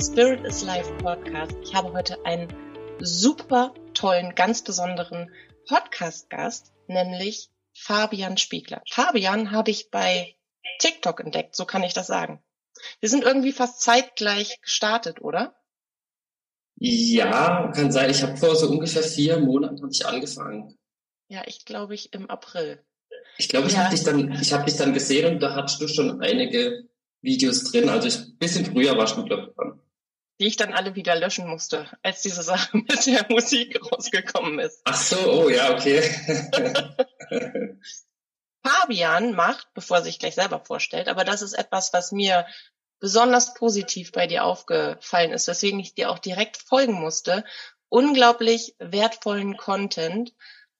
Spirit is Life Podcast. Ich habe heute einen super tollen, ganz besonderen Podcast-Gast, nämlich Fabian Spiegler. Fabian habe ich bei TikTok entdeckt, so kann ich das sagen. Wir sind irgendwie fast zeitgleich gestartet, oder? Ja, kann sein. Ich habe vor so ungefähr vier Monaten habe ich angefangen. Ja, ich glaube ich im April. Ich glaube, ich ja. habe dich dann, ich habe dich dann gesehen und da hattest du schon einige Videos drin. Also ich, bisschen früher warst du, glaube ich, dran. Die ich dann alle wieder löschen musste, als diese Sache mit der Musik rausgekommen ist. Ach so, oh ja, okay. Fabian macht, bevor er sich gleich selber vorstellt, aber das ist etwas, was mir besonders positiv bei dir aufgefallen ist, weswegen ich dir auch direkt folgen musste. Unglaublich wertvollen Content,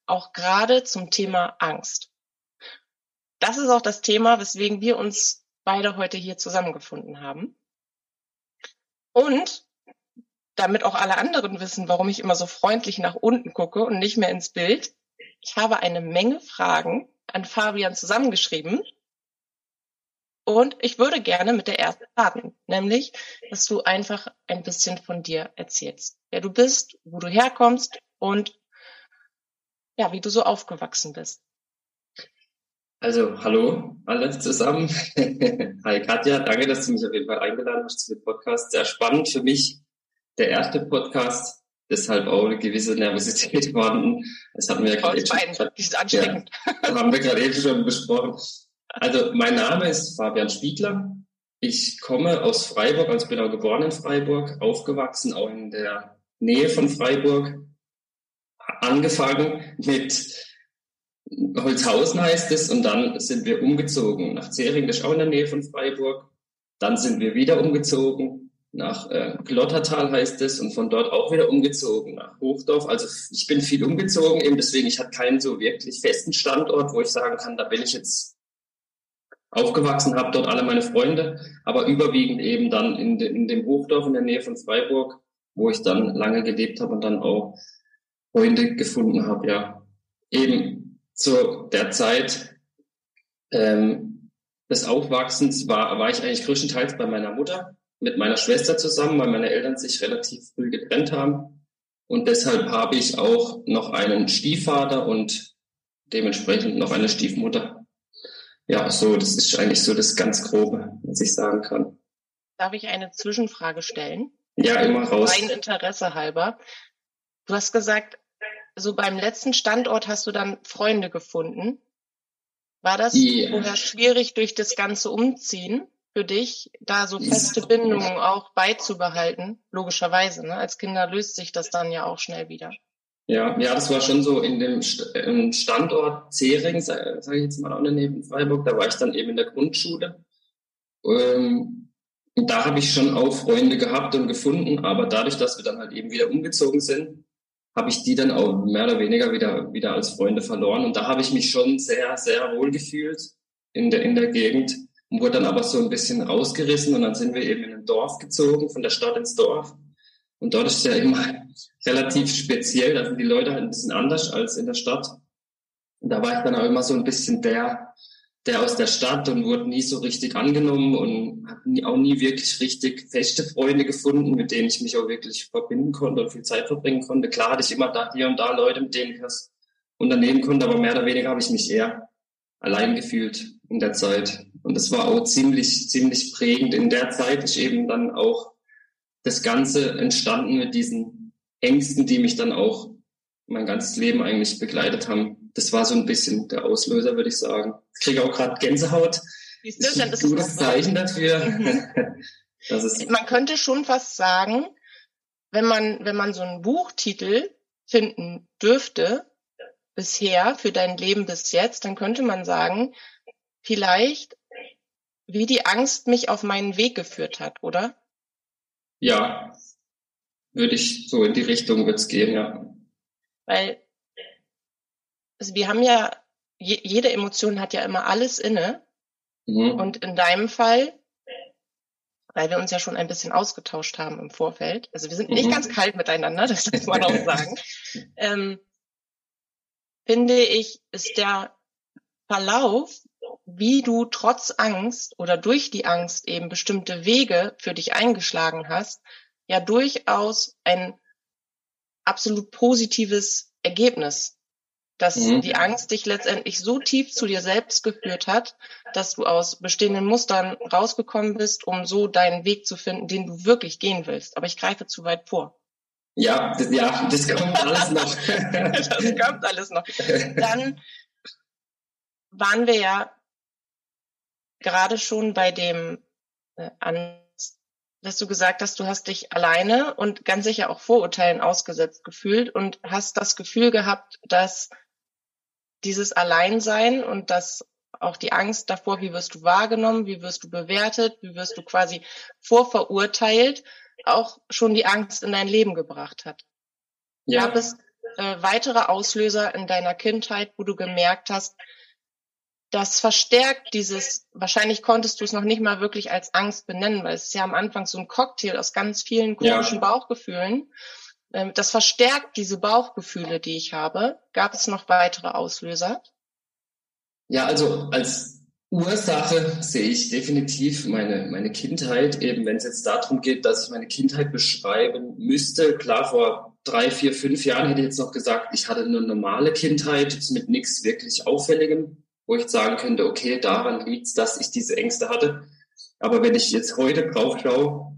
auch gerade zum Thema Angst. Das ist auch das Thema, weswegen wir uns beide heute hier zusammengefunden haben. Und damit auch alle anderen wissen, warum ich immer so freundlich nach unten gucke und nicht mehr ins Bild, ich habe eine Menge Fragen an Fabian zusammengeschrieben. Und ich würde gerne mit der ersten starten, nämlich, dass du einfach ein bisschen von dir erzählst, wer du bist, wo du herkommst und ja, wie du so aufgewachsen bist. Also, hallo alle zusammen. Hi Katja, danke, dass du mich auf jeden Fall eingeladen hast zu dem Podcast. Sehr spannend für mich. Der erste Podcast, deshalb auch eine gewisse Nervosität vorhanden. Das hatten wir ja gerade eben schon, ist anstrengend. Ja, haben wir gerade eben schon besprochen. Also, mein Name ist Fabian Spiegler. Ich komme aus Freiburg, also bin auch geboren in Freiburg, aufgewachsen auch in der Nähe von Freiburg. Angefangen mit Holzhausen heißt es und dann sind wir umgezogen nach Zering, das ist auch in der Nähe von Freiburg. Dann sind wir wieder umgezogen nach äh, Glottertal heißt es und von dort auch wieder umgezogen nach Hochdorf. Also ich bin viel umgezogen, eben deswegen, ich hatte keinen so wirklich festen Standort, wo ich sagen kann, da bin ich jetzt aufgewachsen, habe dort alle meine Freunde, aber überwiegend eben dann in, de, in dem Hochdorf in der Nähe von Freiburg, wo ich dann lange gelebt habe und dann auch Freunde gefunden habe, ja. Eben zu der Zeit ähm, des Aufwachsens war, war ich eigentlich größtenteils bei meiner Mutter mit meiner Schwester zusammen, weil meine Eltern sich relativ früh getrennt haben. Und deshalb habe ich auch noch einen Stiefvater und dementsprechend noch eine Stiefmutter. Ja, so, das ist eigentlich so das ganz Grobe, was ich sagen kann. Darf ich eine Zwischenfrage stellen? Ja, immer raus. Mein Interesse halber. Du hast gesagt, so beim letzten Standort hast du dann Freunde gefunden. War das yeah. vorher schwierig durch das ganze Umziehen für dich, da so feste Bindungen auch beizubehalten? Logischerweise, ne? Als Kinder löst sich das dann ja auch schnell wieder. Ja, ja, das war schon so in dem Standort Zering, sage sag ich jetzt mal auch von Freiburg, da war ich dann eben in der Grundschule. Ähm, und da habe ich schon auch Freunde gehabt und gefunden, aber dadurch, dass wir dann halt eben wieder umgezogen sind, habe ich die dann auch mehr oder weniger wieder, wieder als Freunde verloren. Und da habe ich mich schon sehr, sehr wohl gefühlt in der, in der Gegend und wurde dann aber so ein bisschen rausgerissen und dann sind wir eben in ein Dorf gezogen, von der Stadt ins Dorf. Und dort ist es ja immer relativ speziell, da sind die Leute halt ein bisschen anders als in der Stadt. Und da war ich dann auch immer so ein bisschen der, der aus der Stadt und wurde nie so richtig angenommen und habe auch nie wirklich richtig feste Freunde gefunden, mit denen ich mich auch wirklich verbinden konnte und viel Zeit verbringen konnte. Klar hatte ich immer da hier und da Leute, mit denen ich das unternehmen konnte, aber mehr oder weniger habe ich mich eher allein gefühlt in der Zeit. Und das war auch ziemlich, ziemlich prägend. In der Zeit ist eben dann auch das Ganze entstanden mit diesen Ängsten, die mich dann auch mein ganzes Leben eigentlich begleitet haben das war so ein bisschen der Auslöser, würde ich sagen. Ich kriege auch gerade Gänsehaut. Siehst du, ist ein gutes Zeichen dafür. Man könnte schon fast sagen, wenn man, wenn man so einen Buchtitel finden dürfte, bisher, für dein Leben bis jetzt, dann könnte man sagen, vielleicht, wie die Angst mich auf meinen Weg geführt hat, oder? Ja, würde ich so in die Richtung wird's gehen, ja. Weil also wir haben ja, je, jede Emotion hat ja immer alles inne. Mhm. Und in deinem Fall, weil wir uns ja schon ein bisschen ausgetauscht haben im Vorfeld, also wir sind nicht mhm. ganz kalt miteinander, das muss man auch sagen, ähm, finde ich, ist der Verlauf, wie du trotz Angst oder durch die Angst eben bestimmte Wege für dich eingeschlagen hast, ja durchaus ein absolut positives Ergebnis, dass mhm. die Angst dich letztendlich so tief zu dir selbst geführt hat, dass du aus bestehenden Mustern rausgekommen bist, um so deinen Weg zu finden, den du wirklich gehen willst. Aber ich greife zu weit vor. Ja, das, ja, das kommt alles noch. das kommt alles noch. Dann waren wir ja gerade schon bei dem äh, an, dass du gesagt hast, du hast dich alleine und ganz sicher auch Vorurteilen ausgesetzt gefühlt und hast das Gefühl gehabt, dass dieses Alleinsein und das auch die Angst davor, wie wirst du wahrgenommen, wie wirst du bewertet, wie wirst du quasi vorverurteilt, auch schon die Angst in dein Leben gebracht hat. Ja. Gab es äh, weitere Auslöser in deiner Kindheit, wo du gemerkt hast, das verstärkt dieses, wahrscheinlich konntest du es noch nicht mal wirklich als Angst benennen, weil es ist ja am Anfang so ein Cocktail aus ganz vielen komischen ja. Bauchgefühlen. Ähm, das verstärkt diese Bauchgefühle, die ich habe. Gab es noch weitere Auslöser? Ja, also als Ursache sehe ich definitiv meine, meine Kindheit, eben wenn es jetzt darum geht, dass ich meine Kindheit beschreiben müsste. Klar, vor drei, vier, fünf Jahren hätte ich jetzt noch gesagt, ich hatte eine normale Kindheit mit nichts wirklich Auffälligem wo ich sagen könnte, okay, daran liegt es, dass ich diese Ängste hatte. Aber wenn ich jetzt heute drauf schaue,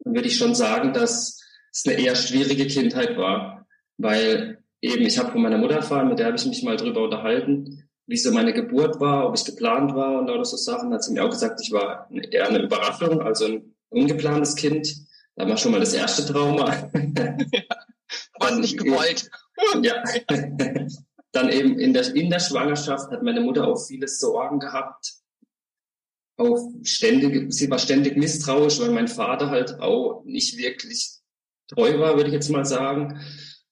dann würde ich schon sagen, dass es eine eher schwierige Kindheit war, weil eben ich habe von meiner Mutter erfahren, mit der habe ich mich mal drüber unterhalten, wie so meine Geburt war, ob ich geplant war und lauter so Sachen. Da hat sie mir auch gesagt, ich war eher eine Überraschung, also ein ungeplantes Kind. Da war schon mal das erste Trauma. Ja, war nicht gewollt. Ja. Dann eben in der, in der Schwangerschaft hat meine Mutter auch viele Sorgen gehabt. Auch ständig, sie war ständig misstrauisch, weil mein Vater halt auch nicht wirklich treu war, würde ich jetzt mal sagen.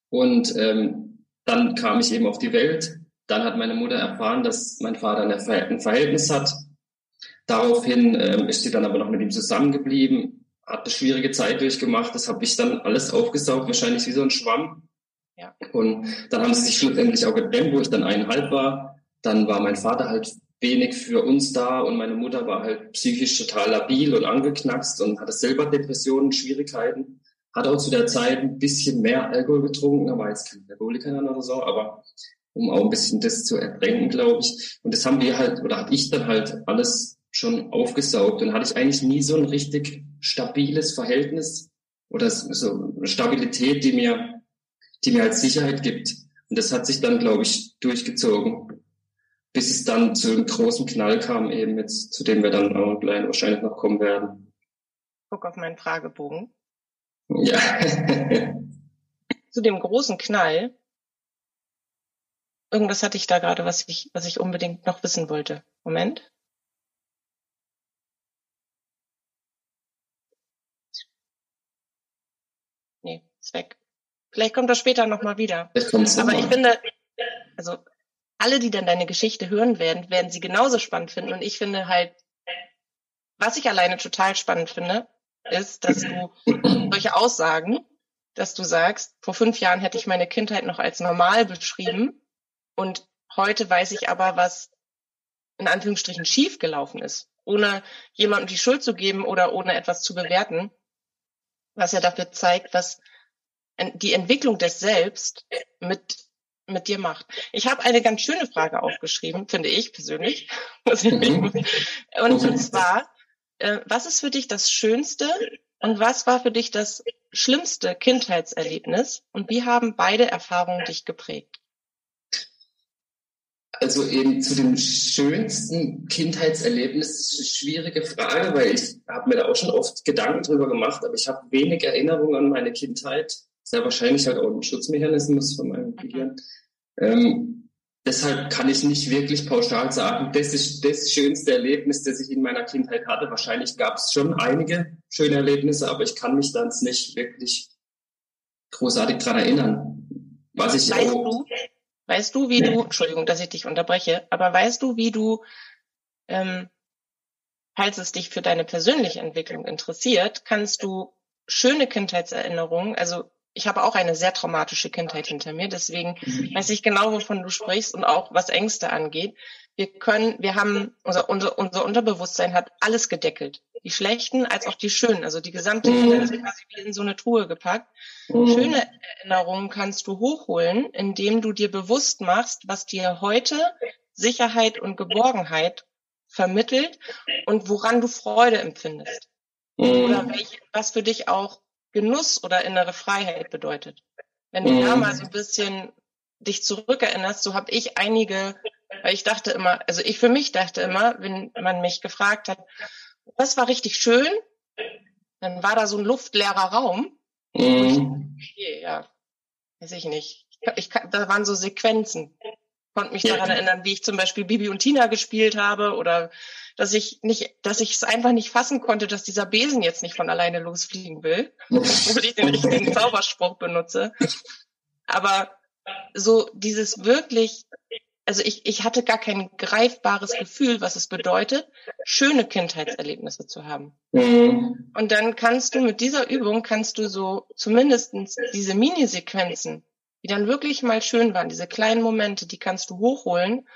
Und ähm, dann kam ich eben auf die Welt. Dann hat meine Mutter erfahren, dass mein Vater ein Verhältnis hat. Daraufhin ähm, ist sie dann aber noch mit ihm zusammengeblieben, hat eine schwierige Zeit durchgemacht. Das habe ich dann alles aufgesaugt, wahrscheinlich wie so ein Schwamm. Ja. Und dann haben sie sich schlussendlich auch getrennt, wo ich dann eineinhalb war. Dann war mein Vater halt wenig für uns da und meine Mutter war halt psychisch total labil und angeknackst und hatte selber Depressionen, Schwierigkeiten. Hat auch zu der Zeit ein bisschen mehr Alkohol getrunken, aber jetzt kein Alkoholiker oder so, aber um auch ein bisschen das zu ertränken, glaube ich. Und das haben wir halt, oder habe ich dann halt alles schon aufgesaugt und hatte ich eigentlich nie so ein richtig stabiles Verhältnis oder so Stabilität, die mir die mir halt Sicherheit gibt. Und das hat sich dann, glaube ich, durchgezogen, bis es dann zu einem großen Knall kam, eben jetzt, zu dem wir dann gleich wahrscheinlich noch kommen werden. Guck auf meinen Fragebogen. Ja. zu dem großen Knall. Irgendwas hatte ich da gerade, was ich, was ich unbedingt noch wissen wollte. Moment. Nee, ist weg. Vielleicht kommt das später nochmal wieder. Aber ich finde, also alle, die dann deine Geschichte hören werden, werden sie genauso spannend finden. Und ich finde halt, was ich alleine total spannend finde, ist, dass du solche Aussagen, dass du sagst, vor fünf Jahren hätte ich meine Kindheit noch als normal beschrieben und heute weiß ich aber, was in Anführungsstrichen schiefgelaufen ist, ohne jemandem die Schuld zu geben oder ohne etwas zu bewerten, was ja dafür zeigt, was die Entwicklung des Selbst mit mit dir macht. Ich habe eine ganz schöne Frage aufgeschrieben, finde ich persönlich. Mhm. und zwar, äh, was ist für dich das Schönste und was war für dich das schlimmste Kindheitserlebnis und wie haben beide Erfahrungen dich geprägt? Also eben zu dem schönsten Kindheitserlebnis ist eine schwierige Frage, weil ich habe mir da auch schon oft Gedanken drüber gemacht, aber ich habe wenig Erinnerungen an meine Kindheit sehr wahrscheinlich halt auch ein Schutzmechanismus von meinem Gehirn. Ähm, deshalb kann ich nicht wirklich pauschal sagen, das ist das schönste Erlebnis, das ich in meiner Kindheit hatte. Wahrscheinlich gab es schon einige schöne Erlebnisse, aber ich kann mich dann nicht wirklich großartig dran erinnern. Was ich weißt auch, du, weißt du, wie nee. du, Entschuldigung, dass ich dich unterbreche, aber weißt du, wie du, ähm, falls es dich für deine persönliche Entwicklung interessiert, kannst du schöne Kindheitserinnerungen, also ich habe auch eine sehr traumatische Kindheit hinter mir, deswegen mhm. weiß ich genau, wovon du sprichst und auch was Ängste angeht. Wir können, wir haben, unser, unser, unser Unterbewusstsein hat alles gedeckelt. Die schlechten als auch die schönen. Also die gesamte mhm. Kindheit ist quasi wie in so eine Truhe gepackt. Mhm. Schöne Erinnerungen kannst du hochholen, indem du dir bewusst machst, was dir heute Sicherheit und Geborgenheit vermittelt und woran du Freude empfindest. Mhm. Oder welch, was für dich auch Genuss oder innere Freiheit bedeutet. Wenn du mhm. da mal so ein bisschen dich zurückerinnerst, so habe ich einige, weil ich dachte immer, also ich für mich dachte immer, wenn man mich gefragt hat, was war richtig schön, dann war da so ein luftleerer Raum. Mhm. Okay, ja, weiß ich nicht. Ich, ich, da waren so Sequenzen konnte mich daran erinnern, wie ich zum Beispiel Bibi und Tina gespielt habe oder dass ich nicht, dass ich es einfach nicht fassen konnte, dass dieser Besen jetzt nicht von alleine losfliegen will, obwohl ich den richtigen Zauberspruch benutze. Aber so dieses wirklich, also ich, ich hatte gar kein greifbares Gefühl, was es bedeutet, schöne Kindheitserlebnisse zu haben. Mhm. Und dann kannst du mit dieser Übung kannst du so zumindestens diese Minisequenzen die dann wirklich mal schön waren, diese kleinen Momente, die kannst du hochholen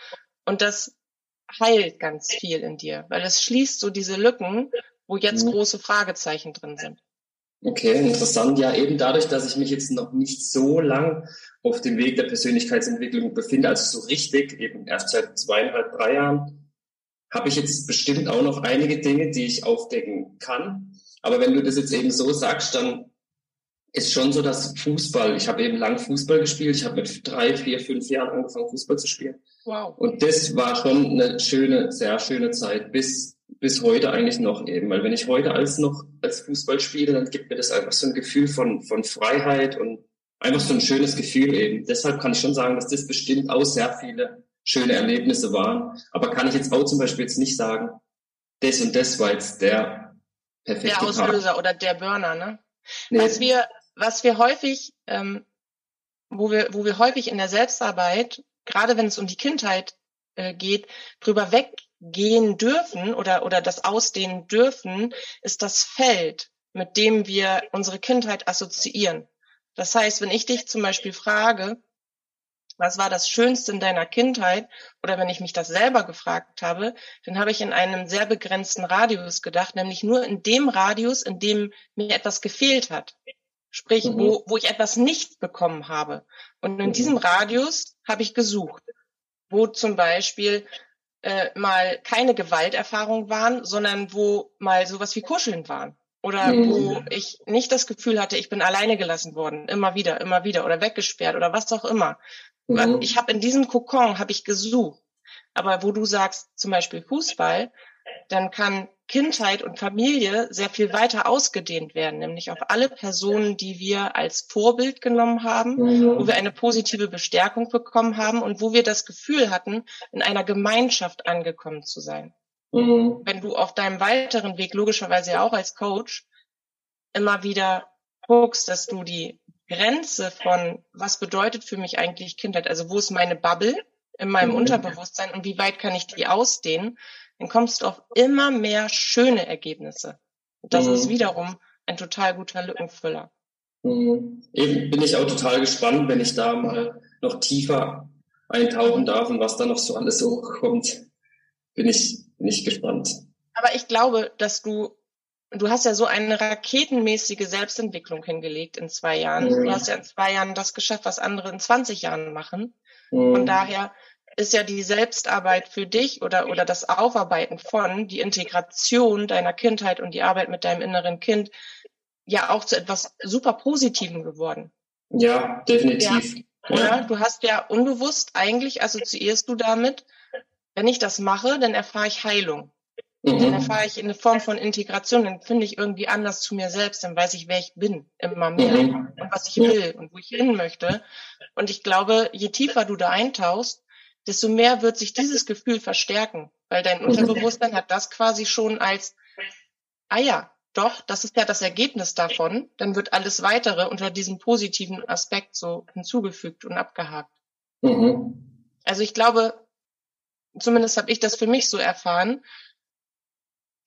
und das heilt ganz viel in dir, weil es schließt so diese Lücken, wo jetzt mhm. große Fragezeichen drin sind. Okay, interessant. Ja, eben dadurch, dass ich mich jetzt noch nicht so lang auf dem Weg der Persönlichkeitsentwicklung befinde, also so richtig, eben erst seit zweieinhalb, drei Jahren, habe ich jetzt bestimmt auch noch einige Dinge, die ich aufdecken kann. Aber wenn du das jetzt eben so sagst, dann ist schon so, dass Fußball, ich habe eben lang Fußball gespielt, ich habe mit drei, vier, fünf Jahren angefangen, Fußball zu spielen. Wow. Und das war schon eine schöne, sehr schöne Zeit, bis, bis heute eigentlich noch eben. Weil wenn ich heute als noch als Fußball spiele, dann gibt mir das einfach so ein Gefühl von, von Freiheit und einfach so ein schönes Gefühl eben. Deshalb kann ich schon sagen, dass das bestimmt auch sehr viele schöne Erlebnisse waren. Aber kann ich jetzt auch zum Beispiel jetzt nicht sagen, das und das war jetzt der perfekte Der Auslöser Tag. oder der Burner, ne? Nee. Was wir was wir häufig, ähm, wo wir, wo wir häufig in der Selbstarbeit, gerade wenn es um die Kindheit äh, geht, drüber weggehen dürfen oder, oder das ausdehnen dürfen, ist das Feld, mit dem wir unsere Kindheit assoziieren. Das heißt, wenn ich dich zum Beispiel frage, was war das Schönste in deiner Kindheit? Oder wenn ich mich das selber gefragt habe, dann habe ich in einem sehr begrenzten Radius gedacht, nämlich nur in dem Radius, in dem mir etwas gefehlt hat. Sprich, mhm. wo, wo ich etwas nicht bekommen habe. Und in mhm. diesem Radius habe ich gesucht, wo zum Beispiel äh, mal keine Gewalterfahrung waren, sondern wo mal sowas wie Kuscheln waren. Oder mhm. wo ich nicht das Gefühl hatte, ich bin alleine gelassen worden, immer wieder, immer wieder, oder weggesperrt oder was auch immer. Mhm. Ich habe in diesem Kokon habe ich gesucht. Aber wo du sagst, zum Beispiel Fußball, dann kann Kindheit und Familie sehr viel weiter ausgedehnt werden, nämlich auf alle Personen, die wir als Vorbild genommen haben, mhm. wo wir eine positive Bestärkung bekommen haben und wo wir das Gefühl hatten, in einer Gemeinschaft angekommen zu sein. Mhm. Wenn du auf deinem weiteren Weg, logischerweise auch als Coach, immer wieder guckst, dass du die Grenze von, was bedeutet für mich eigentlich Kindheit, also wo ist meine Bubble in meinem mhm. Unterbewusstsein und wie weit kann ich die ausdehnen, dann kommst du auf immer mehr schöne Ergebnisse. Und das mhm. ist wiederum ein total guter Lückenfüller. Mhm. Eben bin ich auch total gespannt, wenn ich da mal noch tiefer eintauchen darf und was da noch so alles so kommt. Bin ich, bin ich gespannt. Aber ich glaube, dass du, du hast ja so eine raketenmäßige Selbstentwicklung hingelegt in zwei Jahren. Mhm. Du hast ja in zwei Jahren das geschafft, was andere in 20 Jahren machen. Mhm. Von daher ist ja die Selbstarbeit für dich oder, oder das Aufarbeiten von, die Integration deiner Kindheit und die Arbeit mit deinem inneren Kind ja auch zu etwas super Positivem geworden. Ja, definitiv. Ja, ja. Du hast ja unbewusst, eigentlich assoziierst du damit, wenn ich das mache, dann erfahre ich Heilung. Mhm. Dann erfahre ich eine Form von Integration, dann finde ich irgendwie anders zu mir selbst, dann weiß ich, wer ich bin, immer mehr mhm. und was ich will und wo ich hin möchte. Und ich glaube, je tiefer du da eintauchst, desto mehr wird sich dieses Gefühl verstärken, weil dein mhm. Unterbewusstsein hat das quasi schon als, ah ja, doch, das ist ja das Ergebnis davon, dann wird alles weitere unter diesem positiven Aspekt so hinzugefügt und abgehakt. Mhm. Also ich glaube, zumindest habe ich das für mich so erfahren,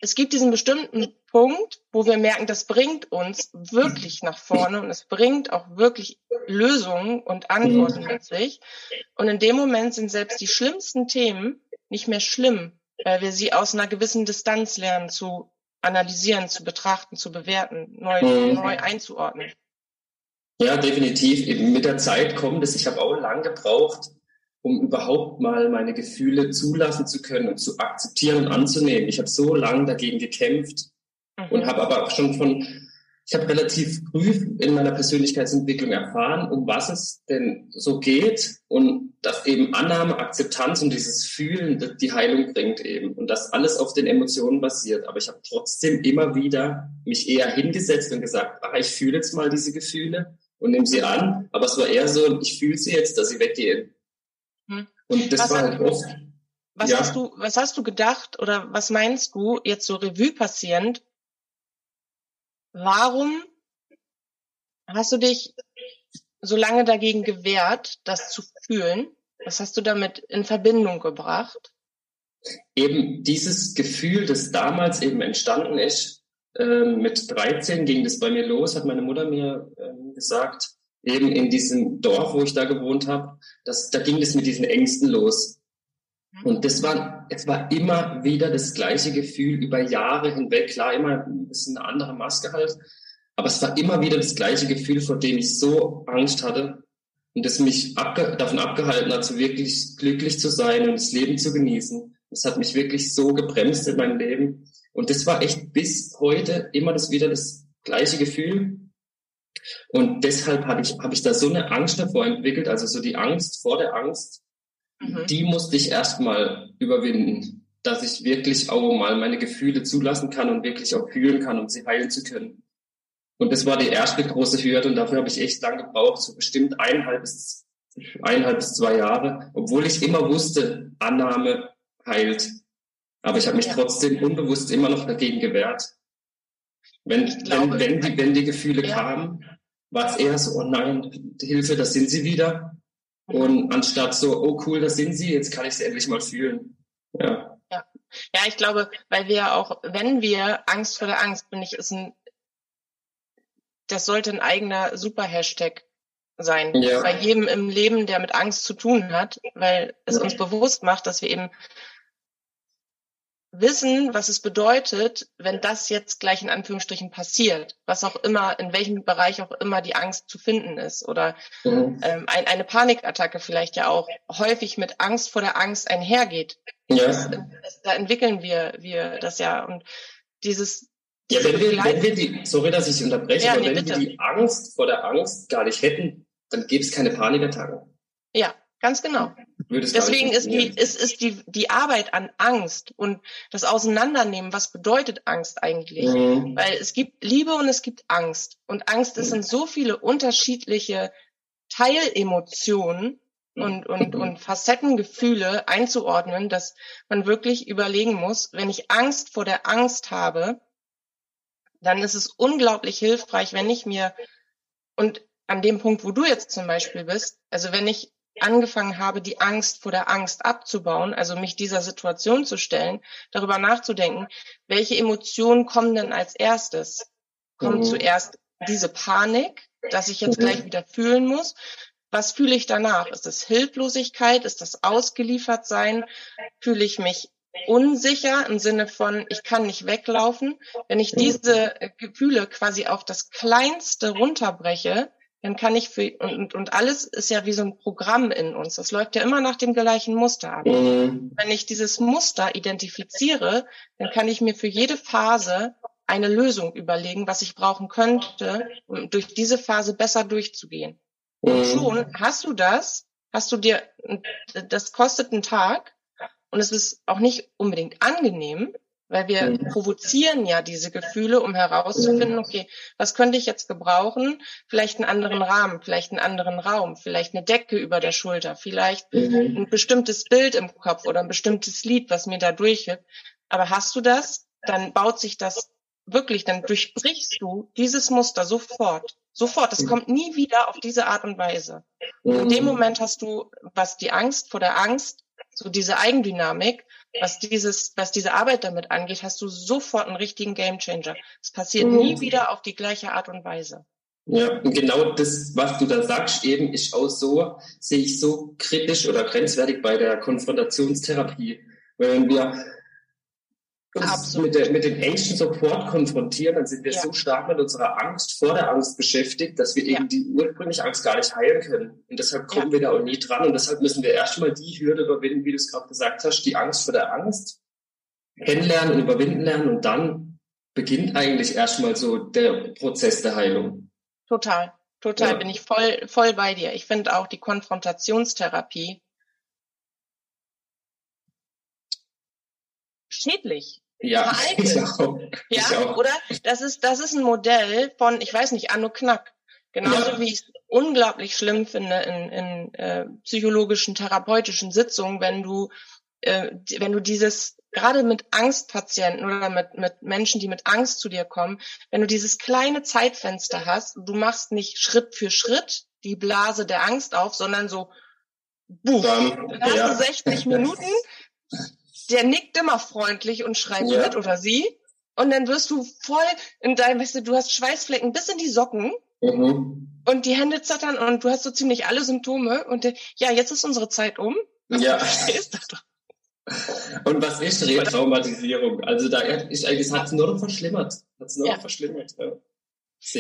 es gibt diesen bestimmten Punkt, wo wir merken, das bringt uns wirklich nach vorne und es bringt auch wirklich Lösungen und Antworten mit sich. Und in dem Moment sind selbst die schlimmsten Themen nicht mehr schlimm, weil wir sie aus einer gewissen Distanz lernen zu analysieren, zu betrachten, zu bewerten, neu, mhm. neu einzuordnen. Ja, definitiv. Mit der Zeit kommt es. Ich habe auch lange gebraucht, um überhaupt mal meine Gefühle zulassen zu können und zu akzeptieren und anzunehmen. Ich habe so lange dagegen gekämpft mhm. und habe aber auch schon von, ich habe relativ früh in meiner Persönlichkeitsentwicklung erfahren, um was es denn so geht und dass eben Annahme, Akzeptanz und dieses Fühlen die Heilung bringt eben und dass alles auf den Emotionen basiert. Aber ich habe trotzdem immer wieder mich eher hingesetzt und gesagt, ach, ich fühle jetzt mal diese Gefühle und nehme sie an, aber es war eher so, ich fühle sie jetzt, dass sie weggehen. Und das was war halt oft. Was ja. hast du, was hast du gedacht oder was meinst du jetzt so Revue passierend? Warum hast du dich so lange dagegen gewehrt, das zu fühlen? Was hast du damit in Verbindung gebracht? Eben dieses Gefühl, das damals eben entstanden ist, äh, mit 13 ging das bei mir los, hat meine Mutter mir äh, gesagt, eben in diesem Dorf, wo ich da gewohnt habe, das, da ging es mit diesen Ängsten los. Mhm. Und das war, es war immer wieder das gleiche Gefühl über Jahre hinweg. Klar, immer ein bisschen eine andere Maske halt. Aber es war immer wieder das gleiche Gefühl, vor dem ich so Angst hatte und das mich abge davon abgehalten hat, so wirklich glücklich zu sein und das Leben zu genießen. Das hat mich wirklich so gebremst in meinem Leben. Und das war echt bis heute immer das wieder das gleiche Gefühl. Und deshalb habe ich, hab ich da so eine Angst davor entwickelt, also so die Angst vor der Angst, mhm. die musste ich erstmal überwinden, dass ich wirklich auch mal meine Gefühle zulassen kann und wirklich auch fühlen kann, um sie heilen zu können. Und das war die erste große Hürde und dafür habe ich echt lange gebraucht, so bestimmt eineinhalb bis, eineinhalb bis zwei Jahre, obwohl ich immer wusste, Annahme heilt. Aber ich habe mich ja. trotzdem unbewusst immer noch dagegen gewehrt. Wenn, glaube, wenn, wenn, die, wenn die Gefühle ja. kamen, war es eher so, oh nein, Hilfe, da sind sie wieder. Und anstatt so, oh cool, da sind sie, jetzt kann ich sie endlich mal fühlen. Ja. ja. Ja, ich glaube, weil wir auch, wenn wir Angst vor der Angst, bin ich, ist ein, das sollte ein eigener Super-Hashtag sein. Ja. Bei jedem im Leben, der mit Angst zu tun hat, weil es uns bewusst macht, dass wir eben wissen, was es bedeutet, wenn das jetzt gleich in Anführungsstrichen passiert, was auch immer, in welchem Bereich auch immer die Angst zu finden ist oder mhm. ähm, ein, eine Panikattacke vielleicht ja auch häufig mit Angst vor der Angst einhergeht. Ja. Das, das, da entwickeln wir, wir das ja und dieses ja, wenn wir, wenn wir die, sorry, dass ich unterbreche, ja, aber nee, wenn bitte. wir die Angst vor der Angst gar nicht hätten, dann gäbe es keine Panikattacken. Ja, Ganz genau. Deswegen ist die, ist, ist die, die Arbeit an Angst und das Auseinandernehmen, was bedeutet Angst eigentlich? Mhm. Weil es gibt Liebe und es gibt Angst. Und Angst ist in so viele unterschiedliche Teilemotionen und, und, und Facettengefühle einzuordnen, dass man wirklich überlegen muss, wenn ich Angst vor der Angst habe, dann ist es unglaublich hilfreich, wenn ich mir und an dem Punkt, wo du jetzt zum Beispiel bist, also wenn ich angefangen habe, die Angst vor der Angst abzubauen, also mich dieser Situation zu stellen, darüber nachzudenken, welche Emotionen kommen denn als erstes? Kommt mhm. zuerst diese Panik, dass ich jetzt mhm. gleich wieder fühlen muss? Was fühle ich danach? Ist das Hilflosigkeit? Ist das ausgeliefert sein? Fühle ich mich unsicher im Sinne von, ich kann nicht weglaufen? Wenn ich mhm. diese Gefühle quasi auf das Kleinste runterbreche, dann kann ich für und, und alles ist ja wie so ein Programm in uns. Das läuft ja immer nach dem gleichen Muster ab. Mhm. Wenn ich dieses Muster identifiziere, dann kann ich mir für jede Phase eine Lösung überlegen, was ich brauchen könnte, um durch diese Phase besser durchzugehen. Mhm. Und schon hast du das, hast du dir, das kostet einen Tag und es ist auch nicht unbedingt angenehm, weil wir mhm. provozieren ja diese Gefühle, um herauszufinden, mhm. okay, was könnte ich jetzt gebrauchen? Vielleicht einen anderen Rahmen, vielleicht einen anderen Raum, vielleicht eine Decke über der Schulter, vielleicht mhm. ein bestimmtes Bild im Kopf oder ein bestimmtes Lied, was mir da durchhilft. Aber hast du das, dann baut sich das wirklich, dann durchbrichst du dieses Muster sofort. Sofort. Es kommt nie wieder auf diese Art und Weise. In dem Moment hast du, was die Angst vor der Angst so diese Eigendynamik, was dieses, was diese Arbeit damit angeht, hast du sofort einen richtigen Gamechanger. Es passiert mhm. nie wieder auf die gleiche Art und Weise. Ja, und genau das, was du da sagst, eben ist auch so, sehe ich so kritisch oder grenzwertig bei der Konfrontationstherapie. Wenn wir uns mit, der, mit den Ängsten sofort konfrontieren, dann sind wir ja. so stark mit unserer Angst vor der Angst beschäftigt, dass wir ja. eben die ursprüngliche Angst gar nicht heilen können. Und deshalb kommen ja. wir da auch nie dran. Und deshalb müssen wir erstmal die Hürde überwinden, wie du es gerade gesagt hast, die Angst vor der Angst kennenlernen und überwinden lernen. Und dann beginnt eigentlich erstmal so der Prozess der Heilung. Total, total, bin ich voll, voll bei dir. Ich finde auch die Konfrontationstherapie schädlich. Ja, auch. ja, oder? Das ist, das ist ein Modell von, ich weiß nicht, Anno Knack. Genauso ja. wie ich es unglaublich schlimm finde in, in äh, psychologischen, therapeutischen Sitzungen, wenn du, äh, wenn du dieses, gerade mit Angstpatienten oder mit, mit Menschen, die mit Angst zu dir kommen, wenn du dieses kleine Zeitfenster hast, du machst nicht Schritt für Schritt die Blase der Angst auf, sondern so, buff, dann, dann hast ja. du 60 Minuten, der nickt immer freundlich und schreibt ja. mit oder sie. Und dann wirst du voll in deinem, weißt du, du hast Schweißflecken bis in die Socken. Mhm. Und die Hände zattern und du hast so ziemlich alle Symptome. Und äh, ja, jetzt ist unsere Zeit um. Ja. Ist das doch. Und was ist Retraumatisierung? Also da ist eigentlich, es hat es nur noch verschlimmert. Hat es nur ja. noch verschlimmert. Ja.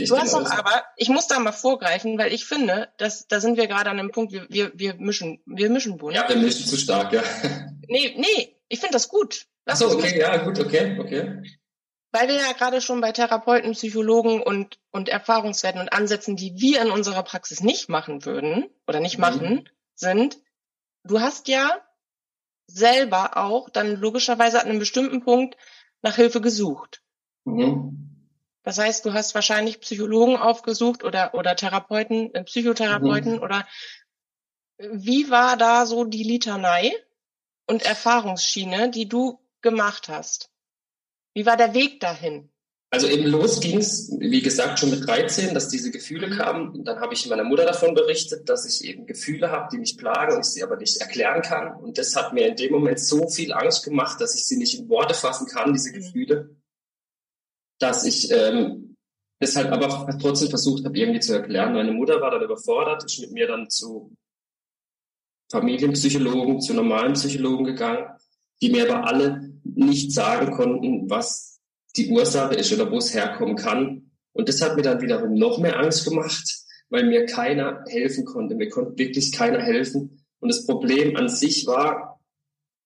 Du hast doch aber, ich muss da mal vorgreifen, weil ich finde, dass da sind wir gerade an einem Punkt, wir, wir, wir mischen, wir mischen bunt. Ja, wir mischen zu stark, ja. Nee, nee, ich finde das gut. Lass so, okay, ja, gut, okay, okay. Weil wir ja gerade schon bei Therapeuten, Psychologen und, und Erfahrungswerten und Ansätzen, die wir in unserer Praxis nicht machen würden oder nicht mhm. machen, sind, du hast ja selber auch dann logischerweise an einem bestimmten Punkt nach Hilfe gesucht. Mhm. Das heißt, du hast wahrscheinlich Psychologen aufgesucht oder, oder Therapeuten, äh, Psychotherapeuten mhm. oder wie war da so die Litanei? Und Erfahrungsschiene, die du gemacht hast? Wie war der Weg dahin? Also eben los ging's, wie gesagt, schon mit 13, dass diese Gefühle kamen. dann habe ich meiner Mutter davon berichtet, dass ich eben Gefühle habe, die mich plagen und ich sie aber nicht erklären kann. Und das hat mir in dem Moment so viel Angst gemacht, dass ich sie nicht in Worte fassen kann, diese mhm. Gefühle, dass ich ähm, deshalb aber trotzdem versucht habe, irgendwie zu erklären. Meine Mutter war dann überfordert, ist mit mir dann zu Familienpsychologen zu normalen Psychologen gegangen, die mir aber alle nicht sagen konnten, was die Ursache ist oder wo es herkommen kann. Und das hat mir dann wiederum noch mehr Angst gemacht, weil mir keiner helfen konnte. Mir konnte wirklich keiner helfen. Und das Problem an sich war,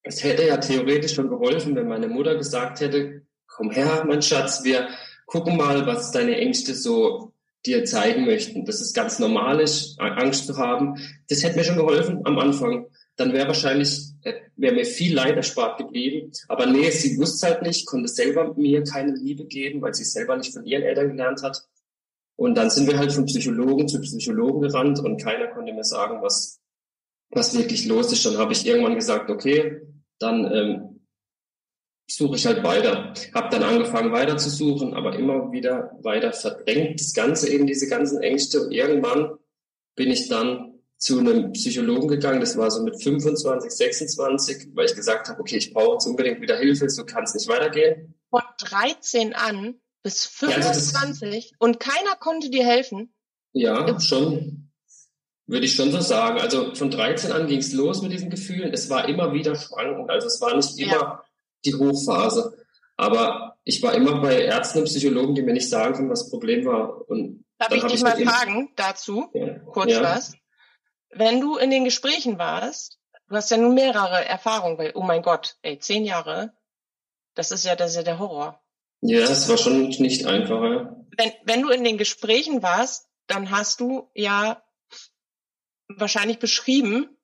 es hätte ja theoretisch schon geholfen, wenn meine Mutter gesagt hätte, komm her, mein Schatz, wir gucken mal, was deine Ängste so dir zeigen möchten, dass es ganz normal ist, Angst zu haben. Das hätte mir schon geholfen am Anfang. Dann wäre wahrscheinlich, äh, wäre mir viel Leid erspart geblieben. Aber nee, sie wusste halt nicht, konnte selber mir keine Liebe geben, weil sie selber nicht von ihren Eltern gelernt hat. Und dann sind wir halt von Psychologen zu Psychologen gerannt und keiner konnte mir sagen, was, was wirklich los ist. Dann habe ich irgendwann gesagt, okay, dann ähm, suche ich halt weiter. Habe dann angefangen weiter zu suchen, aber immer wieder weiter verdrängt das Ganze eben diese ganzen Ängste. Und irgendwann bin ich dann zu einem Psychologen gegangen, das war so mit 25, 26, weil ich gesagt habe, okay, ich brauche jetzt unbedingt wieder Hilfe, so kann es nicht weitergehen. Von 13 an bis 25 ja, und keiner konnte dir helfen? Ja, schon. Würde ich schon so sagen. Also von 13 an ging es los mit diesen Gefühlen. Es war immer wieder schwankend. Also es war nicht immer ja die Hochphase. Aber ich war immer bei Ärzten und Psychologen, die mir nicht sagen können, was das Problem war. Und Darf ich dich ich mal fragen dazu, ja. kurz ja. was? Wenn du in den Gesprächen warst, du hast ja nun mehrere Erfahrungen, weil, oh mein Gott, ey, zehn Jahre, das ist ja, das ist ja der Horror. Ja, es war schon nicht einfacher. Wenn, wenn du in den Gesprächen warst, dann hast du ja wahrscheinlich beschrieben,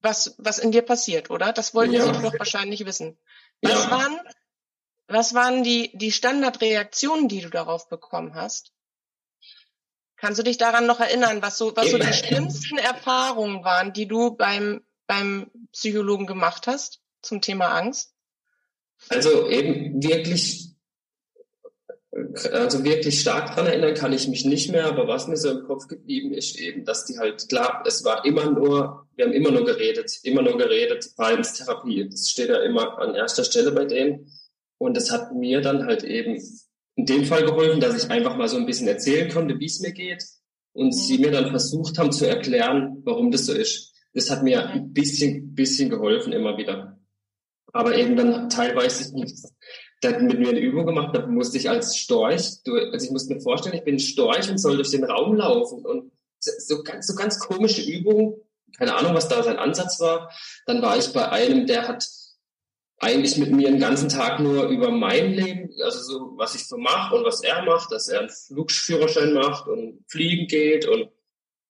was, was in dir passiert, oder? Das wollten ja. Sie doch wahrscheinlich wissen. Was ja. waren, was waren die, die Standardreaktionen, die du darauf bekommen hast? Kannst du dich daran noch erinnern, was so, was so die schlimmsten Erfahrungen waren, die du beim, beim Psychologen gemacht hast zum Thema Angst? Also eben wirklich also wirklich stark dran erinnern kann ich mich nicht mehr, aber was mir so im Kopf geblieben ist eben, dass die halt, klar, es war immer nur, wir haben immer nur geredet, immer nur geredet, Verhaltenstherapie, das steht ja immer an erster Stelle bei denen und das hat mir dann halt eben in dem Fall geholfen, dass ich einfach mal so ein bisschen erzählen konnte, wie es mir geht und mhm. sie mir dann versucht haben zu erklären, warum das so ist. Das hat mir ein bisschen, bisschen geholfen immer wieder. Aber eben dann teilweise nicht hat mit mir eine Übung gemacht, da musste ich als Storch, also ich musste mir vorstellen, ich bin Storch und soll durch den Raum laufen und so ganz, so ganz komische Übungen, keine Ahnung, was da sein Ansatz war. Dann war ich bei einem, der hat eigentlich mit mir den ganzen Tag nur über mein Leben, also so, was ich so mache und was er macht, dass er einen Flugführerschein macht und fliegen geht und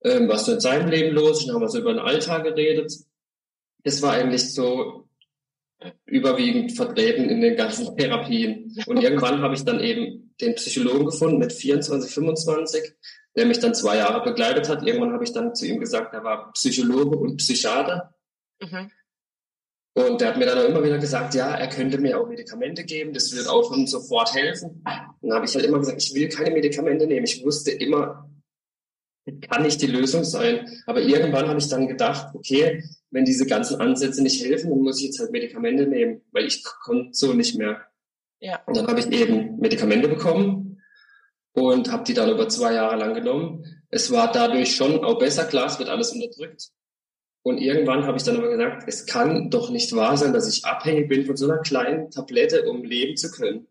ähm, was so in seinem Leben los ist. Dann haben wir so über den Alltag geredet. Das war eigentlich so überwiegend vertreten in den ganzen Therapien. Und irgendwann habe ich dann eben den Psychologen gefunden mit 24, 25, der mich dann zwei Jahre begleitet hat. Irgendwann habe ich dann zu ihm gesagt, er war Psychologe und Psychiater. Mhm. Und der hat mir dann auch immer wieder gesagt, ja, er könnte mir auch Medikamente geben, das wird auch schon sofort helfen. Und dann habe ich halt immer gesagt, ich will keine Medikamente nehmen. Ich wusste immer, kann nicht die Lösung sein. Aber irgendwann habe ich dann gedacht, okay, wenn diese ganzen Ansätze nicht helfen, dann muss ich jetzt halt Medikamente nehmen, weil ich konnte so nicht mehr. Ja. Und dann habe ich eben Medikamente bekommen und habe die dann über zwei Jahre lang genommen. Es war dadurch schon auch besser, klar, es wird alles unterdrückt. Und irgendwann habe ich dann aber gesagt, es kann doch nicht wahr sein, dass ich abhängig bin von so einer kleinen Tablette, um leben zu können.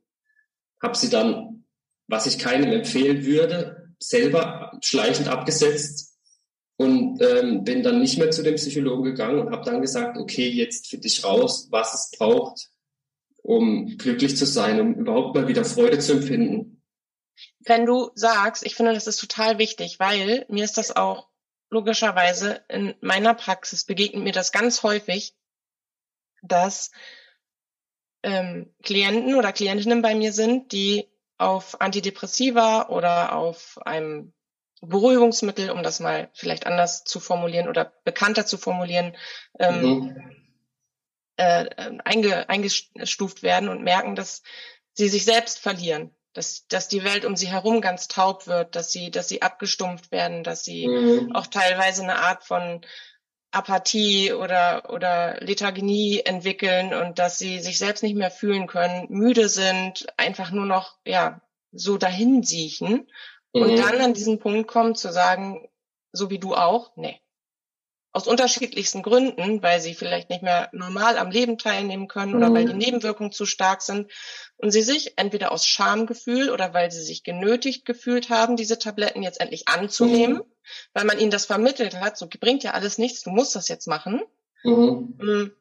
Habe sie dann, was ich keinem empfehlen würde, selber schleichend abgesetzt und ähm, bin dann nicht mehr zu dem Psychologen gegangen und habe dann gesagt, okay, jetzt finde ich raus, was es braucht, um glücklich zu sein, um überhaupt mal wieder Freude zu empfinden. Wenn du sagst, ich finde, das ist total wichtig, weil mir ist das auch logischerweise in meiner Praxis begegnet mir das ganz häufig, dass ähm, Klienten oder Klientinnen bei mir sind, die auf Antidepressiva oder auf einem Beruhigungsmittel, um das mal vielleicht anders zu formulieren oder bekannter zu formulieren, ähm, mhm. äh, einge, eingestuft werden und merken, dass sie sich selbst verlieren, dass, dass die Welt um sie herum ganz taub wird, dass sie, dass sie abgestumpft werden, dass sie mhm. auch teilweise eine Art von Apathie oder, oder Lethargie entwickeln und dass sie sich selbst nicht mehr fühlen können, müde sind, einfach nur noch, ja, so dahin siechen und mhm. dann an diesen Punkt kommen zu sagen, so wie du auch, nee. Aus unterschiedlichsten Gründen, weil sie vielleicht nicht mehr normal am Leben teilnehmen können mhm. oder weil die mhm. Nebenwirkungen zu stark sind und sie sich entweder aus Schamgefühl oder weil sie sich genötigt gefühlt haben, diese Tabletten jetzt endlich anzunehmen, mhm. weil man ihnen das vermittelt hat, so bringt ja alles nichts, du musst das jetzt machen. Mhm. Mm,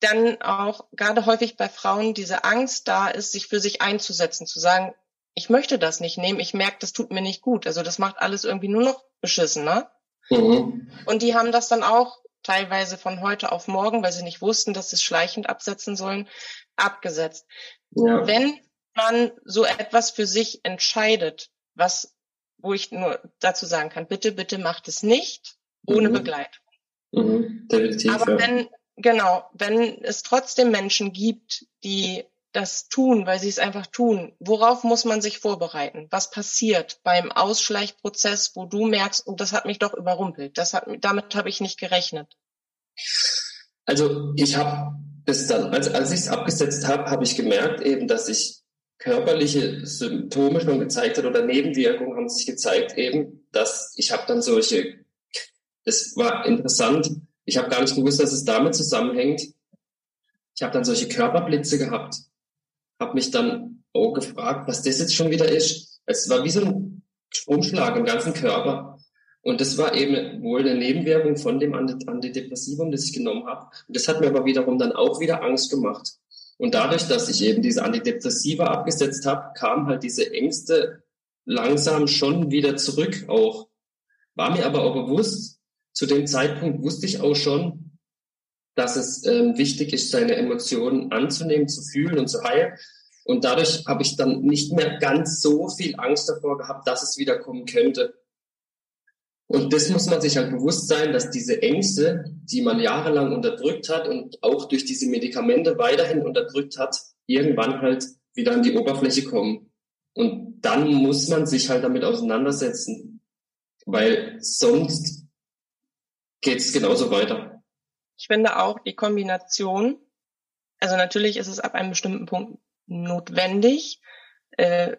dann auch gerade häufig bei Frauen diese Angst da ist, sich für sich einzusetzen, zu sagen, ich möchte das nicht nehmen, ich merke, das tut mir nicht gut. Also das macht alles irgendwie nur noch beschissen, ne? Mhm. Und die haben das dann auch teilweise von heute auf morgen, weil sie nicht wussten, dass sie es schleichend absetzen sollen, abgesetzt. Ja. Wenn man so etwas für sich entscheidet, was, wo ich nur dazu sagen kann, bitte, bitte macht es nicht ohne mhm. Begleitung. Mhm. Aber wenn, genau, wenn es trotzdem Menschen gibt, die das tun, weil sie es einfach tun. Worauf muss man sich vorbereiten? Was passiert beim Ausschleichprozess, wo du merkst, oh, das hat mich doch überrumpelt. Das hat, damit habe ich nicht gerechnet. Also ich habe es dann, als, als ich es abgesetzt habe, habe ich gemerkt eben, dass sich körperliche Symptome schon gezeigt hat oder Nebenwirkungen haben sich gezeigt eben, dass ich habe dann solche, es war interessant, ich habe gar nicht gewusst, dass es damit zusammenhängt. Ich habe dann solche Körperblitze gehabt habe mich dann auch gefragt, was das jetzt schon wieder ist. Es war wie so ein Stromschlag im ganzen Körper. Und das war eben wohl eine Nebenwirkung von dem Antidepressivum, das ich genommen habe. Und das hat mir aber wiederum dann auch wieder Angst gemacht. Und dadurch, dass ich eben diese Antidepressiva abgesetzt habe, kam halt diese Ängste langsam schon wieder zurück auch. War mir aber auch bewusst, zu dem Zeitpunkt wusste ich auch schon, dass es ähm, wichtig ist, seine Emotionen anzunehmen, zu fühlen und zu heilen. Und dadurch habe ich dann nicht mehr ganz so viel Angst davor gehabt, dass es wieder kommen könnte. Und das muss man sich halt bewusst sein, dass diese Ängste, die man jahrelang unterdrückt hat und auch durch diese Medikamente weiterhin unterdrückt hat, irgendwann halt wieder an die Oberfläche kommen. Und dann muss man sich halt damit auseinandersetzen, weil sonst geht es genauso weiter. Ich finde auch die Kombination, also natürlich ist es ab einem bestimmten Punkt notwendig, äh,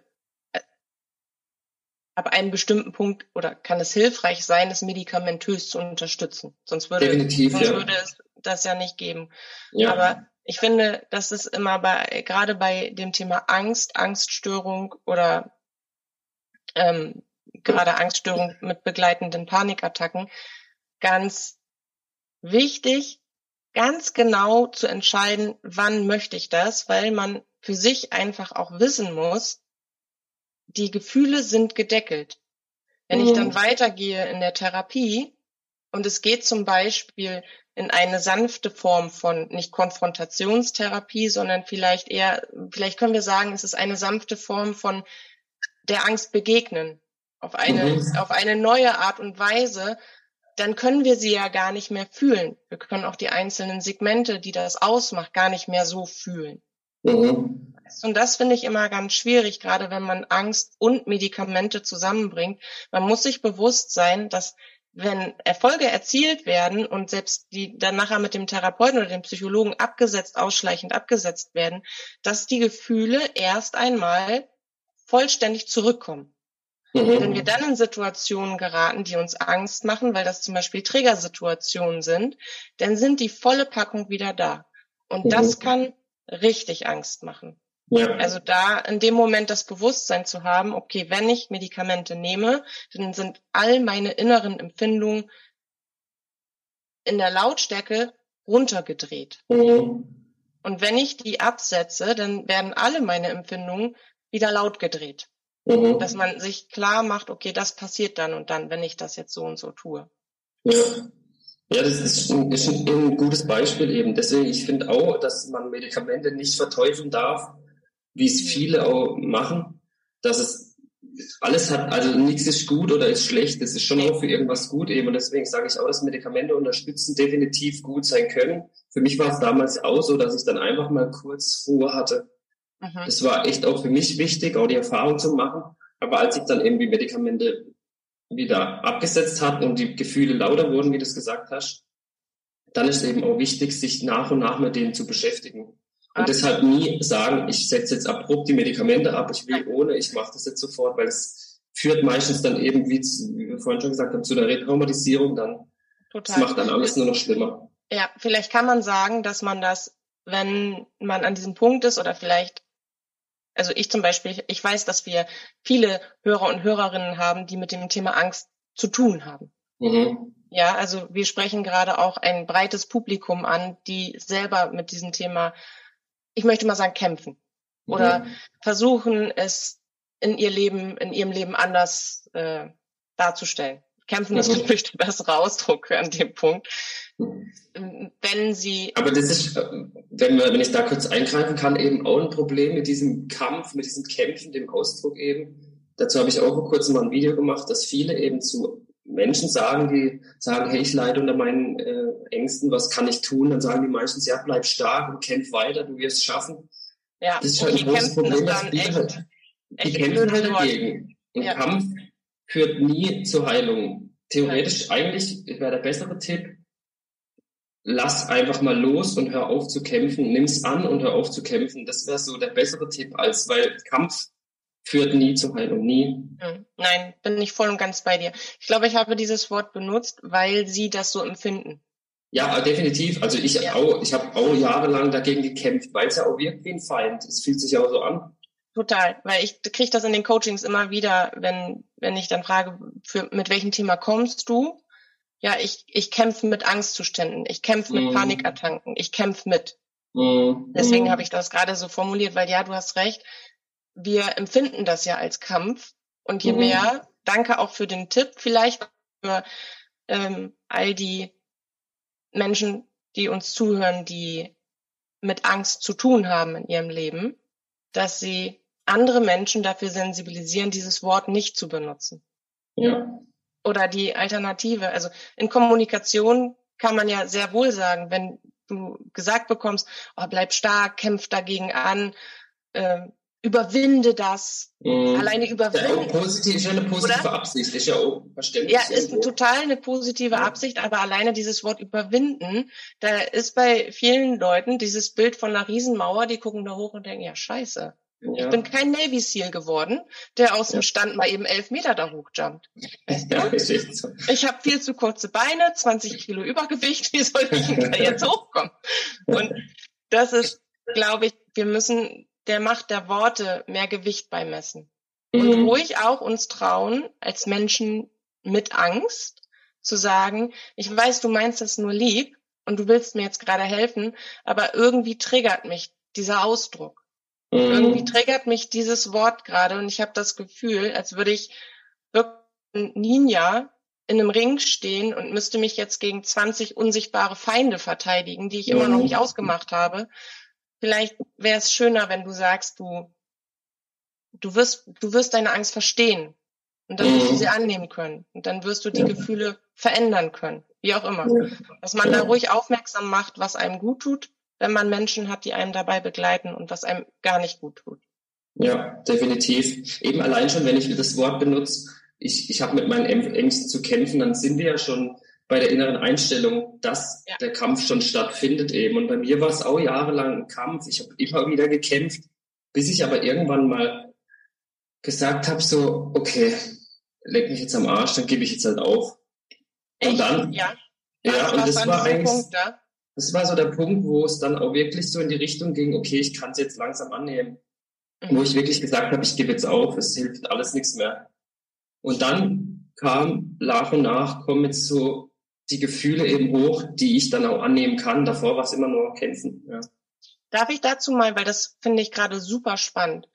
ab einem bestimmten Punkt oder kann es hilfreich sein, es medikamentös zu unterstützen. Sonst würde, Definitiv, sonst ja. würde es das ja nicht geben. Ja. Aber ich finde, das ist immer bei, gerade bei dem Thema Angst, Angststörung oder ähm, gerade Angststörung mit begleitenden Panikattacken ganz wichtig, ganz genau zu entscheiden, wann möchte ich das, weil man für sich einfach auch wissen muss, die Gefühle sind gedeckelt. Wenn ich dann Mhm. weitergehe in der Therapie und es geht zum Beispiel in eine sanfte Form von nicht Konfrontationstherapie, sondern vielleicht eher, vielleicht können wir sagen, es ist eine sanfte Form von der Angst begegnen auf eine, Mhm. auf eine neue Art und Weise, dann können wir sie ja gar nicht mehr fühlen. Wir können auch die einzelnen Segmente, die das ausmacht, gar nicht mehr so fühlen. Mhm. Und das finde ich immer ganz schwierig, gerade wenn man Angst und Medikamente zusammenbringt. Man muss sich bewusst sein, dass wenn Erfolge erzielt werden und selbst die dann nachher mit dem Therapeuten oder dem Psychologen abgesetzt, ausschleichend abgesetzt werden, dass die Gefühle erst einmal vollständig zurückkommen. Mhm. Wenn wir dann in Situationen geraten, die uns Angst machen, weil das zum Beispiel Triggersituationen sind, dann sind die volle Packung wieder da. Und das Mhm. kann richtig Angst machen. Ja. Also da in dem Moment das Bewusstsein zu haben, okay, wenn ich Medikamente nehme, dann sind all meine inneren Empfindungen in der Lautstärke runtergedreht. Mhm. Und wenn ich die absetze, dann werden alle meine Empfindungen wieder laut gedreht. Mhm. Dass man sich klar macht, okay, das passiert dann und dann, wenn ich das jetzt so und so tue. Ja. Ja, das ist ein, ist ein, ein gutes Beispiel eben. Deswegen, ich finde auch, dass man Medikamente nicht verteufeln darf, wie es viele auch machen, dass es alles hat, also nichts ist gut oder ist schlecht, es ist schon auch für irgendwas gut eben. Und deswegen sage ich auch, dass Medikamente unterstützen definitiv gut sein können. Für mich war es damals auch so, dass ich dann einfach mal kurz Ruhe hatte. Mhm. Das war echt auch für mich wichtig, auch die Erfahrung zu machen. Aber als ich dann eben die Medikamente wieder abgesetzt hat und die Gefühle lauter wurden, wie du es gesagt hast, dann ist eben auch wichtig, sich nach und nach mit denen zu beschäftigen. Und Absolut. deshalb nie sagen, ich setze jetzt abrupt die Medikamente ab, ich will ohne, ich mache das jetzt sofort, weil es führt meistens dann eben, wie, wir vorhin schon gesagt haben, zu der Retraumatisierung dann. Das Total. macht dann alles nur noch schlimmer. Ja, vielleicht kann man sagen, dass man das, wenn man an diesem Punkt ist oder vielleicht, also ich zum Beispiel, ich weiß, dass wir viele Hörer und Hörerinnen haben, die mit dem Thema Angst zu tun haben. Mhm. Ja, also wir sprechen gerade auch ein breites Publikum an, die selber mit diesem Thema, ich möchte mal sagen, kämpfen oder Mhm. versuchen, es in ihr Leben, in ihrem Leben anders äh, darzustellen. Kämpfen ist, Mhm. glaube ich, der bessere Ausdruck an dem Punkt. Wenn sie Aber das ist, wenn, wenn ich da kurz eingreifen kann, eben auch ein Problem mit diesem Kampf, mit diesem Kämpfen, dem Ausdruck eben. Dazu habe ich auch vor kurzem mal ein Video gemacht, dass viele eben zu Menschen sagen, die sagen, hey, ich leide unter meinen äh, Ängsten, was kann ich tun? Dann sagen die meistens, ja, bleib stark und kämpf weiter, du wirst es schaffen. Ja, Das ist halt ein großes Problem, dass viele echt, halt, die kämpfen halt dagegen. Und Ja. Kampf führt nie zur Heilung. Theoretisch eigentlich wäre der bessere Tipp, lass einfach mal los und hör auf zu kämpfen, nimm's an und hör auf zu kämpfen. Das wäre so der bessere Tipp, als weil Kampf führt nie zur Heilung, nie. Hm, Nein, bin ich voll und ganz bei dir. Ich glaube, ich habe dieses Wort benutzt, weil sie das so empfinden. Ja, definitiv. Also ich Ja. auch, ich habe auch jahrelang dagegen gekämpft, weil es ja auch wirkt wie ein Feind. Es fühlt sich auch so an. Total, weil ich kriege das in den Coachings immer wieder, wenn wenn ich dann frage, für, mit welchem Thema kommst du? Ja, ich ich kämpfe mit Angstzuständen, ich kämpfe mit Mhm. Panikattacken, ich kämpfe mit. Mhm. Deswegen Mhm. habe ich das gerade so formuliert, weil ja, du hast recht. Wir empfinden das ja als Kampf und je Mhm. mehr, danke auch für den Tipp, vielleicht für ähm, all die Menschen, die uns zuhören, die mit Angst zu tun haben in ihrem Leben, dass sie andere Menschen dafür sensibilisieren, dieses Wort nicht zu benutzen. Ja. Oder die Alternative. Also in Kommunikation kann man ja sehr wohl sagen, wenn du gesagt bekommst, oh, bleib stark, kämpf dagegen an, äh, überwinde das. Mhm. Alleine überwinde. Ja, positiv, ist ja eine positive Oder? Absicht, ist ja auch verständlich. Ja, ist irgendwo. total eine positive ja. Absicht, aber alleine dieses Wort überwinden, da ist bei vielen Leuten dieses Bild von einer Riesenmauer, die gucken da hoch und denken, ja, scheiße. Ja. Ich bin kein Navy SEAL geworden, der aus dem Stand mal eben elf Meter da hochjumpt. Ja, ich habe viel zu kurze Beine, 20 Kilo Übergewicht, wie soll ich denn da jetzt hochkommen? Und das ist, glaube ich, wir müssen der Macht der Worte mehr Gewicht beimessen. Und mhm. ruhig auch uns trauen, als Menschen mit Angst, zu sagen, ich weiß, du meinst das nur lieb und du willst mir jetzt gerade helfen, aber irgendwie triggert mich dieser Ausdruck. Mhm. Irgendwie triggert mich dieses Wort gerade und ich habe das Gefühl, als würde ich wirklich Ninja in einem Ring stehen und müsste mich jetzt gegen 20 unsichtbare Feinde verteidigen, die ich mhm. immer noch mhm. nicht ausgemacht habe vielleicht wäre es schöner, wenn du sagst, du, du wirst, du wirst deine Angst verstehen. Und dann wirst du mhm. sie annehmen können. Und dann wirst du die ja. Gefühle verändern können. Wie auch immer. Dass man da ruhig aufmerksam macht, was einem gut tut, wenn man Menschen hat, die einem dabei begleiten und was einem gar nicht gut tut. Ja, definitiv. Eben allein schon, wenn ich das Wort benutze, ich, ich habe mit meinen Ängsten zu kämpfen, dann sind wir ja schon bei der inneren Einstellung, dass ja. der Kampf schon stattfindet eben. Und bei mir war es auch jahrelang ein Kampf. Ich habe immer wieder gekämpft, bis ich aber irgendwann mal gesagt habe, so, okay, leg mich jetzt am Arsch, dann gebe ich jetzt halt auf. Echt? Und dann, ja, ja und das war eigentlich, Punkt, ja? Das war so der Punkt, wo es dann auch wirklich so in die Richtung ging, okay, ich kann es jetzt langsam annehmen. Mhm. Wo ich wirklich gesagt habe, ich gebe jetzt auf, es hilft alles nichts mehr. Und dann kam nach und nach, kommen jetzt so die Gefühle eben hoch, die ich dann auch annehmen kann. Davor war es immer nur kämpfen. Ja. Darf ich dazu mal, weil das finde ich gerade super spannend.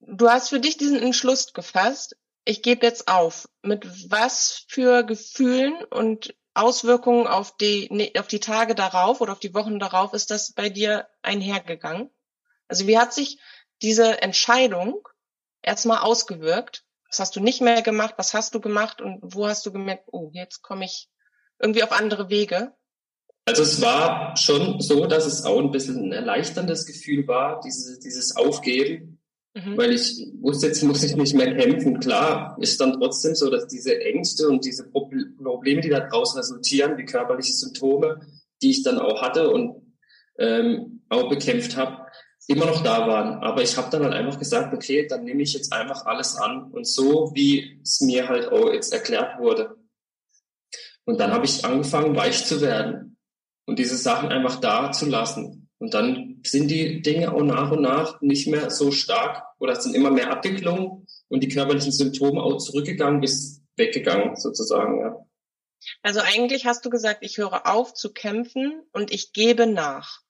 Du hast für dich diesen Entschluss gefasst. Ich gebe jetzt auf. Mit was für Gefühlen und Auswirkungen auf die, auf die Tage darauf oder auf die Wochen darauf ist das bei dir einhergegangen? Also wie hat sich diese Entscheidung erstmal ausgewirkt? Was hast du nicht mehr gemacht? Was hast du gemacht? Und wo hast du gemerkt, oh, jetzt komme ich irgendwie auf andere Wege? Also es war schon so, dass es auch ein bisschen ein erleichterndes Gefühl war, diese, dieses Aufgeben, mhm. weil ich wusste, jetzt muss ich nicht mehr kämpfen. Klar ist dann trotzdem so, dass diese Ängste und diese Probleme, die daraus resultieren, die körperlichen Symptome, die ich dann auch hatte und ähm, auch bekämpft habe, immer noch da waren. Aber ich habe dann halt einfach gesagt, okay, dann nehme ich jetzt einfach alles an und so, wie es mir halt auch jetzt erklärt wurde. Und dann habe ich angefangen, weich zu werden und diese Sachen einfach da zu lassen. Und dann sind die Dinge auch nach und nach nicht mehr so stark oder sind immer mehr Abwicklungen und die körperlichen Symptome auch zurückgegangen bis weggegangen sozusagen. Ja. Also eigentlich hast du gesagt, ich höre auf zu kämpfen und ich gebe nach.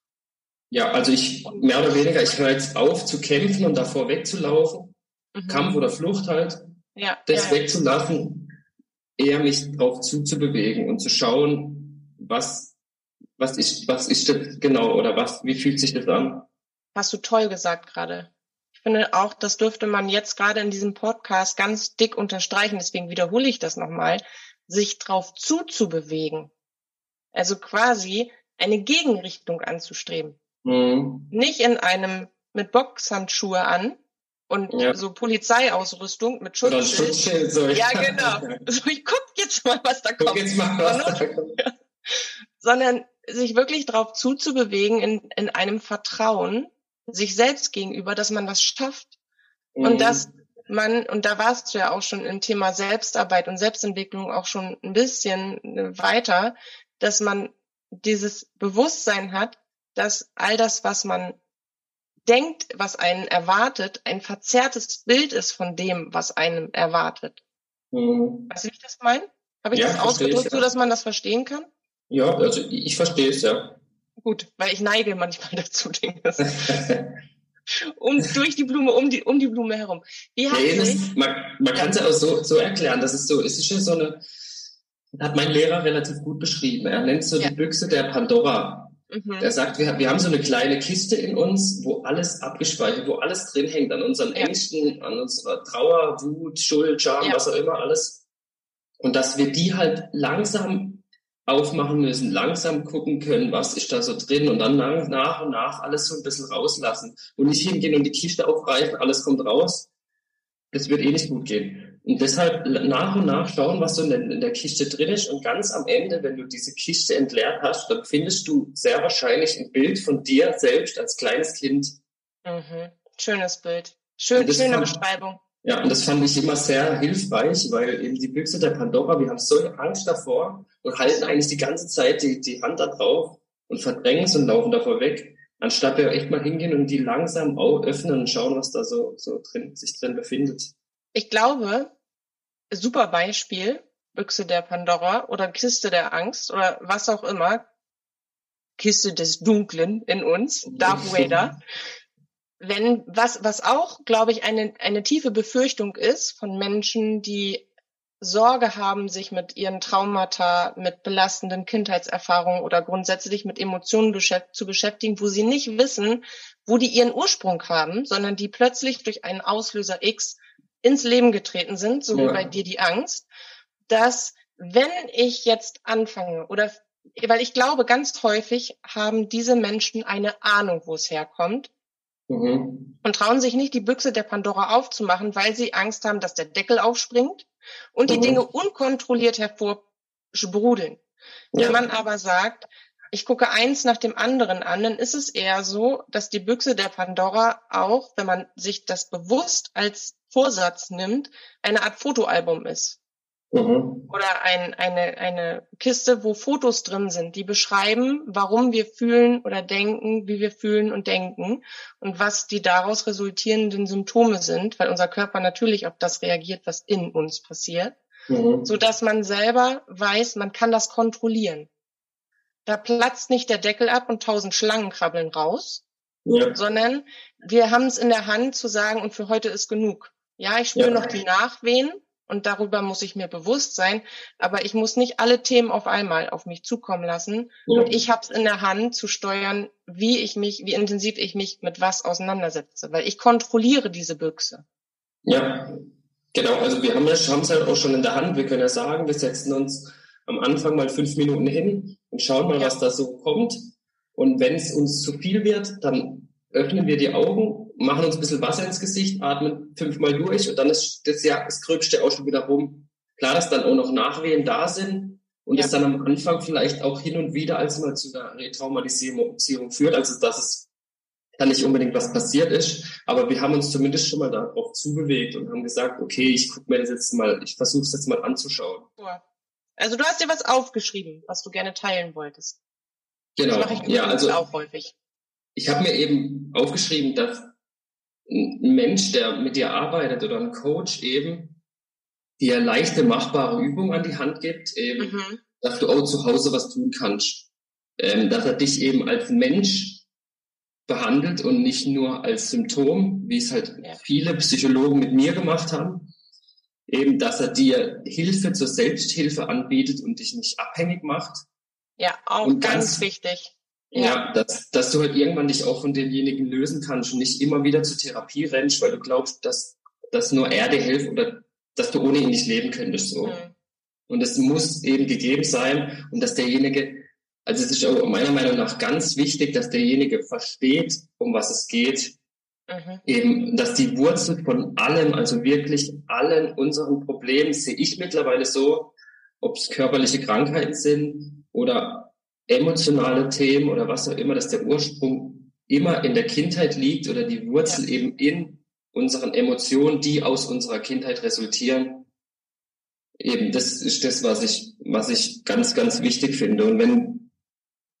Ja, also ich mehr oder weniger, ich höre jetzt auf zu kämpfen und davor wegzulaufen. Mhm. Kampf oder Flucht halt. Ja, das ja, wegzulassen eher mich drauf zuzubewegen und zu schauen, was, was ist, was ist das genau oder was, wie fühlt sich das an? Hast du toll gesagt gerade. Ich finde auch, das dürfte man jetzt gerade in diesem Podcast ganz dick unterstreichen. Deswegen wiederhole ich das nochmal, sich drauf zuzubewegen. Also quasi eine Gegenrichtung anzustreben. Mhm. Nicht in einem mit Boxhandschuhe an, und ja. so Polizeiausrüstung mit Schutzschild. Schutzschild so. Ja, genau. So, ich guck jetzt mal, was da guck kommt. Jetzt mal, was da kommt. Sondern sich wirklich darauf zuzubewegen in, in einem Vertrauen sich selbst gegenüber, dass man das schafft. Mhm. Und dass man, und da warst du ja auch schon im Thema Selbstarbeit und Selbstentwicklung auch schon ein bisschen weiter, dass man dieses Bewusstsein hat, dass all das, was man denkt, was einen erwartet, ein verzerrtes Bild ist von dem, was einem erwartet. Mhm. Weißt du, wie ich das meine? Habe ich ja, das ausgedrückt, ich, ja. so dass man das verstehen kann? Ja, also ich verstehe es, ja. Gut, weil ich neige manchmal dazu, Dinge. um durch die Blume, um die, um die Blume herum. Wie nee, das, man, man kann es ja auch so, so erklären. Das ist so, es ist ja so eine, hat mein Lehrer relativ gut beschrieben. Er nennt so ja. die Büchse der Pandora. Mhm. Der sagt, wir, wir haben so eine kleine Kiste in uns, wo alles abgespeichert, wo alles drin hängt, an unseren. Ängsten, an unserer Trauer, Wut, Schuld, Scham, ja. was auch immer, alles. Und dass wir die halt langsam aufmachen müssen, langsam gucken können, was ist da so drin und dann nach und nach alles so ein bisschen rauslassen und nicht hingehen und die Kiste aufreißen, alles kommt raus. Das wird eh nicht gut gehen. Und deshalb nach und nach schauen, was so in der, in der Kiste drin ist und ganz am Ende, wenn du diese Kiste entleert hast, dann findest du sehr wahrscheinlich ein Bild von dir selbst als kleines Kind. Mhm. Schönes Bild. Schön, schöne fand, Beschreibung. Ja, und das fand ich immer sehr hilfreich, weil eben die Büchse der Pandora, wir haben so Angst davor und halten eigentlich die ganze Zeit die, die Hand da drauf und verdrängen es und laufen davor weg, anstatt wir echt mal hingehen und die langsam öffnen und schauen, was da so, so drin, sich drin befindet. Ich glaube, super Beispiel, Büchse der Pandora oder Kiste der Angst oder was auch immer, Kiste des Dunklen in uns, Darth Vader wenn was was auch, glaube ich, eine eine tiefe Befürchtung ist von Menschen, die Sorge haben, sich mit ihren Traumata, mit belastenden Kindheitserfahrungen oder grundsätzlich mit Emotionen zu beschäftigen, wo sie nicht wissen, wo die ihren Ursprung haben, sondern die plötzlich durch einen Auslöser X ins Leben getreten sind, so wie ja. bei dir die Angst, dass wenn ich jetzt anfange oder weil ich glaube, ganz häufig haben diese Menschen eine Ahnung, wo es herkommt, Mhm. Und trauen sich nicht, die Büchse der Pandora aufzumachen, weil sie Angst haben, dass der Deckel aufspringt und die mhm. Dinge unkontrolliert hervorsprudeln. Ja. Wenn man aber sagt, ich gucke eins nach dem anderen an, dann ist es eher so, dass die Büchse der Pandora auch, wenn man sich das bewusst als Vorsatz nimmt, eine Art Fotoalbum ist. Mhm. Oder ein, eine, eine Kiste, wo Fotos drin sind, die beschreiben, warum wir fühlen oder denken, wie wir fühlen und denken und was die daraus resultierenden Symptome sind, weil unser Körper natürlich auf das reagiert, was in uns passiert, mhm. so dass man selber weiß, man kann das kontrollieren. Da platzt nicht der Deckel ab und tausend Schlangen krabbeln raus, ja. sondern wir haben es in der Hand zu sagen, und für heute ist genug. Ja, ich spüre ja. noch die Nachwehen, und darüber muss ich mir bewusst sein. Aber ich muss nicht alle Themen auf einmal auf mich zukommen lassen. Ja. Und ich habe es in der Hand zu steuern, wie ich mich, wie intensiv ich mich mit was auseinandersetze, weil ich kontrolliere diese Büchse. Ja, genau. Also wir haben es halt auch schon in der Hand. Wir können ja sagen, wir setzen uns am Anfang mal fünf Minuten hin und schauen mal, ja. was da so kommt. Und wenn es uns zu viel wird, dann öffnen wir die Augen machen uns ein bisschen Wasser ins Gesicht, atmen fünfmal durch und dann ist das ja das Gröbste auch schon wieder rum. Klar, dass dann auch noch Nachwehen da sind und ja. es dann am Anfang vielleicht auch hin und wieder als mal zu einer Retraumatisierung führt, also dass es dann nicht unbedingt was passiert ist, aber wir haben uns zumindest schon mal darauf zubewegt und haben gesagt, okay, ich gucke mir das jetzt mal, ich versuche es jetzt mal anzuschauen. Also du hast dir was aufgeschrieben, was du gerne teilen wolltest. Genau. Das mache ich ja, also auch häufig. Ich habe mir eben aufgeschrieben, dass ein Mensch, der mit dir arbeitet oder ein Coach eben, dir leichte machbare Übungen an die Hand gibt, eben, mhm. dass du auch zu Hause was tun kannst. Ähm, dass er dich eben als Mensch behandelt und nicht nur als Symptom, wie es halt viele Psychologen mit mir gemacht haben. Eben, dass er dir Hilfe zur Selbsthilfe anbietet und dich nicht abhängig macht. Ja, auch und ganz, ganz wichtig. Ja, dass, dass du halt irgendwann dich auch von demjenigen lösen kannst und nicht immer wieder zur Therapie rennst, weil du glaubst, dass, dass nur er dir hilft oder dass du ohne ihn nicht leben könntest. So. Mhm. Und es muss eben gegeben sein und dass derjenige, also es ist auch meiner Meinung nach ganz wichtig, dass derjenige versteht, um was es geht. Mhm. Eben, dass die Wurzel von allem, also wirklich allen unseren Problemen, sehe ich mittlerweile so, ob es körperliche Krankheiten sind oder emotionale Themen oder was auch immer, dass der Ursprung immer in der Kindheit liegt oder die Wurzel ja. eben in unseren Emotionen, die aus unserer Kindheit resultieren. Eben, das ist das, was ich, was ich ganz, ganz wichtig finde. Und wenn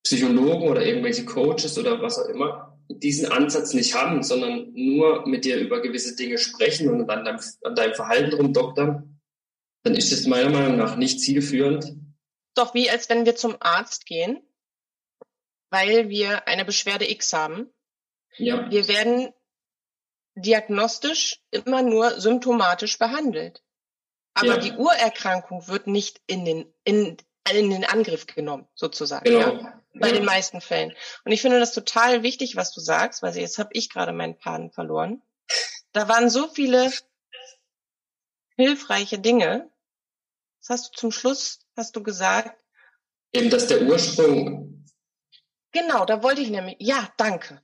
Psychologen oder irgendwelche Coaches oder was auch immer diesen Ansatz nicht haben, sondern nur mit dir über gewisse Dinge sprechen und an deinem, an deinem Verhalten rumdoktern, dann ist das meiner Meinung nach nicht zielführend doch wie als wenn wir zum Arzt gehen, weil wir eine Beschwerde X haben. Ja. Wir werden diagnostisch immer nur symptomatisch behandelt. Aber ja. die Urerkrankung wird nicht in den, in, in den Angriff genommen, sozusagen. Genau. Ja? Bei ja. den meisten Fällen. Und ich finde das total wichtig, was du sagst, weil jetzt habe ich gerade meinen Paden verloren. Da waren so viele hilfreiche Dinge. Das hast du zum Schluss hast du gesagt, Eben, dass der Ursprung. Genau, da wollte ich nämlich. Ja, danke.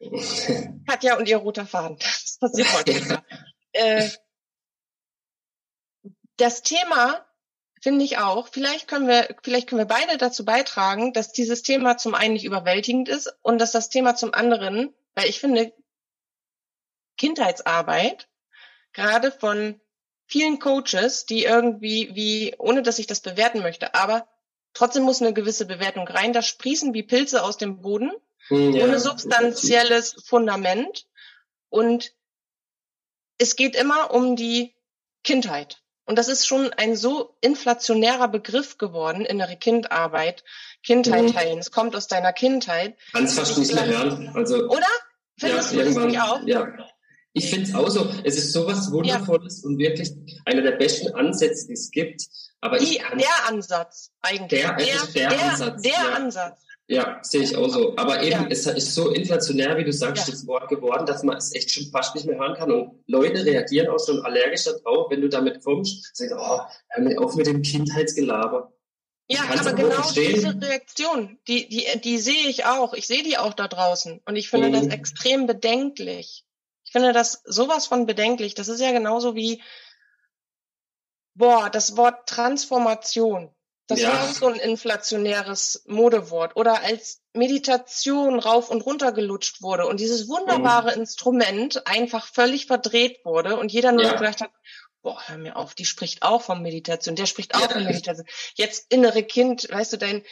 Katja und ihr roter Faden. Das passiert heute. äh, das Thema finde ich auch. Vielleicht können wir, vielleicht können wir beide dazu beitragen, dass dieses Thema zum einen nicht überwältigend ist und dass das Thema zum anderen, weil ich finde, Kindheitsarbeit, gerade von vielen Coaches, die irgendwie wie, ohne dass ich das bewerten möchte, aber trotzdem muss eine gewisse Bewertung rein. Da sprießen wie Pilze aus dem Boden, hm, ja. ohne substanzielles Fundament. Und es geht immer um die Kindheit. Und das ist schon ein so inflationärer Begriff geworden, innere Kindarbeit, Kindheit mhm. heilen. Es kommt aus deiner Kindheit. Kannst fast nicht mehr hören. Also, Oder? Findest ja, du das nicht auch? Ja. Ich finde es auch so. Es ist sowas Wundervolles ja. und wirklich einer der besten Ansätze, die es gibt. Aber die, der Ansatz eigentlich. Der, der, der, der Ansatz. Der ja. Ansatz. Ja, sehe ich auch so. Aber eben, ja. es ist so inflationär, wie du sagst, ja. das Wort geworden, dass man es echt schon fast nicht mehr hören kann. Und Leute reagieren auch schon allergisch darauf, wenn du damit kommst. Sagen, oh, hör auf mit dem Kindheitsgelaber. Ja, aber genau verstehen. diese Reaktion, die, die, die sehe ich auch. Ich sehe die auch da draußen. Und ich finde mhm. das extrem bedenklich. Ich finde das sowas von bedenklich. Das ist ja genauso wie, boah, das Wort Transformation. Das ja. war auch so ein inflationäres Modewort. Oder als Meditation rauf und runter gelutscht wurde und dieses wunderbare mhm. Instrument einfach völlig verdreht wurde und jeder nur ja. gedacht hat, boah, hör mir auf, die spricht auch von Meditation, der spricht auch ja. von Meditation. Jetzt innere Kind, weißt du, dein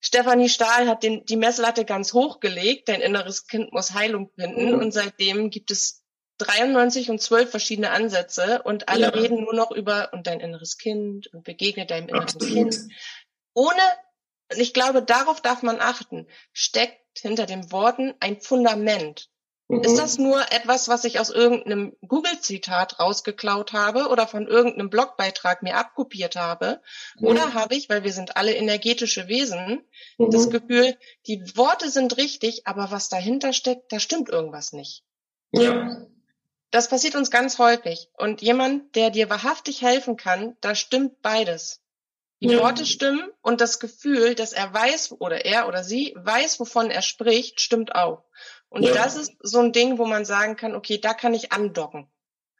Stefanie Stahl hat den, die Messlatte ganz hochgelegt, dein inneres Kind muss Heilung finden mhm. und seitdem gibt es 93 und 12 verschiedene Ansätze und alle ja. reden nur noch über und dein inneres Kind und begegne deinem inneren Absolut. Kind. Ohne, ich glaube, darauf darf man achten, steckt hinter den Worten ein Fundament. Mhm. Ist das nur etwas, was ich aus irgendeinem Google-Zitat rausgeklaut habe oder von irgendeinem Blogbeitrag mir abkopiert habe? Mhm. Oder habe ich, weil wir sind alle energetische Wesen, mhm. das Gefühl, die Worte sind richtig, aber was dahinter steckt, da stimmt irgendwas nicht. Ja. Das passiert uns ganz häufig. Und jemand, der dir wahrhaftig helfen kann, da stimmt beides. Die ja. Worte stimmen und das Gefühl, dass er weiß oder er oder sie weiß, wovon er spricht, stimmt auch. Und ja. das ist so ein Ding, wo man sagen kann, okay, da kann ich andocken.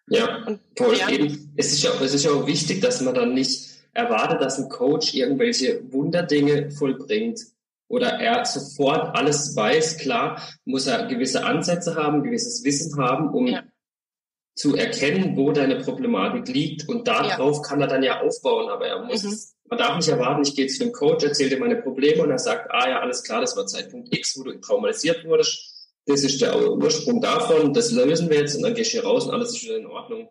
Ja, und, voll ja. eben. Es ist ja, es ist ja auch wichtig, dass man dann nicht erwartet, dass ein Coach irgendwelche Wunderdinge vollbringt oder er sofort alles weiß. Klar, muss er gewisse Ansätze haben, gewisses Wissen haben, um ja zu erkennen, wo deine Problematik liegt und darauf ja. kann er dann ja aufbauen, aber er muss, mhm. man darf nicht erwarten, ich gehe zu dem Coach, erzähle dir meine Probleme und er sagt, ah ja, alles klar, das war Zeitpunkt X, wo du traumatisiert wurdest, das ist der Ursprung davon, das lösen wir jetzt und dann gehst du hier raus und alles ist wieder in Ordnung.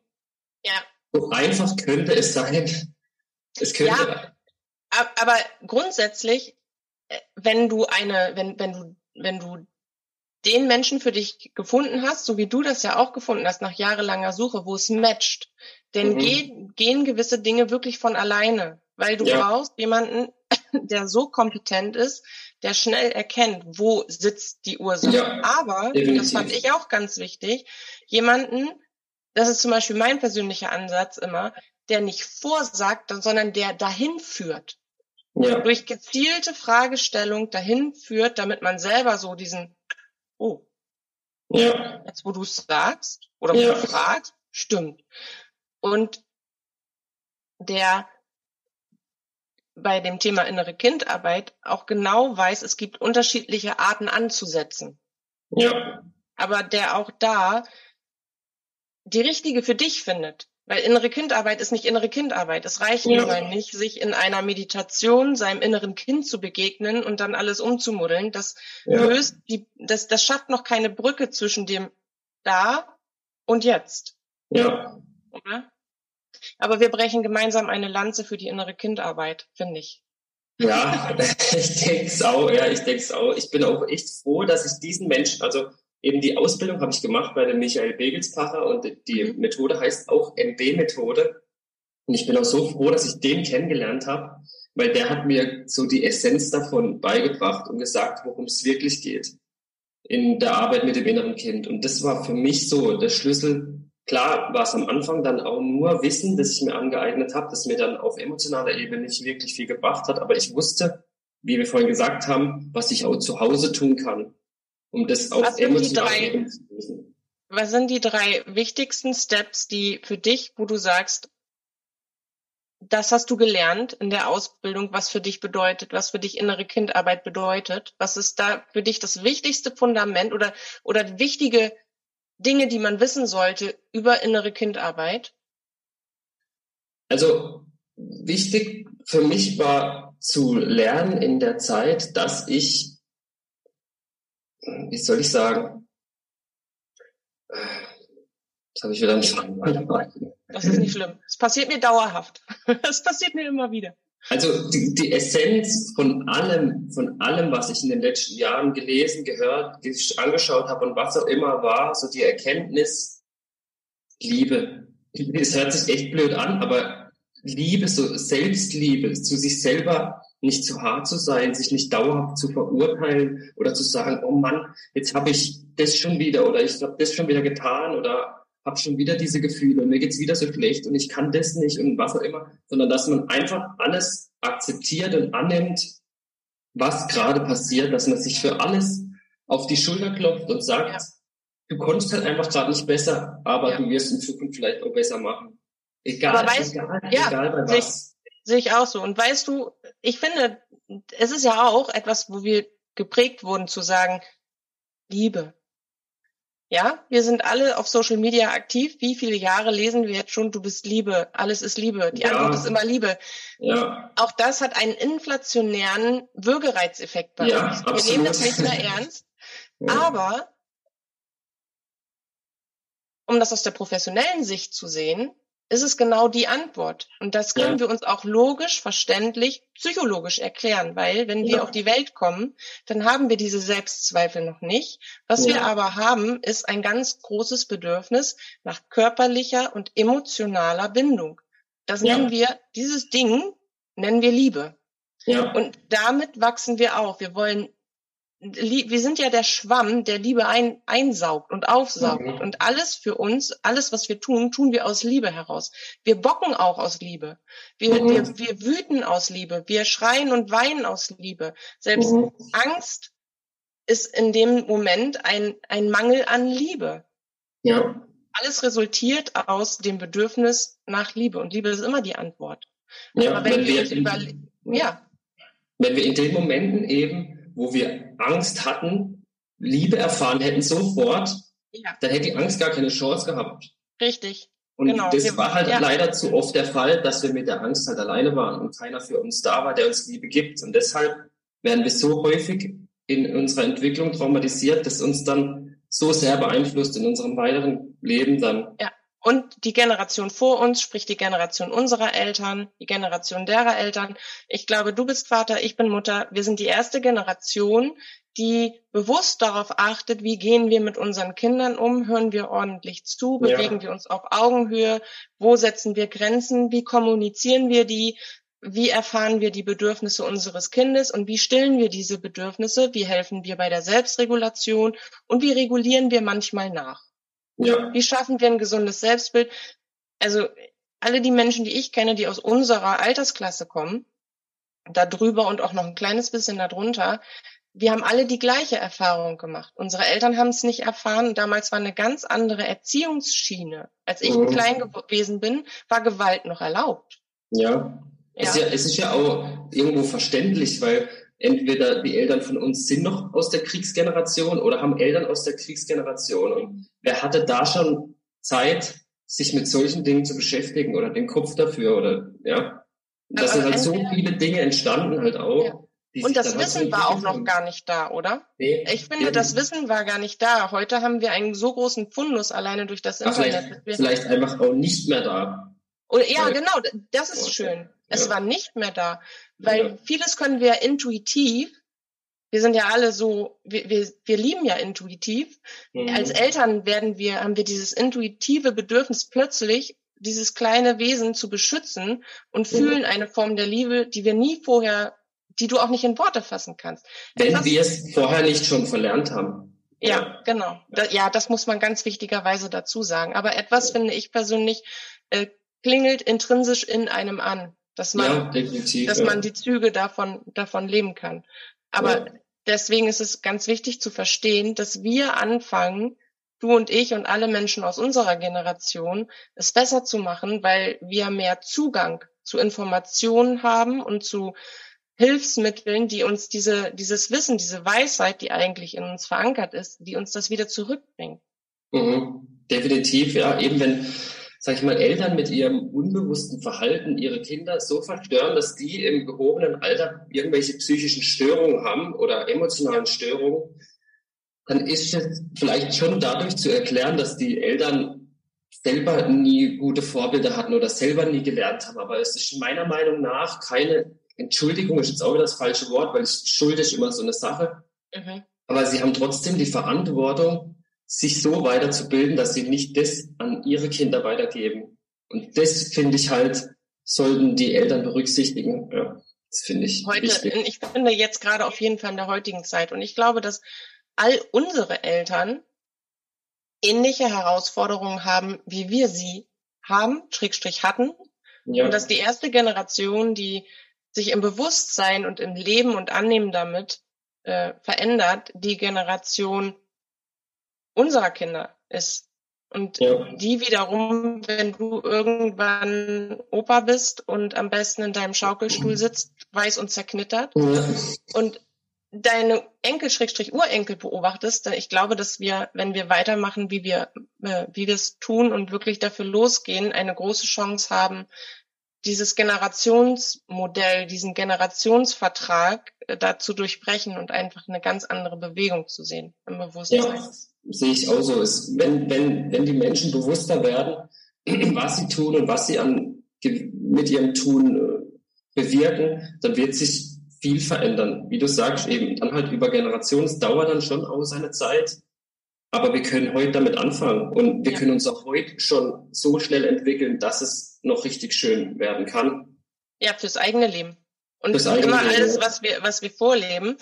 Ja. So einfach könnte es sein. Es könnte. Ja, aber grundsätzlich, äh, wenn du eine, wenn, wenn du, wenn du den Menschen für dich gefunden hast, so wie du das ja auch gefunden hast nach jahrelanger Suche, wo es matcht, denn mhm. gehen, gehen gewisse Dinge wirklich von alleine, weil du ja. brauchst jemanden, der so kompetent ist, der schnell erkennt, wo sitzt die Ursache. Ja, Aber, definitiv. das fand ich auch ganz wichtig, jemanden, das ist zum Beispiel mein persönlicher Ansatz immer, der nicht vorsagt, sondern der dahin führt. Ja. Durch gezielte Fragestellung dahin führt, damit man selber so diesen oh, ja. jetzt wo du es sagst oder ja. wo du fragst, stimmt. Und der bei dem Thema innere Kindarbeit auch genau weiß, es gibt unterschiedliche Arten anzusetzen. Ja. Aber der auch da die richtige für dich findet. Weil innere Kindarbeit ist nicht innere Kindarbeit. Es reicht ja. nun nicht, sich in einer Meditation seinem inneren Kind zu begegnen und dann alles umzumuddeln. Das ja. löst die, das, das schafft noch keine Brücke zwischen dem da und jetzt. Ja. Oder? Aber wir brechen gemeinsam eine Lanze für die innere Kindarbeit, finde ich. Ja, ich denke es auch, ja, ich denke es auch. Ich bin auch echt froh, dass ich diesen Menschen, also eben die Ausbildung habe ich gemacht bei dem Michael Begelspacher und die mhm. Methode heißt auch MB-Methode. Und ich bin auch so froh, dass ich den kennengelernt habe, weil der hat mir so die Essenz davon beigebracht und gesagt, worum es wirklich geht in der Arbeit mit dem inneren Kind. Und das war für mich so der Schlüssel. Klar war es am Anfang dann auch nur Wissen, das ich mir angeeignet habe, das mir dann auf emotionaler Ebene nicht wirklich viel gebracht hat. Aber ich wusste, wie wir vorhin gesagt haben, was ich auch zu Hause tun kann, um das auch emotional zu lösen. Was sind die drei wichtigsten Steps, die für dich, wo du sagst, das hast du gelernt in der Ausbildung, was für dich bedeutet, was für dich innere Kindarbeit bedeutet? Was ist da für dich das wichtigste Fundament oder, oder wichtige Dinge, die man wissen sollte über innere Kindarbeit? Also wichtig für mich war zu lernen in der Zeit, dass ich, wie soll ich sagen, jetzt habe ich wieder Schreiben. Das ist nicht schlimm. Es passiert mir dauerhaft. Es passiert mir immer wieder. Also die, die Essenz von allem, von allem, was ich in den letzten Jahren gelesen, gehört, angeschaut habe und was auch immer war, so die Erkenntnis, Liebe. Es hört sich echt blöd an, aber Liebe, so Selbstliebe, zu sich selber nicht zu hart zu sein, sich nicht dauerhaft zu verurteilen oder zu sagen, oh Mann, jetzt habe ich das schon wieder oder ich habe das schon wieder getan oder habe schon wieder diese Gefühle und mir geht's wieder so schlecht und ich kann das nicht und was auch immer, sondern dass man einfach alles akzeptiert und annimmt, was gerade passiert, dass man sich für alles auf die Schulter klopft und sagt, ja. du konntest halt einfach gerade nicht besser, aber ja. du wirst in Zukunft vielleicht auch besser machen. Egal, weißt, egal, ja, egal bei was. Sehe ich auch so. Und weißt du, ich finde, es ist ja auch etwas, wo wir geprägt wurden zu sagen, Liebe, ja, wir sind alle auf Social Media aktiv. Wie viele Jahre lesen wir jetzt schon, du bist Liebe, alles ist Liebe, die ja. Antwort ist immer Liebe. Ja. Auch das hat einen inflationären Würgereizeffekt bei ja, uns. Wir absolut. nehmen das nicht mehr ernst. Aber um das aus der professionellen Sicht zu sehen, ist es genau die Antwort. Und das können ja. wir uns auch logisch, verständlich, psychologisch erklären, weil wenn wir auf die Welt kommen, dann haben wir diese Selbstzweifel noch nicht. Was ja. wir aber haben, ist ein ganz großes Bedürfnis nach körperlicher und emotionaler Bindung. Das nennen wir, dieses Ding nennen wir Liebe. Ja. Und damit wachsen wir auch. Wir wollen wir sind ja der Schwamm, der Liebe ein, einsaugt und aufsaugt. Mhm. Und alles für uns, alles, was wir tun, tun wir aus Liebe heraus. Wir bocken auch aus Liebe. Wir, mhm. wir, wir wüten aus Liebe. Wir schreien und weinen aus Liebe. Selbst mhm. Angst ist in dem Moment ein, ein Mangel an Liebe. Ja. Alles resultiert aus dem Bedürfnis nach Liebe. Und Liebe ist immer die Antwort. Ja, Aber wenn, wenn wir, über, ja. Wenn wir in den Momenten eben wo wir Angst hatten, Liebe erfahren hätten sofort, ja. dann hätte die Angst gar keine Chance gehabt. Richtig. Und genau. das war halt ja. leider zu oft der Fall, dass wir mit der Angst halt alleine waren und keiner für uns da war, der uns Liebe gibt. Und deshalb werden wir so häufig in unserer Entwicklung traumatisiert, dass uns dann so sehr beeinflusst in unserem weiteren Leben dann. Ja. Und die Generation vor uns, sprich die Generation unserer Eltern, die Generation derer Eltern. Ich glaube, du bist Vater, ich bin Mutter. Wir sind die erste Generation, die bewusst darauf achtet, wie gehen wir mit unseren Kindern um, hören wir ordentlich zu, bewegen ja. wir uns auf Augenhöhe, wo setzen wir Grenzen, wie kommunizieren wir die, wie erfahren wir die Bedürfnisse unseres Kindes und wie stillen wir diese Bedürfnisse, wie helfen wir bei der Selbstregulation und wie regulieren wir manchmal nach. Ja. Wie schaffen wir ein gesundes Selbstbild? Also alle die Menschen, die ich kenne, die aus unserer Altersklasse kommen, da drüber und auch noch ein kleines bisschen darunter, wir haben alle die gleiche Erfahrung gemacht. Unsere Eltern haben es nicht erfahren. Damals war eine ganz andere Erziehungsschiene. Als ich mhm. klein gewesen bin, war Gewalt noch erlaubt. Ja. ja. Es, ist ja, es ist ja auch irgendwo verständlich, weil entweder die Eltern von uns sind noch aus der Kriegsgeneration oder haben Eltern aus der Kriegsgeneration. Und wer hatte da schon Zeit, sich mit solchen Dingen zu beschäftigen oder den Kopf dafür oder ja. Da sind halt so viele Dinge entstanden halt auch. Ja. Und das Wissen war auch noch gar nicht da, oder? Nee, ich finde, das Wissen war gar nicht da. Heute haben wir einen so großen Fundus alleine durch das Internet. Vielleicht, vielleicht einfach auch nicht mehr da. Oder, ja, genau, das ist schön. Es ja. war nicht mehr da. Weil ja. vieles können wir intuitiv, wir sind ja alle so, wir, wir, wir lieben ja intuitiv. Mhm. Als Eltern werden wir, haben wir dieses intuitive Bedürfnis plötzlich, dieses kleine Wesen zu beschützen und mhm. fühlen eine Form der Liebe, die wir nie vorher, die du auch nicht in Worte fassen kannst. Wenn wir es vorher nicht schon verlernt haben. Ja, ja. genau. Da, ja, das muss man ganz wichtigerweise dazu sagen. Aber etwas finde ich persönlich äh, klingelt intrinsisch in einem an. Dass man, ja, dass man die Züge davon, davon leben kann. Aber ja. deswegen ist es ganz wichtig zu verstehen, dass wir anfangen, du und ich und alle Menschen aus unserer Generation, es besser zu machen, weil wir mehr Zugang zu Informationen haben und zu Hilfsmitteln, die uns diese, dieses Wissen, diese Weisheit, die eigentlich in uns verankert ist, die uns das wieder zurückbringt. Mhm. Definitiv, ja. Eben wenn, sag ich mal, Eltern mit ihrem unbewussten Verhalten ihre Kinder so verstören, dass die im gehobenen Alter irgendwelche psychischen Störungen haben oder emotionalen Störungen, dann ist es vielleicht schon dadurch zu erklären, dass die Eltern selber nie gute Vorbilder hatten oder selber nie gelernt haben. Aber es ist meiner Meinung nach keine Entschuldigung, ist jetzt auch wieder das falsche Wort, weil Schuld ist immer so eine Sache. Mhm. Aber sie haben trotzdem die Verantwortung, sich so weiterzubilden, dass sie nicht das an ihre Kinder weitergeben. Und das finde ich halt, sollten die Eltern berücksichtigen. Ja, das finde ich. Heute, wichtig. ich finde jetzt gerade auf jeden Fall in der heutigen Zeit. Und ich glaube, dass all unsere Eltern ähnliche Herausforderungen haben, wie wir sie haben, Schrägstrich hatten. Ja. Und dass die erste Generation, die sich im Bewusstsein und im Leben und Annehmen damit äh, verändert, die Generation unserer Kinder ist. Und ja. die wiederum, wenn du irgendwann Opa bist und am besten in deinem Schaukelstuhl sitzt, weiß und zerknittert ja. und deine Enkel, Schrägstrich Urenkel beobachtest, ich glaube, dass wir, wenn wir weitermachen, wie wir, äh, wie wir es tun und wirklich dafür losgehen, eine große Chance haben, dieses Generationsmodell, diesen Generationsvertrag äh, da zu durchbrechen und einfach eine ganz andere Bewegung zu sehen im Bewusstsein. Ja, sehe ich auch so. Es, wenn, wenn, wenn die Menschen bewusster werden, was sie tun und was sie an, mit ihrem Tun äh, bewirken, dann wird sich viel verändern. Wie du sagst, eben dann halt über Generationen. Es dauert dann schon auch seine Zeit. Aber wir können heute damit anfangen und wir ja. können uns auch heute schon so schnell entwickeln, dass es noch richtig schön werden kann. Ja, fürs eigene Leben. Und fürs immer Leben, alles, was wir, was wir vorleben.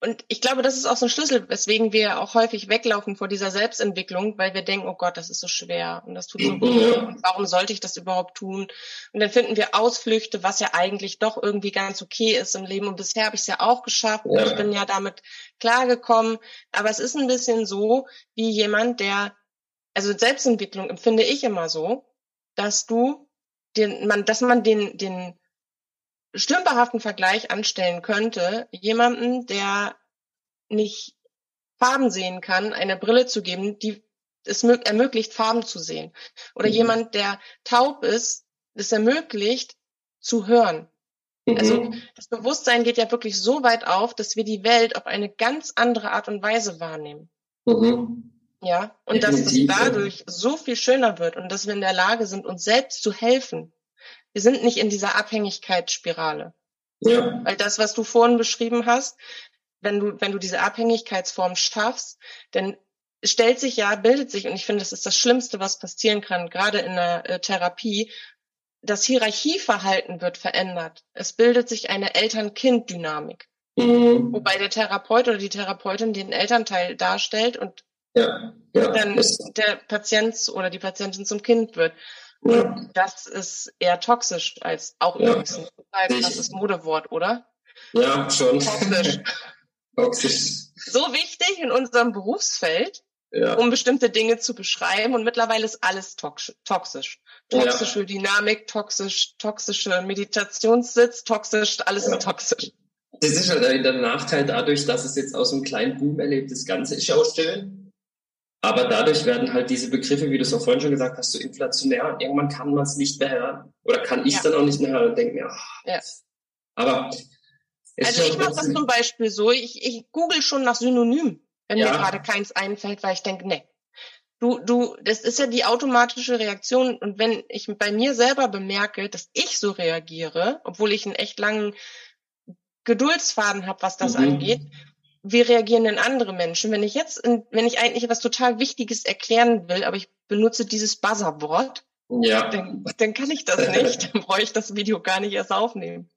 Und ich glaube, das ist auch so ein Schlüssel, weswegen wir auch häufig weglaufen vor dieser Selbstentwicklung, weil wir denken, oh Gott, das ist so schwer und das tut so weh. Ja. Warum sollte ich das überhaupt tun? Und dann finden wir Ausflüchte, was ja eigentlich doch irgendwie ganz okay ist im Leben. Und bisher habe ich es ja auch geschafft. Ja. Ich bin ja damit klargekommen. Aber es ist ein bisschen so wie jemand, der, also Selbstentwicklung empfinde ich immer so, dass du den, man, dass man den, den stümperhaften Vergleich anstellen könnte, jemanden, der nicht Farben sehen kann, eine Brille zu geben, die es ermöglicht, Farben zu sehen. Oder mhm. jemand, der taub ist, es ermöglicht, zu hören. Mhm. Also das Bewusstsein geht ja wirklich so weit auf, dass wir die Welt auf eine ganz andere Art und Weise wahrnehmen. Mhm. Ja, und dass es dadurch so viel schöner wird und dass wir in der Lage sind, uns selbst zu helfen wir sind nicht in dieser Abhängigkeitsspirale. Ja. Weil das, was du vorhin beschrieben hast, wenn du, wenn du diese Abhängigkeitsform schaffst, dann stellt sich ja, bildet sich, und ich finde, das ist das Schlimmste, was passieren kann, gerade in der äh, Therapie, das Hierarchieverhalten wird verändert. Es bildet sich eine Eltern-Kind-Dynamik. Mhm. Wobei der Therapeut oder die Therapeutin den Elternteil darstellt und ja, ja, dann der Patient oder die Patientin zum Kind wird. Ja. Das ist eher toxisch als auch ja. übrigens ein krasses Modewort, oder? Ja, schon. Toxisch. toxisch. So wichtig in unserem Berufsfeld, ja. um bestimmte Dinge zu beschreiben. Und mittlerweile ist alles toxisch. Toxische ja. Dynamik, toxisch, toxische Meditationssitz, toxisch, alles ja. ist toxisch. Das ist halt der Nachteil dadurch, dass es jetzt aus einem kleinen Boom erlebt, das Ganze ist ja auch schön. Aber dadurch werden halt diese Begriffe, wie du es auch vorhin schon gesagt hast, so inflationär. Irgendwann kann man es nicht mehr hören. Oder kann ich es ja. dann auch nicht mehr hören und denke mir, ach, ja. aber. Also ich mache das zum Beispiel so, ich, ich google schon nach Synonym, wenn ja. mir gerade keins einfällt, weil ich denke, nee. Du, du, das ist ja die automatische Reaktion. Und wenn ich bei mir selber bemerke, dass ich so reagiere, obwohl ich einen echt langen Geduldsfaden habe, was das mhm. angeht, wie reagieren denn andere Menschen? Wenn ich jetzt, wenn ich eigentlich etwas total Wichtiges erklären will, aber ich benutze dieses Buzzerwort, ja. dann, dann kann ich das nicht. Dann brauche ich das Video gar nicht erst aufnehmen.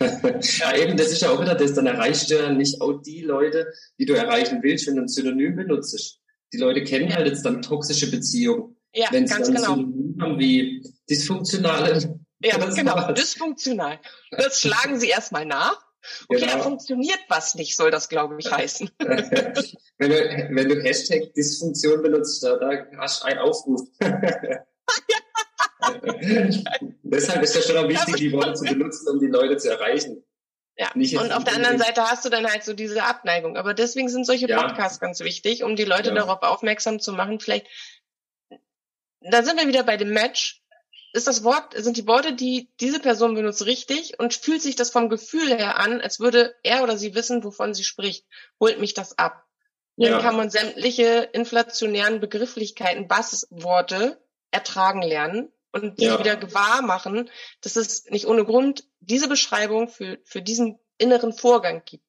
ja, eben, das ist ja auch wieder das. Dann erreichst du ja nicht auch die Leute, die du erreichen willst, wenn du ein Synonym benutzt. Die Leute kennen ja. halt jetzt dann toxische Beziehungen. Ja, wenn sie ganz dann genau. Synonym haben wie dysfunktionale Ja, das genau, dysfunktional. Das schlagen Sie erstmal nach. Okay, genau. da funktioniert was nicht, soll das, glaube ich, heißen. wenn, du, wenn du Hashtag Dysfunktion benutzt, da, da hast du einen Aufruf. Deshalb ist ja schon auch wichtig, die Worte zu benutzen, um die Leute zu erreichen. Ja, und auf der anderen Seite hast du dann halt so diese Abneigung. Aber deswegen sind solche ja. Podcasts ganz wichtig, um die Leute ja. darauf aufmerksam zu machen. Vielleicht, da sind wir wieder bei dem Match. Ist das Wort, sind die Worte, die diese Person benutzt, richtig und fühlt sich das vom Gefühl her an, als würde er oder sie wissen, wovon sie spricht? Holt mich das ab? Ja. Dann kann man sämtliche inflationären Begrifflichkeiten, Bassworte ertragen lernen und ja. wieder gewahr machen, dass es nicht ohne Grund diese Beschreibung für, für diesen inneren Vorgang gibt.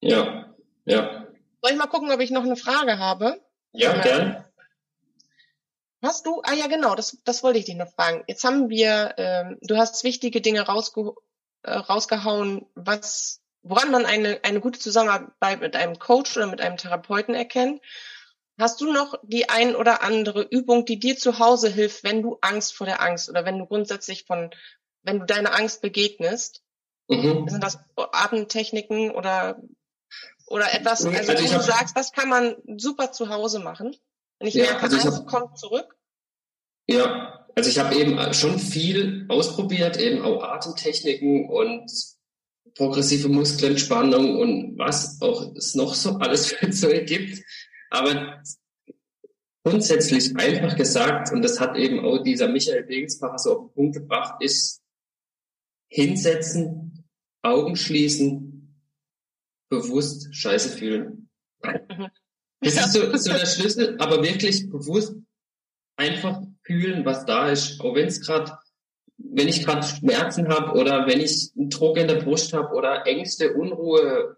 Ja, ja. Soll ich mal gucken, ob ich noch eine Frage habe? Ja, ja. Hast du, ah ja genau, das, das wollte ich dich noch fragen. Jetzt haben wir, ähm, du hast wichtige Dinge rausge, äh, rausgehauen, was, woran man eine, eine gute Zusammenarbeit mit einem Coach oder mit einem Therapeuten erkennt. Hast du noch die ein oder andere Übung, die dir zu Hause hilft, wenn du Angst vor der Angst oder wenn du grundsätzlich von, wenn du deiner Angst begegnest? Mhm. Sind das Atemtechniken oder, oder etwas, also, also wo du sagst, das kann man super zu Hause machen? Wenn ich ja, merke, also Angst hab, kommt zurück? Ja, also ich habe eben schon viel ausprobiert, eben auch Atemtechniken und progressive Muskelentspannung und was auch es noch so alles für Zeug gibt. Aber grundsätzlich einfach gesagt, und das hat eben auch dieser Michael Degensbacher so auf den Punkt gebracht, ist hinsetzen, Augen schließen, bewusst Scheiße fühlen. Mhm. Das ist so, so der Schlüssel, aber wirklich bewusst einfach fühlen, was da ist. Auch wenn es gerade, wenn ich gerade Schmerzen habe oder wenn ich einen Druck in der Brust habe oder Ängste, Unruhe,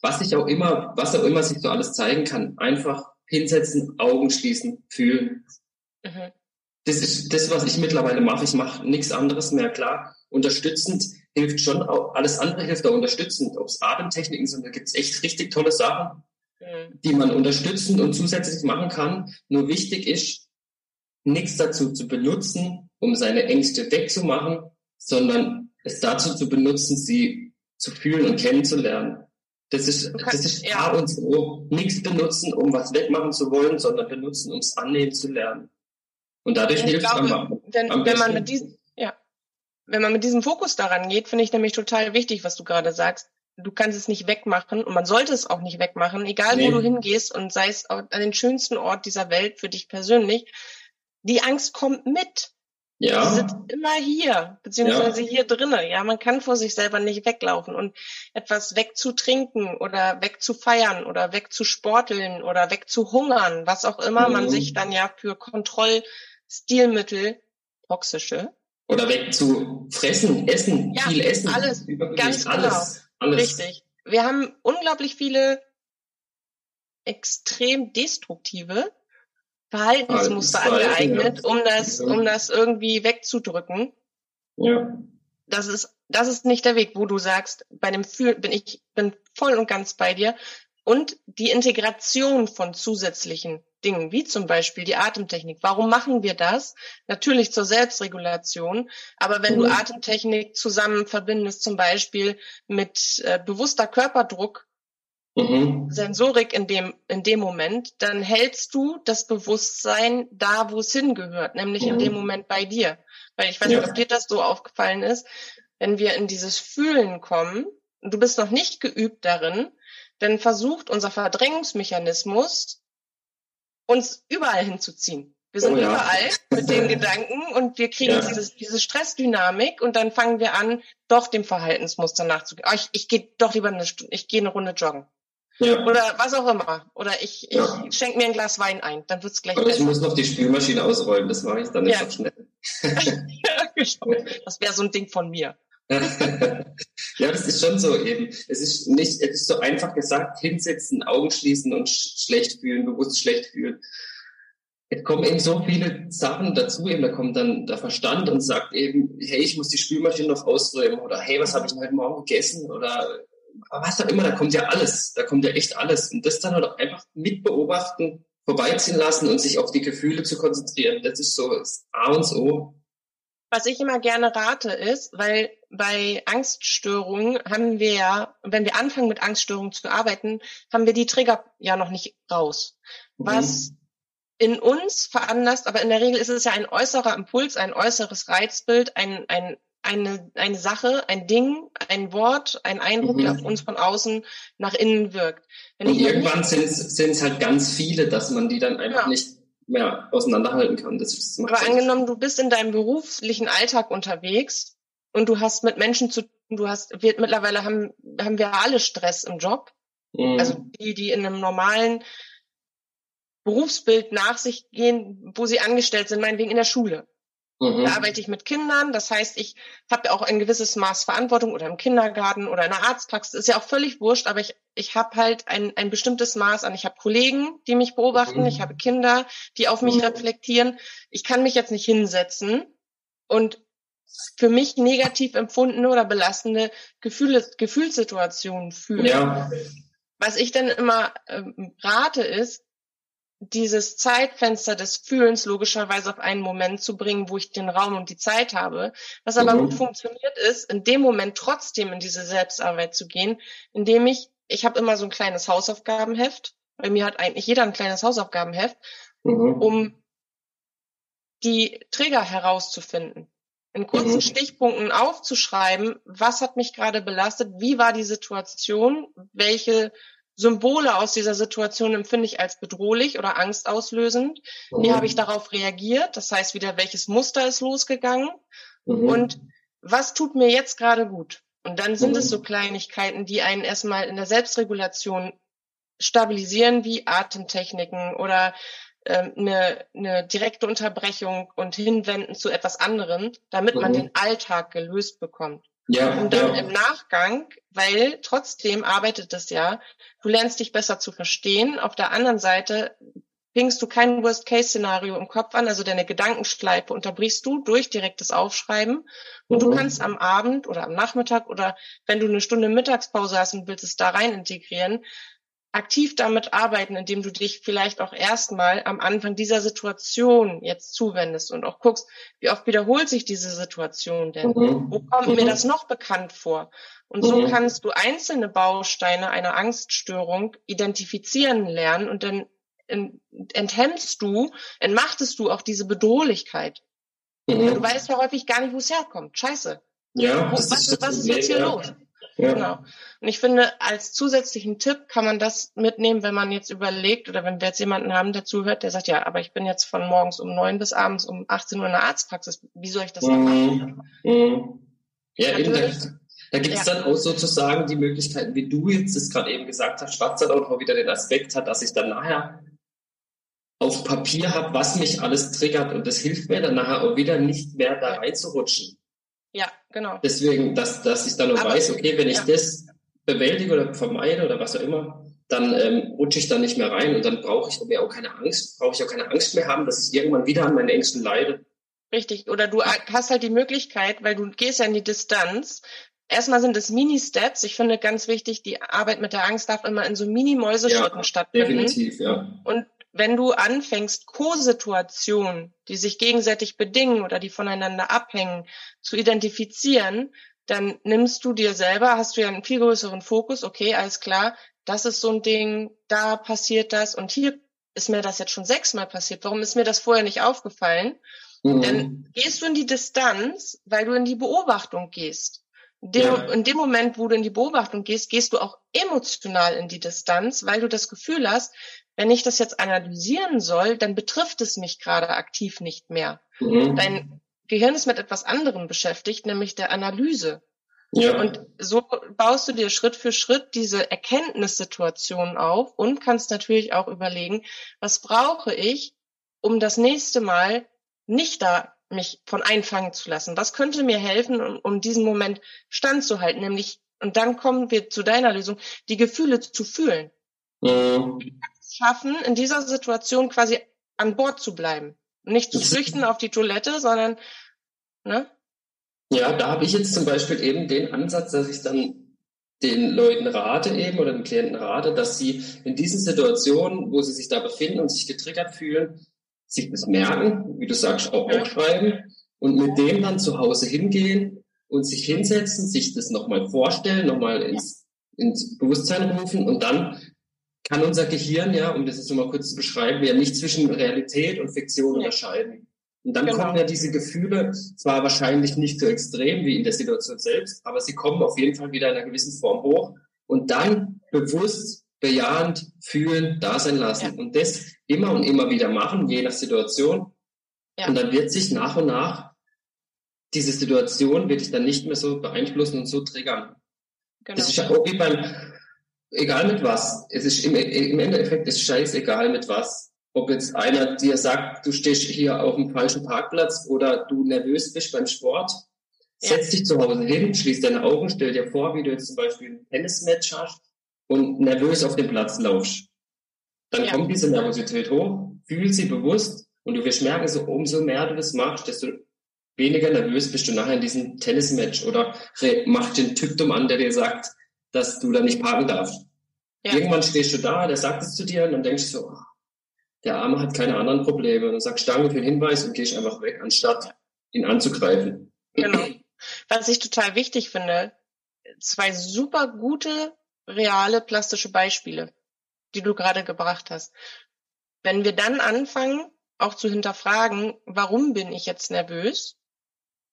was ich auch immer, was auch immer sich so alles zeigen kann, einfach hinsetzen, Augen schließen, fühlen. Mhm. Das ist das, was ich mittlerweile mache. Ich mache nichts anderes mehr. Klar, unterstützend hilft schon auch, alles andere hilft auch unterstützend. Ob es Atemtechniken sind, da gibt es echt richtig tolle Sachen. Die man unterstützend und zusätzlich machen kann. Nur wichtig ist, nichts dazu zu benutzen, um seine Ängste wegzumachen, sondern es dazu zu benutzen, sie zu fühlen und kennenzulernen. Das ist, kannst, das ist ja. A und O. Nichts benutzen, um was wegmachen zu wollen, sondern benutzen, um es annehmen zu lernen. Und dadurch hilft es am, wenn, am wenn man mit diesem, ja, wenn man mit diesem Fokus daran geht, finde ich nämlich total wichtig, was du gerade sagst. Du kannst es nicht wegmachen und man sollte es auch nicht wegmachen, egal nee. wo du hingehst und sei es an den schönsten Ort dieser Welt für dich persönlich. Die Angst kommt mit. Ja. Die sind immer hier, beziehungsweise ja. hier drinnen. Ja, man kann vor sich selber nicht weglaufen und etwas wegzutrinken oder wegzufeiern oder wegzusporteln oder wegzuhungern, was auch immer mhm. man sich dann ja für Kontrollstilmittel, toxische. Oder wegzufressen, essen, ja, viel essen. Alles, ganz genau. Alles, alles. Richtig. Wir haben unglaublich viele extrem destruktive Verhaltensmuster angeeignet, um das, um das irgendwie wegzudrücken. Ja. Das ist, das ist nicht der Weg, wo du sagst, bei dem Fühlen bin ich, bin voll und ganz bei dir. Und die Integration von zusätzlichen Dingen, wie zum Beispiel die Atemtechnik. Warum machen wir das? Natürlich zur Selbstregulation. Aber wenn mhm. du Atemtechnik zusammen verbindest, zum Beispiel mit äh, bewusster Körperdruck, mhm. Sensorik in dem, in dem Moment, dann hältst du das Bewusstsein da, wo es hingehört, nämlich mhm. in dem mhm. Moment bei dir. Weil ich weiß nicht, ob dir das so aufgefallen ist, wenn wir in dieses Fühlen kommen, und du bist noch nicht geübt darin, dann versucht unser Verdrängungsmechanismus, uns überall hinzuziehen. Wir sind oh, ja. überall mit den Gedanken und wir kriegen ja. dieses, diese Stressdynamik und dann fangen wir an, doch dem Verhaltensmuster nachzugehen. Oh, ich, ich gehe doch lieber eine Stunde, ich gehe eine Runde joggen. Ja. Oder was auch immer. Oder ich, ich ja. schenke mir ein Glas Wein ein, dann wird's gleich Aber besser. Ich muss noch die Spülmaschine ausräumen, das mache ich dann nicht ja. so schnell. ja, genau. Das wäre so ein Ding von mir. ja, das ist schon so eben. Es ist nicht, es ist so einfach gesagt, hinsetzen, Augen schließen und sch schlecht fühlen, bewusst schlecht fühlen. Es kommen eben so viele Sachen dazu, eben da kommt dann der Verstand und sagt eben, hey, ich muss die Spülmaschine noch ausräumen oder hey, was habe ich heute Morgen gegessen oder was auch immer, da kommt ja alles, da kommt ja echt alles. Und das dann halt auch einfach mitbeobachten, vorbeiziehen lassen und sich auf die Gefühle zu konzentrieren, das ist so das A und O. Was ich immer gerne rate ist, weil bei Angststörungen haben wir ja, wenn wir anfangen mit Angststörungen zu arbeiten, haben wir die Trigger ja noch nicht raus. Mhm. Was in uns veranlasst, aber in der Regel ist es ja ein äußerer Impuls, ein äußeres Reizbild, ein, ein, eine, eine Sache, ein Ding, ein Wort, ein Eindruck, mhm. der auf uns von außen nach innen wirkt. Wenn Und irgendwann sind es halt ganz viele, dass man die dann einfach ja. nicht mehr auseinanderhalten kann. Das, das Aber angenommen, du bist in deinem beruflichen Alltag unterwegs und du hast mit Menschen zu tun, du hast, wir, mittlerweile haben, haben wir alle Stress im Job. Mhm. Also die, die in einem normalen Berufsbild nach sich gehen, wo sie angestellt sind, meinetwegen in der Schule. Mhm. Da arbeite ich mit Kindern. Das heißt, ich habe auch ein gewisses Maß Verantwortung oder im Kindergarten oder in der Arztpraxis. Ist ja auch völlig wurscht, aber ich, ich habe halt ein, ein bestimmtes Maß an. Ich habe Kollegen, die mich beobachten. Mhm. Ich habe Kinder, die auf mich mhm. reflektieren. Ich kann mich jetzt nicht hinsetzen und für mich negativ empfundene oder belastende Gefühle, Gefühlssituationen fühlen. Ja. Was ich dann immer ähm, rate ist, dieses Zeitfenster des Fühlens logischerweise auf einen Moment zu bringen, wo ich den Raum und die Zeit habe. Was aber mhm. gut funktioniert ist, in dem Moment trotzdem in diese Selbstarbeit zu gehen, indem ich, ich habe immer so ein kleines Hausaufgabenheft, bei mir hat eigentlich jeder ein kleines Hausaufgabenheft, mhm. um die Trigger herauszufinden. In kurzen mhm. Stichpunkten aufzuschreiben, was hat mich gerade belastet, wie war die Situation, welche Symbole aus dieser Situation empfinde ich als bedrohlich oder angstauslösend. Mhm. Wie habe ich darauf reagiert? Das heißt wieder, welches Muster ist losgegangen? Mhm. Und was tut mir jetzt gerade gut? Und dann sind mhm. es so Kleinigkeiten, die einen erstmal in der Selbstregulation stabilisieren, wie Atemtechniken oder äh, eine, eine direkte Unterbrechung und hinwenden zu etwas anderem, damit man mhm. den Alltag gelöst bekommt. Ja, und dann ja. im Nachgang, weil trotzdem arbeitet es ja, du lernst dich besser zu verstehen. Auf der anderen Seite fingst du kein Worst-Case-Szenario im Kopf an, also deine Gedankenschleife unterbrichst du durch direktes Aufschreiben. Und mhm. du kannst am Abend oder am Nachmittag oder wenn du eine Stunde Mittagspause hast und willst es da rein integrieren, aktiv damit arbeiten, indem du dich vielleicht auch erstmal am Anfang dieser Situation jetzt zuwendest und auch guckst, wie oft wiederholt sich diese Situation denn? Mhm. Wo kommt mhm. mir das noch bekannt vor? Und so mhm. kannst du einzelne Bausteine einer Angststörung identifizieren lernen und dann enthemmst du, entmachtest du auch diese Bedrohlichkeit. Mhm. Du weißt ja häufig gar nicht, wo es herkommt. Scheiße. Ja, Wo, was, was ist jetzt hier los? Ja. Genau. Und ich finde, als zusätzlichen Tipp kann man das mitnehmen, wenn man jetzt überlegt oder wenn wir jetzt jemanden haben, der zuhört, der sagt, ja, aber ich bin jetzt von morgens um neun bis abends um 18 Uhr in der Arztpraxis. Wie soll ich das denn machen? Mhm. Ja, eben, da, da gibt es ja. dann auch sozusagen die Möglichkeiten, wie du jetzt es gerade eben gesagt hast, was dann auch wieder den Aspekt hat, dass ich dann nachher auf Papier habe, was mich alles triggert und das hilft mir dann nachher auch wieder nicht mehr da reinzurutschen. Ja, genau. Deswegen, dass, dass ich dann Aber, weiß, okay, wenn ich ja. das bewältige oder vermeide oder was auch immer, dann ähm, rutsche ich da nicht mehr rein und dann brauche ich mir auch keine Angst, brauche ich auch keine Angst mehr haben, dass ich irgendwann wieder an meinen Ängsten leide. Richtig. Oder du hast halt die Möglichkeit, weil du gehst ja in die Distanz. Erstmal sind es Mini-Steps. Ich finde ganz wichtig, die Arbeit mit der Angst darf immer in so Mini-Mäuseschritten ja, stattfinden. Definitiv, ja. Und wenn du anfängst, Co-Situationen, die sich gegenseitig bedingen oder die voneinander abhängen, zu identifizieren, dann nimmst du dir selber, hast du ja einen viel größeren Fokus, okay, alles klar, das ist so ein Ding, da passiert das und hier ist mir das jetzt schon sechsmal passiert, warum ist mir das vorher nicht aufgefallen? Mhm. Dann gehst du in die Distanz, weil du in die Beobachtung gehst. Dem, ja. In dem Moment, wo du in die Beobachtung gehst, gehst du auch emotional in die Distanz, weil du das Gefühl hast, wenn ich das jetzt analysieren soll, dann betrifft es mich gerade aktiv nicht mehr. Mhm. Dein Gehirn ist mit etwas anderem beschäftigt, nämlich der Analyse. Ja. Und so baust du dir Schritt für Schritt diese Erkenntnissituation auf und kannst natürlich auch überlegen, was brauche ich, um das nächste Mal nicht da mich von einfangen zu lassen? Was könnte mir helfen, um, um diesen Moment standzuhalten? Nämlich, und dann kommen wir zu deiner Lösung, die Gefühle zu fühlen. Mhm. Schaffen, in dieser Situation quasi an Bord zu bleiben? Nicht zu flüchten auf die Toilette, sondern, ne? Ja, da habe ich jetzt zum Beispiel eben den Ansatz, dass ich dann den Leuten rate eben oder den Klienten rate, dass sie in diesen Situationen, wo sie sich da befinden und sich getriggert fühlen, sich das merken, wie du sagst, auch aufschreiben und mit dem dann zu Hause hingehen und sich hinsetzen, sich das nochmal vorstellen, nochmal ins, ins Bewusstsein rufen und dann kann unser Gehirn, ja, um das jetzt nochmal kurz zu beschreiben, ja nicht zwischen Realität und Fiktion unterscheiden. Und dann genau. kommen ja diese Gefühle zwar wahrscheinlich nicht so extrem wie in der Situation selbst, aber sie kommen auf jeden Fall wieder in einer gewissen Form hoch und dann bewusst, bejahend fühlen, da sein lassen ja. und das immer und immer wieder machen, je nach Situation. Ja. Und dann wird sich nach und nach diese Situation wird dich dann nicht mehr so beeinflussen und so triggern. Genau. Das ist ja auch wie beim, egal mit was. Es ist im, im Endeffekt ist scheißegal mit was ob jetzt einer dir sagt, du stehst hier auf dem falschen Parkplatz oder du nervös bist beim Sport, ja. setz dich zu Hause hin, schließ deine Augen, stell dir vor, wie du jetzt zum Beispiel ein Tennismatch hast und nervös auf den Platz laufst. Dann ja. kommt diese Nervosität hoch, fühl sie bewusst und du wirst merken, so umso mehr du das machst, desto weniger nervös bist du nachher in diesem Tennismatch oder mach den Typ dumm an, der dir sagt, dass du da nicht parken darfst. Ja. Irgendwann stehst du da, der sagt es zu dir und dann denkst du so, der Arme hat keine anderen Probleme. Und dann sagst danke für den Hinweis und gehst einfach weg, anstatt ihn anzugreifen. Genau. Was ich total wichtig finde, zwei super gute, reale plastische Beispiele, die du gerade gebracht hast. Wenn wir dann anfangen, auch zu hinterfragen, warum bin ich jetzt nervös?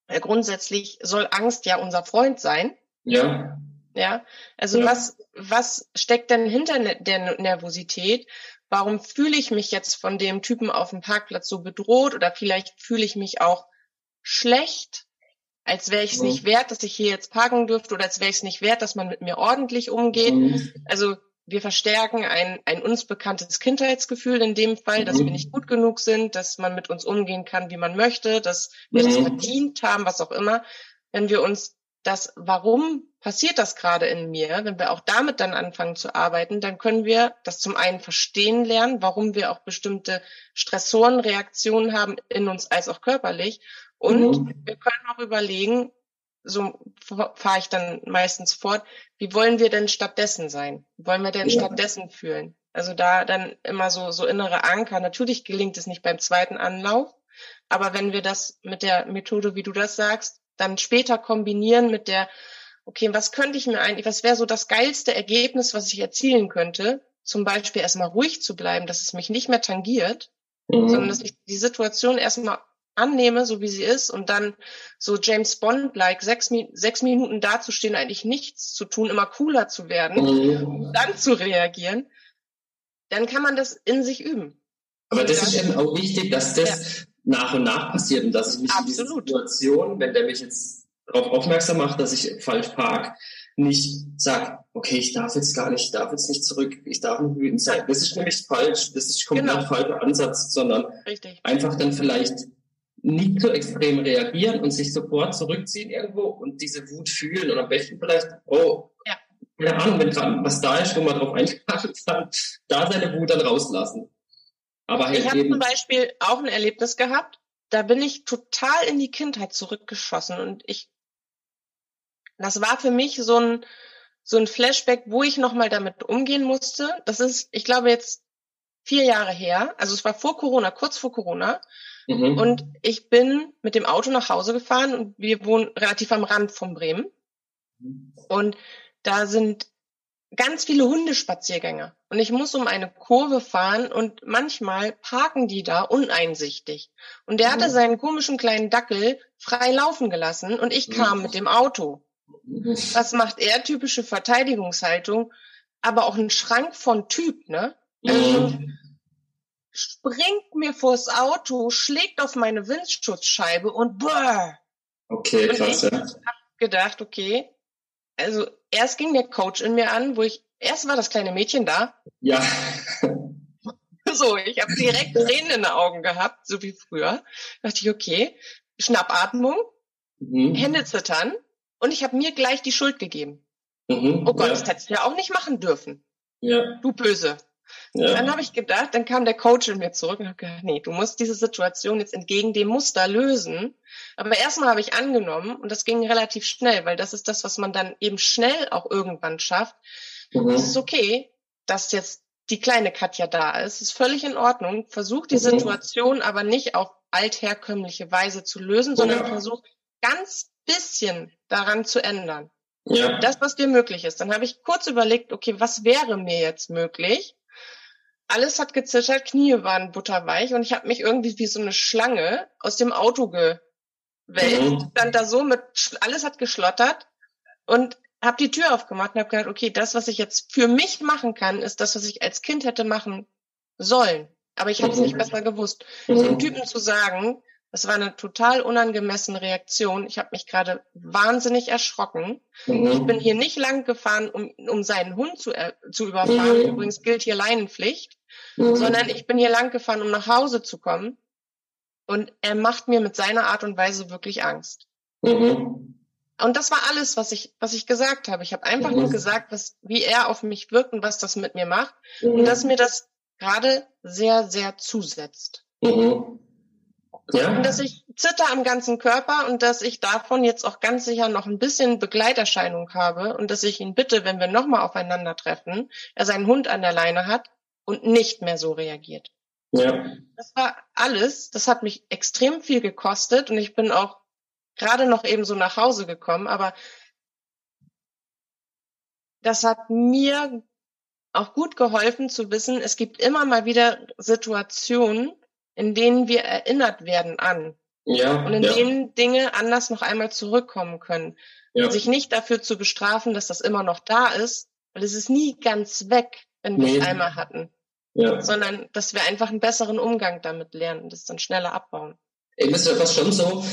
Weil grundsätzlich soll Angst ja unser Freund sein. Ja. Ja. Also ja. was, was steckt denn hinter ne-, der Nervosität? warum fühle ich mich jetzt von dem Typen auf dem Parkplatz so bedroht oder vielleicht fühle ich mich auch schlecht, als wäre ich es mhm. nicht wert, dass ich hier jetzt parken dürfte oder als wäre ich es nicht wert, dass man mit mir ordentlich umgeht. Mhm. Also wir verstärken ein, ein uns bekanntes Kindheitsgefühl in dem Fall, dass wir nicht gut genug sind, dass man mit uns umgehen kann, wie man möchte, dass wir das verdient haben, was auch immer. Wenn wir uns das, warum passiert das gerade in mir, wenn wir auch damit dann anfangen zu arbeiten, dann können wir das zum einen verstehen lernen, warum wir auch bestimmte Stressoren, Reaktionen haben in uns als auch körperlich. Und mhm. wir können auch überlegen, so fahre ich dann meistens fort, wie wollen wir denn stattdessen sein? Wie wollen wir denn ja. stattdessen fühlen? Also da dann immer so, so innere Anker. Natürlich gelingt es nicht beim zweiten Anlauf, aber wenn wir das mit der Methode, wie du das sagst, dann später kombinieren mit der, okay, was könnte ich mir eigentlich, was wäre so das geilste Ergebnis, was ich erzielen könnte? Zum Beispiel erstmal ruhig zu bleiben, dass es mich nicht mehr tangiert, mhm. sondern dass ich die Situation erstmal annehme, so wie sie ist, und dann so James Bond-like sechs, sechs Minuten dazustehen, eigentlich nichts zu tun, immer cooler zu werden, mhm. dann zu reagieren, dann kann man das in sich üben. Aber das ist eben auch wichtig, dass das nach und nach passiert und dass ich mich Absolut. in dieser Situation, wenn der mich jetzt darauf aufmerksam macht, dass ich falsch park, nicht sag, okay, ich darf jetzt gar nicht, ich darf jetzt nicht zurück, ich darf nicht wütend sein. Das ist nämlich falsch, das ist komplett genau. falscher Ansatz, sondern Richtig. einfach dann vielleicht nicht so extrem reagieren und sich sofort zurückziehen irgendwo und diese Wut fühlen und am besten vielleicht, oh, ja. keine Ahnung, wenn was da ist, wo man drauf eingeschlagen kann, da seine Wut dann rauslassen. Aber ich habe zum Beispiel auch ein Erlebnis gehabt, da bin ich total in die Kindheit zurückgeschossen und ich, das war für mich so ein, so ein Flashback, wo ich nochmal damit umgehen musste. Das ist, ich glaube jetzt vier Jahre her, also es war vor Corona, kurz vor Corona. Mhm. Und ich bin mit dem Auto nach Hause gefahren und wir wohnen relativ am Rand von Bremen. Mhm. Und da sind ganz viele Hundespaziergänge. Und ich muss um eine Kurve fahren und manchmal parken die da uneinsichtig. Und der hatte mhm. seinen komischen kleinen Dackel frei laufen gelassen und ich kam mit dem Auto. Was macht er? Typische Verteidigungshaltung, aber auch ein Schrank von Typ, ne? Also, springt mir vors Auto, schlägt auf meine Windschutzscheibe und brrr. Okay, krass, und ich ja. hab gedacht, okay, also erst ging der Coach in mir an, wo ich, erst war das kleine Mädchen da. Ja. So, ich habe direkt Tränen in den Augen gehabt, so wie früher. Da dachte ich, okay, Schnappatmung, mhm. Hände zittern und ich habe mir gleich die Schuld gegeben. Mhm, oh Gott, ja. das hättest du ja auch nicht machen dürfen. Ja. Du Böse. Ja. Dann habe ich gedacht, dann kam der Coach in mir zurück und habe gedacht, nee, du musst diese Situation jetzt entgegen dem Muster lösen. Aber erstmal habe ich angenommen und das ging relativ schnell, weil das ist das, was man dann eben schnell auch irgendwann schafft. Mhm. Es ist okay, dass jetzt die kleine Katja da ist. Es ist völlig in Ordnung. Versuch die mhm. Situation aber nicht auf altherkömmliche Weise zu lösen, sondern ja. versuche ganz bisschen daran zu ändern. Ja. Das, was dir möglich ist. Dann habe ich kurz überlegt, okay, was wäre mir jetzt möglich? Alles hat gezittert, Knie waren butterweich und ich habe mich irgendwie wie so eine Schlange aus dem Auto gewälzt, mhm. stand da so mit, alles hat geschlottert und habe die Tür aufgemacht und habe gedacht, okay, das, was ich jetzt für mich machen kann, ist das, was ich als Kind hätte machen sollen. Aber ich habe es mhm. nicht besser gewusst. Mhm. Einem Typen zu sagen, das war eine total unangemessene Reaktion. Ich habe mich gerade wahnsinnig erschrocken. Mhm. Ich bin hier nicht lang gefahren, um, um seinen Hund zu, äh, zu überfahren. Mhm. Übrigens gilt hier Leinenpflicht. Mhm. Sondern ich bin hier lang gefahren, um nach Hause zu kommen. Und er macht mir mit seiner Art und Weise wirklich Angst. Mhm. Und das war alles, was ich, was ich gesagt habe. Ich habe einfach mhm. nur gesagt, was, wie er auf mich wirkt und was das mit mir macht. Mhm. Und dass mir das gerade sehr, sehr zusetzt. Mhm. Ja. Und dass ich zitter am ganzen Körper und dass ich davon jetzt auch ganz sicher noch ein bisschen Begleiterscheinung habe und dass ich ihn bitte, wenn wir nochmal aufeinandertreffen, er seinen Hund an der Leine hat und nicht mehr so reagiert. Ja. Das war alles. Das hat mich extrem viel gekostet und ich bin auch gerade noch eben so nach Hause gekommen, aber das hat mir auch gut geholfen zu wissen, es gibt immer mal wieder Situationen, in denen wir erinnert werden an. Ja, und in ja. denen Dinge anders noch einmal zurückkommen können. Ja. Und sich nicht dafür zu bestrafen, dass das immer noch da ist, weil es ist nie ganz weg, wenn wir nee. es einmal hatten. Ja. Sondern dass wir einfach einen besseren Umgang damit lernen und das dann schneller abbauen. Eben ist ja fast schon so,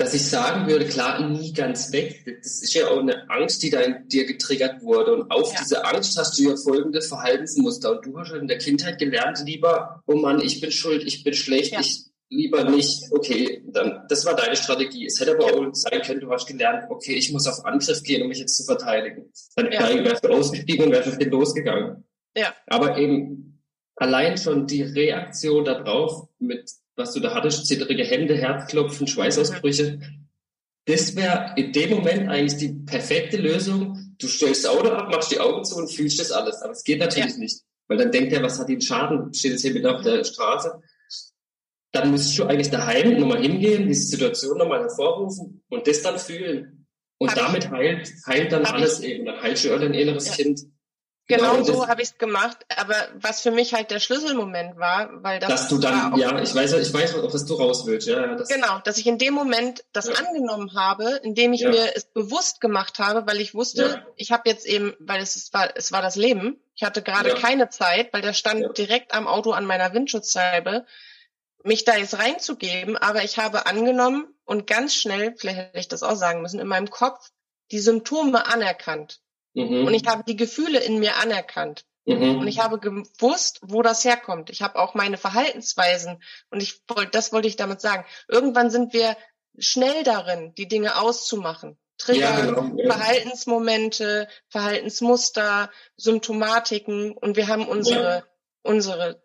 dass ich sagen würde, klar, nie ganz weg. Das ist ja auch eine Angst, die da in dir getriggert wurde. Und auf ja. diese Angst hast du ja folgende Verhaltensmuster. Und du hast in der Kindheit gelernt, lieber, oh Mann, ich bin schuld, ich bin schlecht, ja. ich lieber nicht. Okay, dann, das war deine Strategie. Es hätte aber ja. auch sein können, du hast gelernt, okay, ich muss auf Angriff gehen, um mich jetzt zu verteidigen. Dann ja. wärst du ausgestiegen und wärst auf den losgegangen. Ja. Aber eben allein schon die Reaktion darauf mit was du da hattest, zittrige Hände, Herzklopfen, Schweißausbrüche. Das wäre in dem Moment eigentlich die perfekte Lösung. Du stellst das Auto ab, machst die Augen zu und fühlst das alles. Aber es geht natürlich ja. nicht. Weil dann denkt er, was hat ihn Schaden? Steht jetzt hier wieder auf der Straße. Dann müsstest du eigentlich daheim nochmal hingehen, diese Situation nochmal hervorrufen und das dann fühlen. Und Hab damit ich. heilt, heilt dann Hab alles ich. eben. Dann heilt schon dein inneres ja. Kind. Genau, genau so habe ich es gemacht. Aber was für mich halt der Schlüsselmoment war, weil das. Dass du dann, ja, ich weiß, ich weiß, ob das du raus willst, ja. Das genau, dass ich in dem Moment das ja. angenommen habe, indem ich ja. mir es bewusst gemacht habe, weil ich wusste, ja. ich habe jetzt eben, weil es, es war, es war das Leben. Ich hatte gerade keine Zeit, weil der stand direkt am Auto an meiner Windschutzscheibe, mich da jetzt reinzugeben. Aber ich habe angenommen und ganz schnell, vielleicht hätte ich das auch sagen müssen, in meinem Kopf die Symptome anerkannt. Mhm. Und ich habe die Gefühle in mir anerkannt. Mhm. Und ich habe gewusst, wo das herkommt. Ich habe auch meine Verhaltensweisen und ich wollte, das wollte ich damit sagen. Irgendwann sind wir schnell darin, die Dinge auszumachen. Trigger, ja, genau, ja. Verhaltensmomente, Verhaltensmuster, Symptomatiken und wir haben unsere, ja. unsere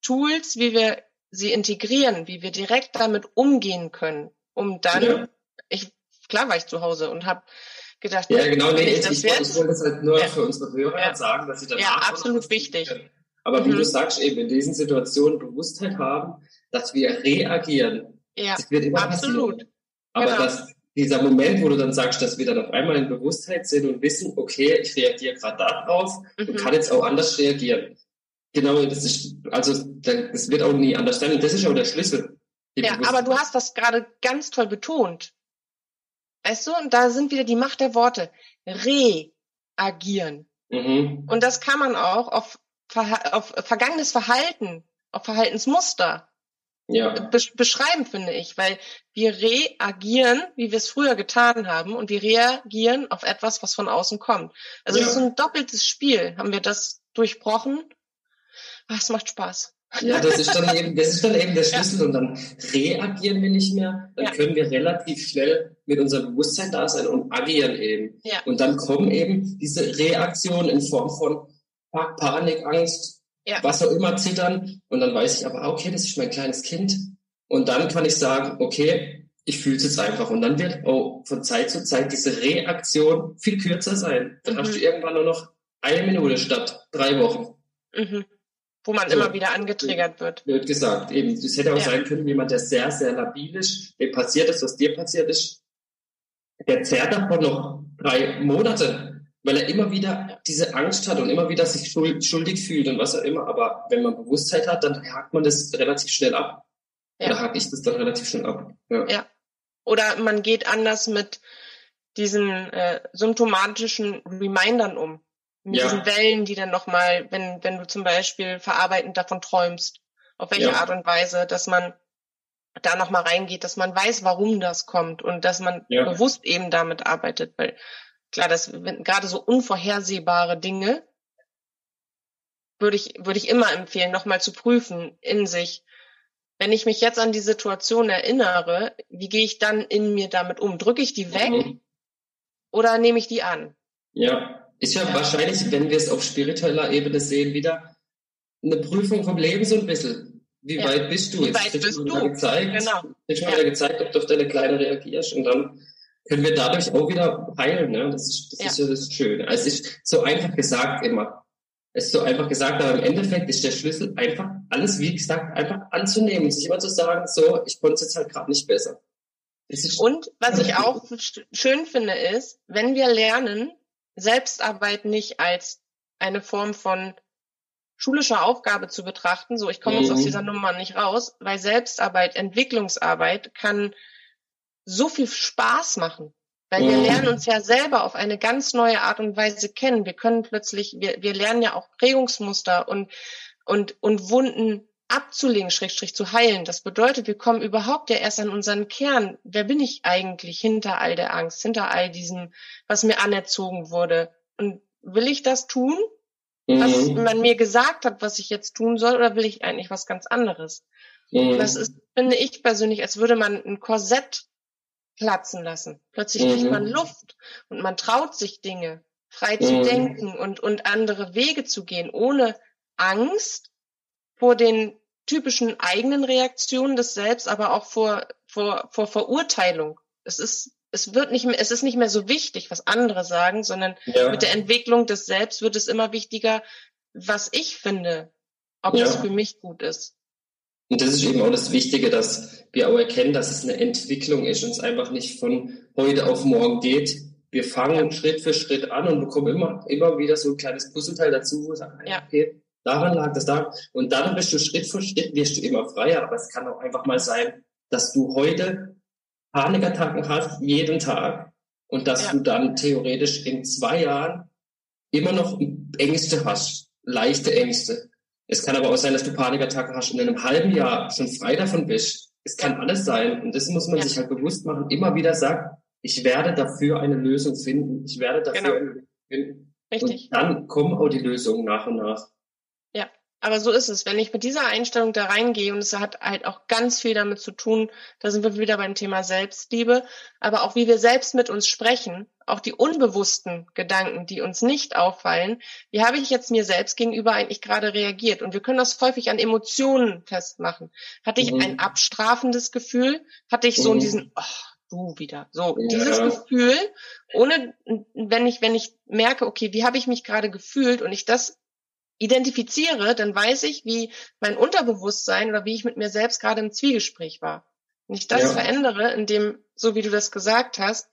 Tools, wie wir sie integrieren, wie wir direkt damit umgehen können, um dann, ich, klar war ich zu Hause und habe gedacht, ja, genau, nee, ich, ich, ich wollte das halt nur ja. für unsere Hörer ja. sagen, dass sie danach Ja, absolut wichtig. Können. Aber mhm. wie du sagst, eben in diesen Situationen Bewusstheit haben, dass wir reagieren. Ja, das wird immer absolut. Passieren. Aber genau. dass dieser Moment, wo du dann sagst, dass wir dann auf einmal in Bewusstheit sind und wissen, okay, ich reagiere gerade darauf mhm. und kann jetzt auch anders reagieren. Genau, das ist, also, das wird auch nie anders sein. Und das ist auch der Schlüssel. Ja, aber du hast das gerade ganz toll betont. Weißt du, und da sind wieder die Macht der Worte. Reagieren. Mhm. Und das kann man auch auf, auf vergangenes Verhalten, auf Verhaltensmuster ja. be beschreiben, finde ich, weil wir reagieren, wie wir es früher getan haben, und wir reagieren auf etwas, was von außen kommt. Also es ist so ein doppeltes Spiel. Haben wir das durchbrochen? Ach, es macht Spaß. Ja, das ist dann eben, das ist dann eben der Schlüssel ja. und dann reagieren wir nicht mehr, dann ja. können wir relativ schnell mit unserem Bewusstsein da sein und agieren eben. Ja. Und dann kommen eben diese Reaktionen in Form von Panik, Angst, was auch immer zittern und dann weiß ich aber, okay, das ist mein kleines Kind und dann kann ich sagen, okay, ich fühle es jetzt einfach und dann wird auch von Zeit zu Zeit diese Reaktion viel kürzer sein. Dann mhm. hast du irgendwann nur noch eine Minute statt drei Wochen. Mhm. Wo man so, immer wieder angetriggert wird. Wird gesagt, eben. Es hätte auch ja. sein können, jemand, der sehr, sehr labil ist, dem passiert ist, was dir passiert ist, der zerrt davon noch drei Monate, weil er immer wieder diese Angst hat und immer wieder sich schuldig fühlt und was auch immer. Aber wenn man Bewusstheit hat, dann hakt man das relativ schnell ab. Ja. Oder hake ich das dann relativ schnell ab. Ja. ja. Oder man geht anders mit diesen äh, symptomatischen Remindern um. Mit ja. diesen Wellen, die dann nochmal, wenn, wenn du zum Beispiel verarbeitend davon träumst, auf welche ja. Art und Weise, dass man da nochmal reingeht, dass man weiß, warum das kommt und dass man ja. bewusst eben damit arbeitet, weil klar, das gerade so unvorhersehbare Dinge würde ich, würde ich immer empfehlen, nochmal zu prüfen in sich. Wenn ich mich jetzt an die Situation erinnere, wie gehe ich dann in mir damit um? Drücke ich die weg mhm. oder nehme ich die an? Ja, ist ja, wahrscheinlich, wenn wir es auf spiritueller Ebene sehen, wieder eine Prüfung vom Leben so ein bisschen. Wie ja. weit bist du? Wie jetzt weit bist du? Gezeigt, genau. Jetzt ja. wieder gezeigt, ob du auf deine Kleine reagierst und dann können wir dadurch auch wieder heilen. Ne? Das, ist, das ja. ist ja das Schöne. Es ist so einfach gesagt immer. Es ist so einfach gesagt, aber im Endeffekt ist der Schlüssel einfach alles, wie gesagt, einfach anzunehmen. Sich immer zu sagen, so, ich konnte es jetzt halt gerade nicht besser. Und was ich auch schön finde, ist, wenn wir lernen, Selbstarbeit nicht als eine Form von schulische Aufgabe zu betrachten, so ich komme jetzt aus mhm. dieser Nummer nicht raus, weil Selbstarbeit, Entwicklungsarbeit kann so viel Spaß machen. Weil wir mhm. lernen uns ja selber auf eine ganz neue Art und Weise kennen. Wir können plötzlich, wir, wir lernen ja auch Prägungsmuster und, und, und Wunden abzulegen, Schrägstrich zu heilen. Das bedeutet, wir kommen überhaupt ja erst an unseren Kern. Wer bin ich eigentlich hinter all der Angst, hinter all diesem, was mir anerzogen wurde? Und will ich das tun? mhm. was man mir gesagt hat, was ich jetzt tun soll, oder will ich eigentlich was ganz anderes? Mhm. Das ist, finde ich persönlich, als würde man ein Korsett platzen lassen. Plötzlich mhm. kriegt man Luft und man traut sich Dinge frei zu mhm. denken und, und andere Wege zu gehen, ohne Angst vor den typischen eigenen Reaktionen des Selbst, aber auch vor, vor, vor Verurteilung. Es ist es wird nicht mehr, es ist nicht mehr so wichtig, was andere sagen, sondern ja. mit der Entwicklung des Selbst wird es immer wichtiger, was ich finde, ob ja. es für mich gut ist. Und das ist eben auch das Wichtige, dass wir auch erkennen, dass es eine Entwicklung ist und es einfach nicht von heute auf morgen geht. Wir fangen Schritt für Schritt an und bekommen immer, immer wieder so ein kleines Puzzleteil dazu, wo sagen, ja. okay, daran lag das da. Und dann bist du Schritt für Schritt, wirst du immer freier. Aber es kann auch einfach mal sein, dass du heute Panikattacken hast, jeden Tag, und dass ja. du dann theoretisch in zwei Jahren immer noch Ängste hast, leichte Ängste. Es kann aber auch sein, dass du Panikattacken hast und in einem halben Jahr schon frei davon bist. Es kann alles sein. Und das muss man ja. sich halt bewusst machen. Immer wieder sagt, ich werde dafür eine Lösung finden. Ich werde dafür genau. eine Lösung finden. Richtig. Und dann kommen auch die Lösungen nach und nach. Aber so ist es. Wenn ich mit dieser Einstellung da reingehe, und es hat halt auch ganz viel damit zu tun, da sind wir wieder beim Thema Selbstliebe, aber auch wie wir selbst mit uns sprechen, auch die unbewussten Gedanken, die uns nicht auffallen, wie habe ich jetzt mir selbst gegenüber eigentlich gerade reagiert? Und wir können das häufig an Emotionen festmachen. Hatte ich mhm. ein abstrafendes Gefühl? Hatte ich so mhm. diesen, oh, du wieder. So, ja. dieses Gefühl, ohne, wenn ich, wenn ich merke, okay, wie habe ich mich gerade gefühlt und ich das identifiziere, dann weiß ich, wie mein Unterbewusstsein oder wie ich mit mir selbst gerade im Zwiegespräch war. Wenn ich das ja. verändere, indem, so wie du das gesagt hast,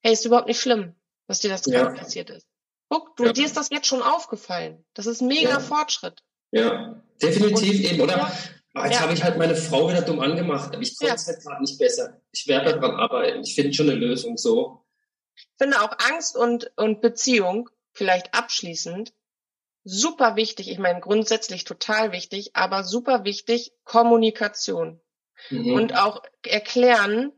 hey, ist überhaupt nicht schlimm, was dir das ja. gerade passiert ist. Guck, du, ja. dir ist das jetzt schon aufgefallen. Das ist mega Fortschritt. Ja, definitiv Und, eben, oder? Ah, jetzt habe ich halt meine Frau wieder dumm angemacht, aber ich konnte es halt gerade nicht besser. Ich werde daran arbeiten. Ich finde schon eine Lösung so. Ich finde auch Angst und, und Beziehung, vielleicht abschließend, super wichtig, ich meine grundsätzlich total wichtig, aber super wichtig, Kommunikation. Mhm. Und auch erklären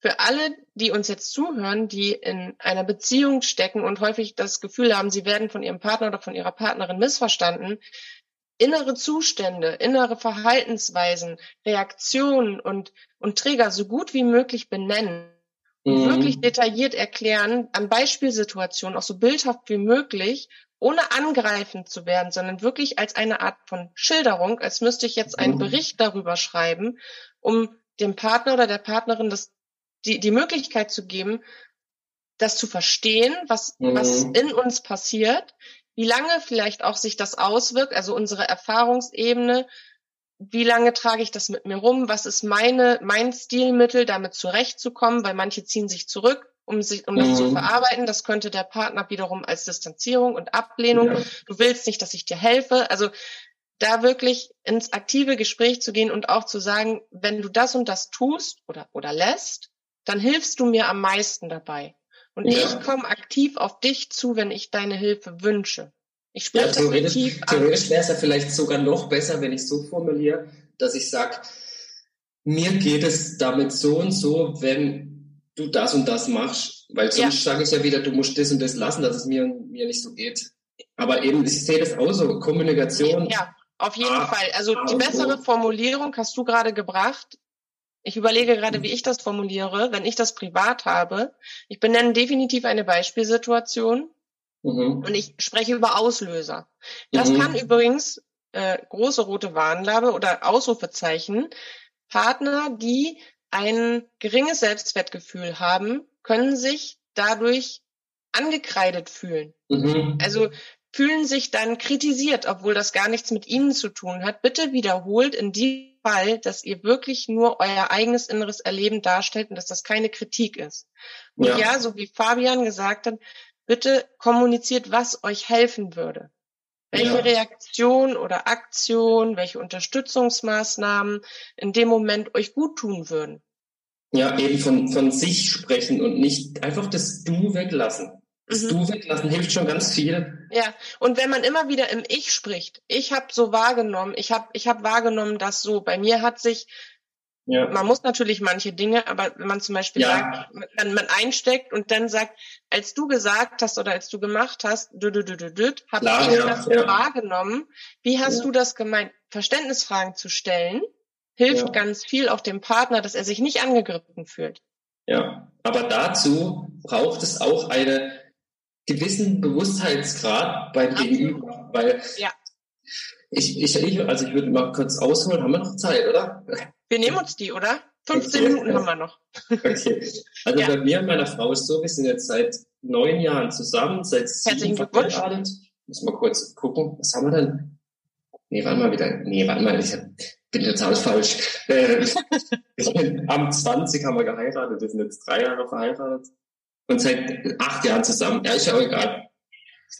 für alle, die uns jetzt zuhören, die in einer Beziehung stecken und häufig das Gefühl haben, sie werden von ihrem Partner oder von ihrer Partnerin missverstanden, innere Zustände, innere Verhaltensweisen, Reaktionen und, und Träger so gut wie möglich benennen mhm. wirklich detailliert erklären, an Beispielsituationen auch so bildhaft wie möglich ohne angreifend zu werden, sondern wirklich als eine Art von Schilderung, als müsste ich jetzt einen mhm. Bericht darüber schreiben, um dem Partner oder der Partnerin das, die, die Möglichkeit zu geben, das zu verstehen, was, mhm. was in uns passiert, wie lange vielleicht auch sich das auswirkt, also unsere Erfahrungsebene, wie lange trage ich das mit mir rum, was ist meine, mein Stilmittel, damit zurechtzukommen, weil manche ziehen sich zurück, um sich, um das zu mhm. verarbeiten. Das könnte der Partner wiederum als Distanzierung und Ablehnung. Ja. Du willst nicht, dass ich dir helfe. Also da wirklich ins aktive Gespräch zu gehen und auch zu sagen, wenn du das und das tust oder, oder lässt, dann hilfst du mir am meisten dabei. Und ja. ich komme aktiv auf dich zu, wenn ich deine Hilfe wünsche. Ich spreche ja, theoretisch, theoretisch wäre es ja vielleicht sogar noch besser, wenn ich so formuliere, dass ich sage, mir geht es damit so und so, wenn du das und das machst. Weil sonst ja. sage ich ja wieder, du musst das und das lassen, dass es mir, mir nicht so geht. Aber eben, ich sehe das auch so, Kommunikation. Ja, auf jeden ah, Fall. Also die bessere Formulierung hast du gerade gebracht. Ich überlege gerade, wie ich das formuliere, wenn ich das privat habe. Ich benenne definitiv eine Beispielsituation mhm. und ich spreche über Auslöser. Das mhm. kann übrigens äh, große rote Warnlabe oder Ausrufezeichen. Partner, die ein geringes Selbstwertgefühl haben, können sich dadurch angekreidet fühlen. Mhm. Also fühlen sich dann kritisiert, obwohl das gar nichts mit ihnen zu tun hat. Bitte wiederholt in diesem Fall, dass ihr wirklich nur euer eigenes inneres Erleben darstellt und dass das keine Kritik ist. Und ja, ja so wie Fabian gesagt hat, bitte kommuniziert, was euch helfen würde. Welche ja. Reaktion oder Aktion, welche Unterstützungsmaßnahmen in dem Moment euch gut tun würden. Ja, eben von, von sich sprechen und nicht einfach das Du weglassen. Das mhm. Du weglassen hilft schon ganz viel. Ja, und wenn man immer wieder im Ich spricht, ich habe so wahrgenommen, ich habe ich hab wahrgenommen, dass so, bei mir hat sich, ja. man muss natürlich manche Dinge, aber wenn man zum Beispiel ja. sagt, man, man einsteckt und dann sagt, als du gesagt hast oder als du gemacht hast, du, du, du, du, du, habe ich ja, das so wahrgenommen. Wie hast du das gemeint? Verständnisfragen zu stellen, hilft ganz viel auch dem Partner, dass er sich nicht angegriffen fühlt. Ja, aber dazu braucht es auch eine gewissen Bewusstheitsgrad beim Absolut. Gegenüber, weil ja. ich, ich, also ich würde mal kurz ausholen, haben wir noch Zeit, oder? Wir nehmen uns die, oder? 15 okay. Minuten haben wir noch. Okay. Also ja. bei mir und meiner Frau ist so, wir sind jetzt seit neun Jahren zusammen, seit sieben verheiratet. Muss mal kurz gucken, was haben wir denn? Nee, warte mal wieder. Nee, warte mal, ich hab, bin total falsch. Äh, am 20 haben wir geheiratet, wir sind jetzt drei Jahre verheiratet und seit acht Jahren zusammen. Ja, ist ja auch egal.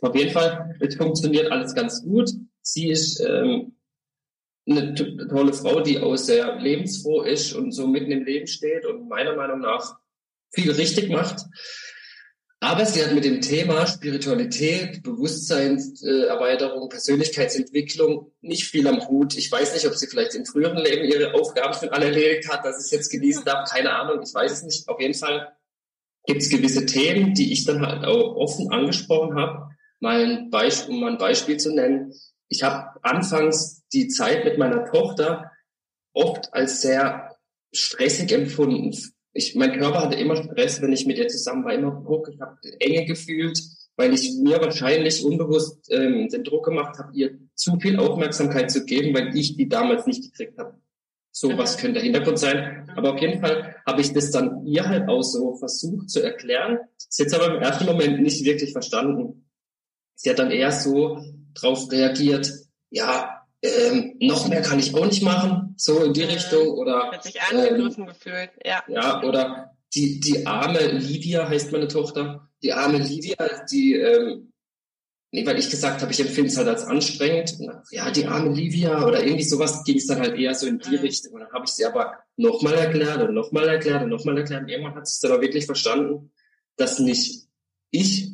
Auf jeden Fall, es funktioniert alles ganz gut. Sie ist ähm, eine tolle Frau, die auch sehr lebensfroh ist und so mitten im Leben steht und meiner Meinung nach viel richtig macht. Aber sie hat mit dem Thema Spiritualität, Bewusstseinserweiterung, Persönlichkeitsentwicklung nicht viel am Hut. Ich weiß nicht, ob sie vielleicht im früheren Leben ihre Aufgaben schon alle erledigt hat, dass ich es jetzt genießen darf. Keine Ahnung, ich weiß es nicht. Auf jeden Fall gibt es gewisse Themen, die ich dann halt auch offen angesprochen habe. Mal ein Beispiel, um mal ein Beispiel zu nennen. Ich habe anfangs die Zeit mit meiner Tochter oft als sehr stressig empfunden. Ich, mein Körper hatte immer Stress, wenn ich mit ihr zusammen war, immer Druck. Ich habe Enge gefühlt, weil ich mir wahrscheinlich unbewusst ähm, den Druck gemacht habe, ihr zu viel Aufmerksamkeit zu geben, weil ich die damals nicht gekriegt habe. So was könnte der Hintergrund sein. Aber auf jeden Fall habe ich das dann ihr halt auch so versucht zu erklären. Sie hat es aber im ersten Moment nicht wirklich verstanden. Sie hat dann eher so drauf reagiert, ja, ähm, noch mehr kann ich auch nicht machen, so in die Richtung. Oder hat sich angegriffen ähm, gefühlt, ja. Ja, oder die, die arme Livia heißt meine Tochter. Die arme Livia, die ähm, Nee, weil ich gesagt habe, ich empfinde es halt als anstrengend. Ja, die arme Livia oder irgendwie sowas ging es dann halt eher so in die Richtung. Und dann habe ich sie aber nochmal erklärt und nochmal erklärt und nochmal erklärt. Und irgendwann hat sie es dann auch wirklich verstanden, dass nicht ich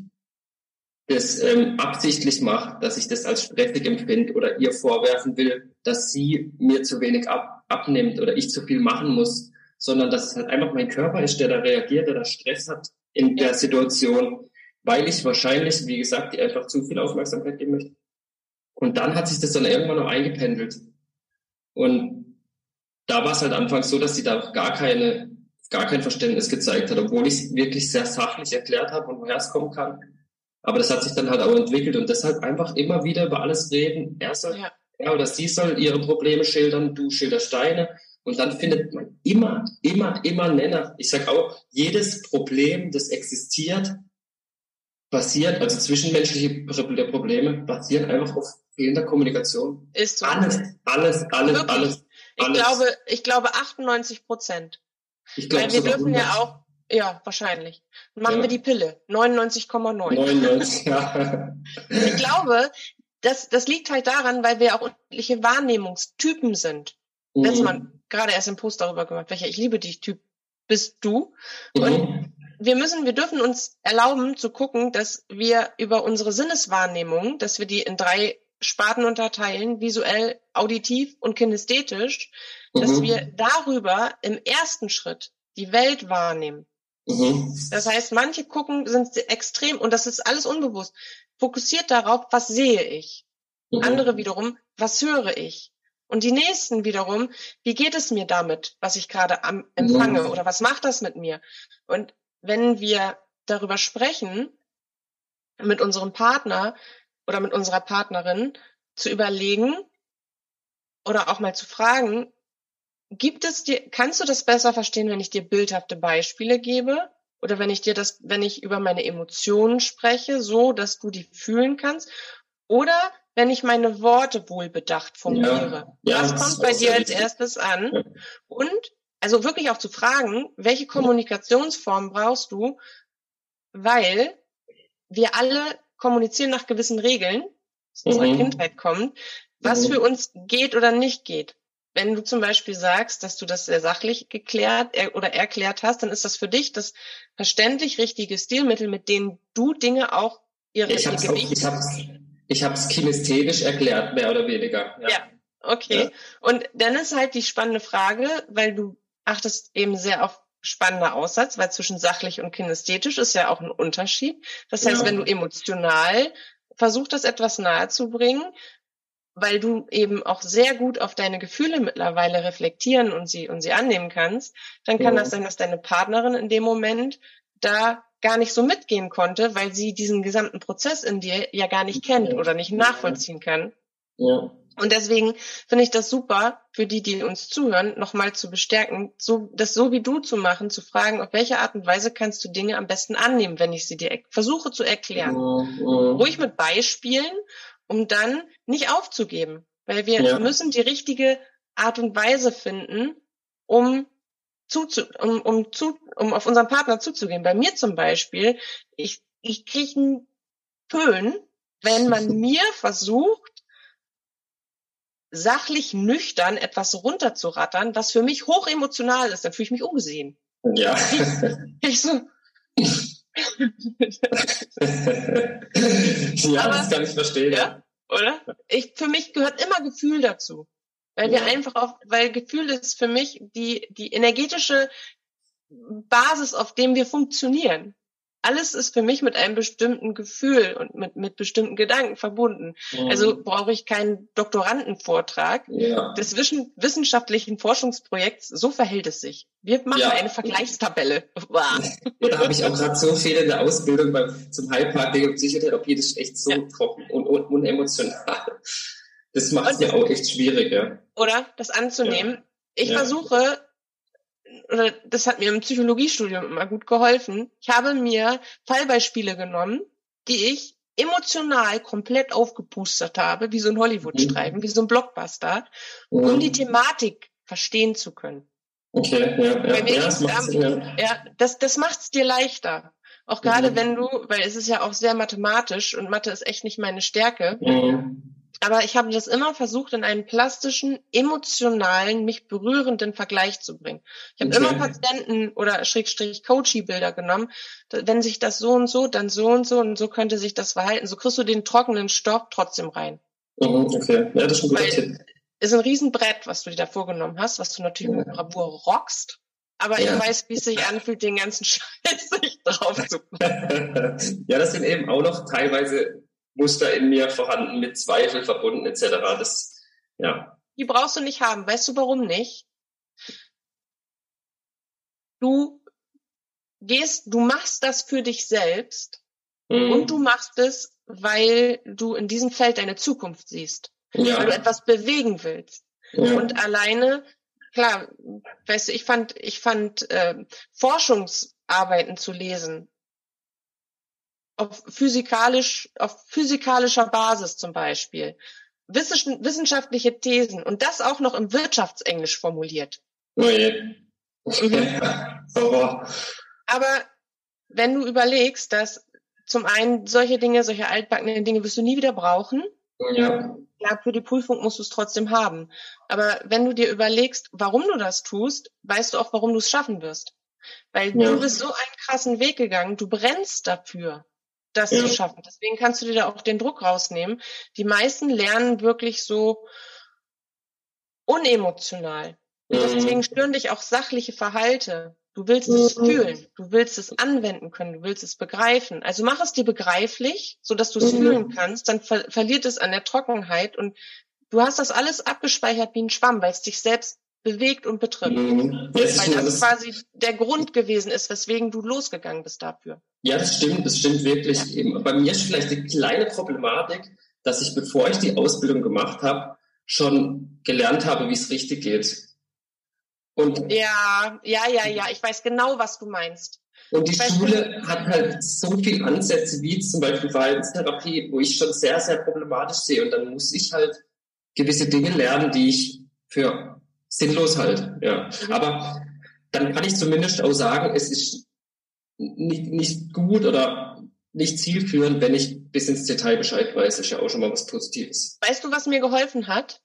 das ähm, absichtlich mache, dass ich das als stressig empfinde oder ihr vorwerfen will, dass sie mir zu wenig ab, abnimmt oder ich zu viel machen muss, sondern dass es halt einfach mein Körper ist, der da reagiert, der da Stress hat in der Situation weil ich wahrscheinlich, wie gesagt, die einfach zu viel Aufmerksamkeit geben möchte. Und dann hat sich das dann irgendwann noch eingependelt. Und da war es halt anfangs so, dass sie da gar keine, gar kein Verständnis gezeigt hat, obwohl ich es wirklich sehr sachlich erklärt habe und woher es kommen kann. Aber das hat sich dann halt auch entwickelt und deshalb einfach immer wieder über alles reden. Er soll, ja. er oder sie soll ihre Probleme schildern, du schilderst deine. Und dann findet man immer, immer, immer Nenner. Ich sag auch, jedes Problem, das existiert, basiert, also zwischenmenschliche Probleme basieren einfach auf fehlender Kommunikation. Ist so. Alles, alles, alles, Wirklich? alles. Ich alles. glaube, ich glaube 98 Prozent. ich glaube Weil wir dürfen 100. ja auch, ja, wahrscheinlich. Machen Ja. wir die Pille. 99,9. 99, ja. Ich glaube, das, das liegt halt daran, weil wir auch unterschiedliche Wahrnehmungstypen sind. Letztes Mhm. Mal gerade erst einen Post darüber gemacht, welcher Ich liebe dich Typ bist du. Mhm. Wir müssen, wir dürfen uns erlauben zu gucken, dass wir über unsere Sinneswahrnehmung, dass wir die in drei Sparten unterteilen, visuell, auditiv und kinästhetisch, dass Mhm. wir darüber im ersten Schritt die Welt wahrnehmen. Mhm. Das heißt, manche gucken, sind extrem, und das ist alles unbewusst, fokussiert darauf, was sehe ich. Mhm. Andere wiederum, was höre ich? Und die nächsten wiederum, wie geht es mir damit, was ich gerade am empfange Mhm. oder was macht das mit mir? Und wenn wir darüber sprechen, mit unserem Partner oder mit unserer Partnerin, zu überlegen oder auch mal zu fragen, gibt es dir, kannst du das besser verstehen, wenn ich dir bildhafte Beispiele gebe? Oder wenn ich dir das, wenn ich über meine Emotionen spreche, so, dass du die fühlen kannst? Oder wenn ich meine Worte wohlbedacht formuliere? Ja, Was kommt bei dir als erstes an? Ja. Und also wirklich auch zu fragen, welche Kommunikationsform brauchst du? Weil wir alle kommunizieren nach gewissen Regeln, aus unserer Mhm. Kindheit kommt, was Mhm. für uns geht oder nicht geht. Wenn du zum Beispiel sagst, dass du das sehr sachlich geklärt er- oder erklärt hast, dann ist das für dich das verständlich richtige Stilmittel, mit denen du Dinge auch ihre, Ich ihr habe Gewicht ich hab's, ich hab's kinästhetisch erklärt, mehr oder weniger. Ja. Ja. Okay. Ja. Und dann ist halt die spannende Frage, weil du achtest eben sehr auf spannender Aussatz, weil zwischen sachlich und kinästhetisch ist ja auch ein Unterschied. Das heißt, Ja. wenn du emotional versuchst, das etwas nahe zu bringen, weil du eben auch sehr gut auf deine Gefühle mittlerweile reflektieren und sie, und sie annehmen kannst, dann kann Ja. das sein, dass deine Partnerin in dem Moment da gar nicht so mitgehen konnte, weil sie diesen gesamten Prozess in dir ja gar nicht kennt Ja. oder nicht nachvollziehen kann. Ja. Und deswegen finde ich das super, für die, die uns zuhören, nochmal zu bestärken, so, das so wie du zu machen, zu fragen, auf welche Art und Weise kannst du Dinge am besten annehmen, wenn ich sie dir er- versuche zu erklären. Mhm. Mhm. Ruhig mit Beispielen, um dann nicht aufzugeben. Weil wir Ja. müssen die richtige Art und Weise finden, um zuzu, um, um, zu, um auf unseren Partner zuzugehen. Bei mir zum Beispiel, ich, ich kriege einen Föhn, wenn man mir versucht, sachlich nüchtern etwas runterzurattern, was für mich hochemotional ist, dann fühle ich mich ungesehen. Ja. Ich so, ja, Aber- das kann ich verstehen. Ja. oder? Ich, für mich gehört immer Gefühl dazu. Weil wir Ja. einfach auf, weil Gefühl ist für mich die, die energetische Basis, auf dem wir funktionieren. Alles ist für mich mit einem bestimmten Gefühl und mit, mit bestimmten Gedanken verbunden. Mhm. Also brauche ich keinen Doktorandenvortrag ja. des wissenschaftlichen Forschungsprojekts. So verhält es sich. Wir machen Ja. eine Vergleichstabelle. Wow. Ja, da habe ich auch gerade so viel in der Ausbildung beim, zum Heilpraktiker und Psychotherapie, das ist echt so Ja. trocken und, und unemotional. Das macht es Und- mir auch echt schwierig, ja. oder das anzunehmen. Ich Ja. versuche, oder das hat mir im Psychologiestudium immer gut geholfen. Ich habe mir Fallbeispiele genommen, die ich emotional komplett aufgepustert habe, wie so ein Hollywood-Streifen, wie so ein Blockbuster, um Mhm. die Thematik verstehen zu können. Okay, ja, ja, mir ja, das ging's macht am- Sinn, ja. Ja, das, das macht's dir leichter. Auch gerade Mhm. wenn du, weil es ist ja auch sehr mathematisch und Mathe ist echt nicht meine Stärke, Mhm. Aber ich habe das immer versucht, in einen plastischen, emotionalen, mich berührenden Vergleich zu bringen. Ich habe Okay. immer Patienten oder Schrägstrich Coachy-Bilder genommen. Wenn sich das so und so, dann so und so und so könnte sich das verhalten. So kriegst du den trockenen Stoff trotzdem rein. Mhm, okay, ja, das ist ein guter Weil- Tipp. Ist ein Riesenbrett, was du dir da vorgenommen hast, was du natürlich mit Bravour rockst. Aber Ja. ich weiß, wie es sich anfühlt, den ganzen Scheiß sich drauf zu ja, das sind eben auch noch teilweise Muster in mir vorhanden, mit Zweifel verbunden etc. Das, ja. Die brauchst du nicht haben. Weißt du warum nicht? Du gehst, du machst das für dich selbst Mhm. und du machst es, weil du in diesem Feld deine Zukunft siehst, ja, weil du etwas bewegen willst. ja. Und alleine, klar, weißt du, ich fand, ich fand äh, Forschungsarbeiten zu lesen auf physikalisch, auf physikalischer Basis zum Beispiel. Wissenschaftliche Thesen und das auch noch im Wirtschaftsenglisch formuliert. Oh. Mhm. Aber wenn du überlegst, dass zum einen solche Dinge, solche altbackene Dinge wirst du nie wieder brauchen. Ja. Klar, für die Prüfung musst du es trotzdem haben. Aber wenn du dir überlegst, warum du das tust, weißt du auch, warum du es schaffen wirst. Weil ja. du bist so einen krassen Weg gegangen, du brennst dafür, das ja. zu schaffen. Deswegen kannst du dir da auch den Druck rausnehmen. Die meisten lernen wirklich so unemotional. Und deswegen stören dich auch sachliche Verhalte. Du willst es fühlen, du willst es anwenden können, du willst es begreifen. Also mach es dir begreiflich, so dass du es mhm. fühlen kannst, dann ver verliert es an der Trockenheit und du hast das alles abgespeichert wie ein Schwamm, weil es dich selbst bewegt und betrifft. Mhm. Ja, das weil das quasi der Grund gewesen ist, weswegen du losgegangen bist dafür. Ja, das stimmt, das stimmt wirklich. Ja. Bei mir ist vielleicht eine kleine Problematik, dass ich, bevor ich die Ausbildung gemacht habe, schon gelernt habe, wie es richtig geht. Und ja, ja, ja, ja, ich weiß genau, was du meinst. Und die Schule hat halt so viele Ansätze wie zum Beispiel Verhaltenstherapie, wo ich schon sehr, sehr problematisch sehe. Und dann muss ich halt gewisse Dinge lernen, die ich für sinnlos halte. Ja. Mhm. Aber dann kann ich zumindest auch sagen, es ist nicht, nicht gut oder nicht zielführend, wenn ich bis ins Detail Bescheid weiß. Das ist ja auch schon mal was Positives. Weißt du, was mir geholfen hat?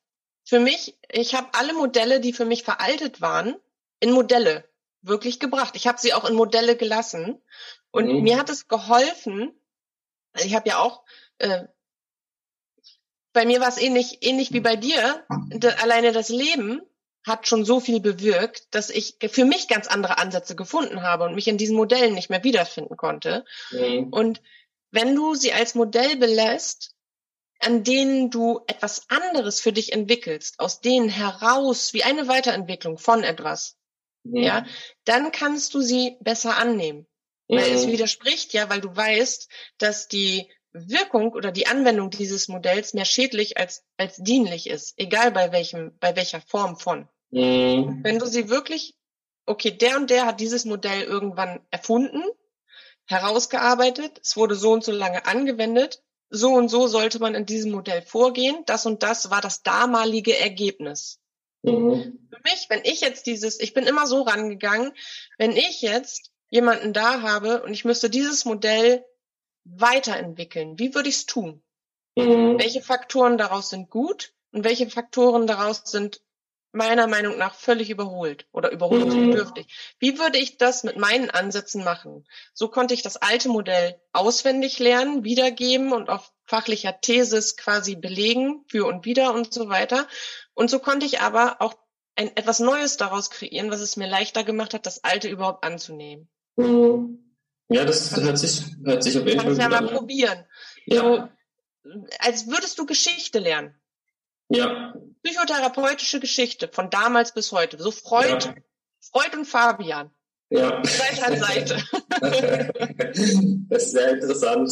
für mich, ich habe alle Modelle, die für mich veraltet waren, in Modelle wirklich gebracht. Ich habe sie auch in Modelle gelassen. Und mhm. mir hat es geholfen, ich habe ja auch, äh, bei mir war es ähnlich, ähnlich wie bei dir. Alleine das Leben hat schon so viel bewirkt, dass ich für mich ganz andere Ansätze gefunden habe und mich in diesen Modellen nicht mehr wiederfinden konnte. Mhm. Und wenn du sie als Modell belässt, an denen du etwas anderes für dich entwickelst, aus denen heraus, wie eine Weiterentwicklung von etwas, ja, ja dann kannst du sie besser annehmen. Ja. Weil es widerspricht ja, weil du weißt, dass die Wirkung oder die Anwendung dieses Modells mehr schädlich als, als dienlich ist, egal bei welchem, bei welcher Form von. Mhm. Wenn du sie wirklich, okay, der und der hat dieses Modell irgendwann erfunden, herausgearbeitet, es wurde so und so lange angewendet, so und so sollte man in diesem Modell vorgehen. Das und das war das damalige Ergebnis. Mhm. Für mich, wenn ich jetzt dieses, ich bin immer so rangegangen, wenn ich jetzt jemanden da habe und ich müsste dieses Modell weiterentwickeln, wie würde ich es tun? Mhm. Welche Faktoren daraus sind gut und welche Faktoren daraus sind meiner Meinung nach völlig überholt oder überholungsbedürftig. Mhm. Wie würde ich das mit meinen Ansätzen machen? So konnte ich das alte Modell auswendig lernen, wiedergeben und auf fachlicher Thesis quasi belegen, für und wieder und so weiter. Und so konnte ich aber auch ein, etwas Neues daraus kreieren, was es mir leichter gemacht hat, das alte überhaupt anzunehmen. Mhm. Ja, das hört sich, hört sich auf jeden Fall an. Kannst ja mal probieren. Ja. So, als würdest du Geschichte lernen. Ja. Psychotherapeutische Geschichte von damals bis heute. So Freud, ja. Freud und Fabian. Ja. Seite an Seite. das ist sehr interessant.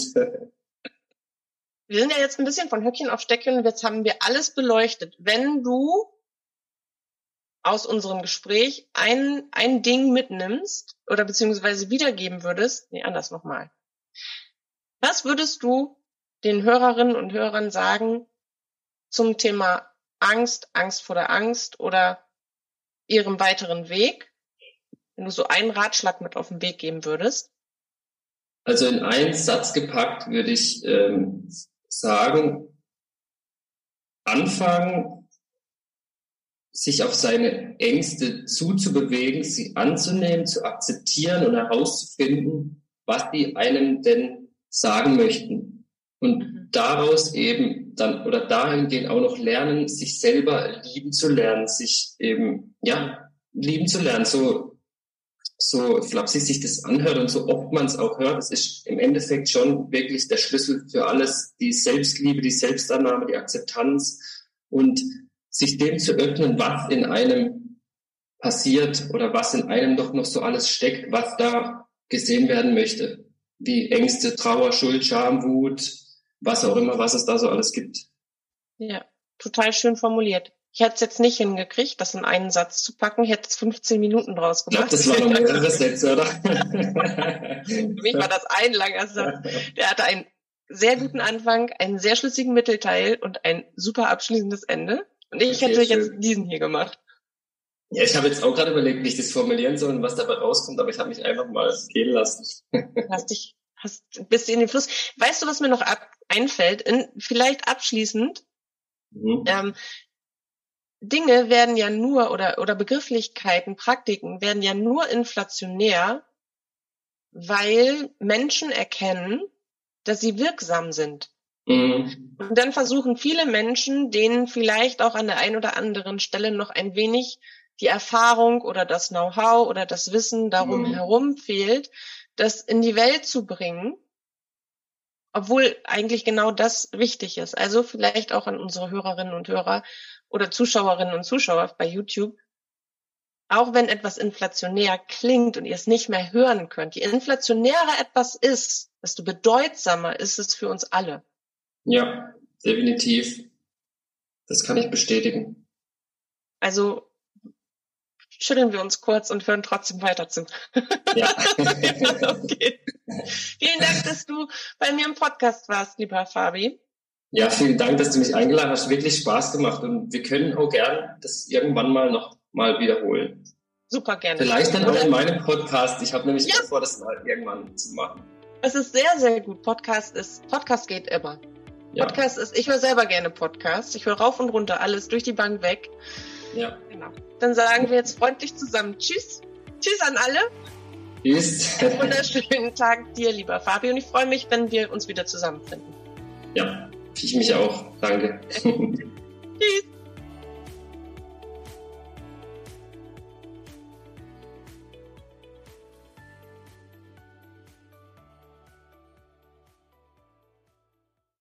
Wir sind ja jetzt ein bisschen von Höckchen auf Stöckchen. Jetzt haben wir alles beleuchtet. Wenn du aus unserem Gespräch ein, ein Ding mitnimmst oder beziehungsweise wiedergeben würdest, nee, anders nochmal. Was würdest du den Hörerinnen und Hörern sagen, zum Thema Angst, Angst vor der Angst oder ihrem weiteren Weg? Wenn du so einen Ratschlag mit auf den Weg geben würdest? Also in einen Satz gepackt würde ich ähm, sagen, anfangen, sich auf seine Ängste zuzubewegen, sie anzunehmen, zu akzeptieren und herauszufinden, was die einem denn sagen möchten. Und mhm. daraus eben dann oder dahingehend auch noch lernen, sich selber lieben zu lernen, sich eben, ja, lieben zu lernen, so, so flapsig sich das anhört und so oft man es auch hört, es ist im Endeffekt schon wirklich der Schlüssel für alles, die Selbstliebe, die Selbstannahme, die Akzeptanz und sich dem zu öffnen, was in einem passiert oder was in einem doch noch so alles steckt, was da gesehen werden möchte. Wie Ängste, Trauer, Schuld, Scham, Wut, was auch immer, was es da so alles gibt. Ja, total schön formuliert. Ich hätte es jetzt nicht hingekriegt, das in einen Satz zu packen. Ich hätte es 15 Minuten draus gemacht. Ich glaube, das waren noch mehrere Sätze, oder? Für mich war das ein langer Satz. Der hatte einen sehr guten Anfang, einen sehr schlüssigen Mittelteil und ein super abschließendes Ende. Und ich okay, hätte schön. jetzt diesen hier gemacht. Ja, ich habe jetzt auch gerade überlegt, wie ich das formulieren soll und was dabei rauskommt, aber ich habe mich einfach mal gehen lassen. Hast dich, hast, bist du in den Fluss. Weißt du, was mir noch ab, einfällt? In, vielleicht abschließend. Mhm. Ähm, Dinge werden ja nur oder, oder Begrifflichkeiten, Praktiken werden ja nur inflationär, weil Menschen erkennen, dass sie wirksam sind. Mhm. Und dann versuchen viele Menschen, denen vielleicht auch an der einen oder anderen Stelle noch ein wenig die Erfahrung oder das Know-how oder das Wissen darum mhm. herum fehlt, das in die Welt zu bringen, obwohl eigentlich genau das wichtig ist. Also vielleicht auch an unsere Hörerinnen und Hörer oder Zuschauerinnen und Zuschauer bei YouTube. Auch wenn etwas inflationär klingt und ihr es nicht mehr hören könnt, je inflationärer etwas ist, desto bedeutsamer ist es für uns alle. Ja, definitiv. Das kann ich bestätigen. Also schütteln wir uns kurz und hören trotzdem weiter zu. Ja. okay. Vielen Dank, dass du bei mir im Podcast warst, lieber Fabi. Ja, vielen Dank, dass du mich eingeladen hast. Wirklich Spaß gemacht und wir können auch gern das irgendwann mal noch mal wiederholen. Super gerne. Vielleicht dann auch in meinem Podcast. Ich habe nämlich ja. vor, das mal irgendwann zu machen. Es ist sehr, sehr gut. Podcast ist, Podcast geht immer. Ja. Podcast ist, ich höre selber gerne Podcasts. Ich höre rauf und runter alles durch die Bank weg. Ja. Genau. Dann sagen wir jetzt freundlich zusammen Tschüss. Tschüss an alle. Tschüss. Einen wunderschönen Tag dir, lieber Fabi. Und ich freue mich, wenn wir uns wieder zusammenfinden. Ja, ich mich auch. Danke. Tschüss.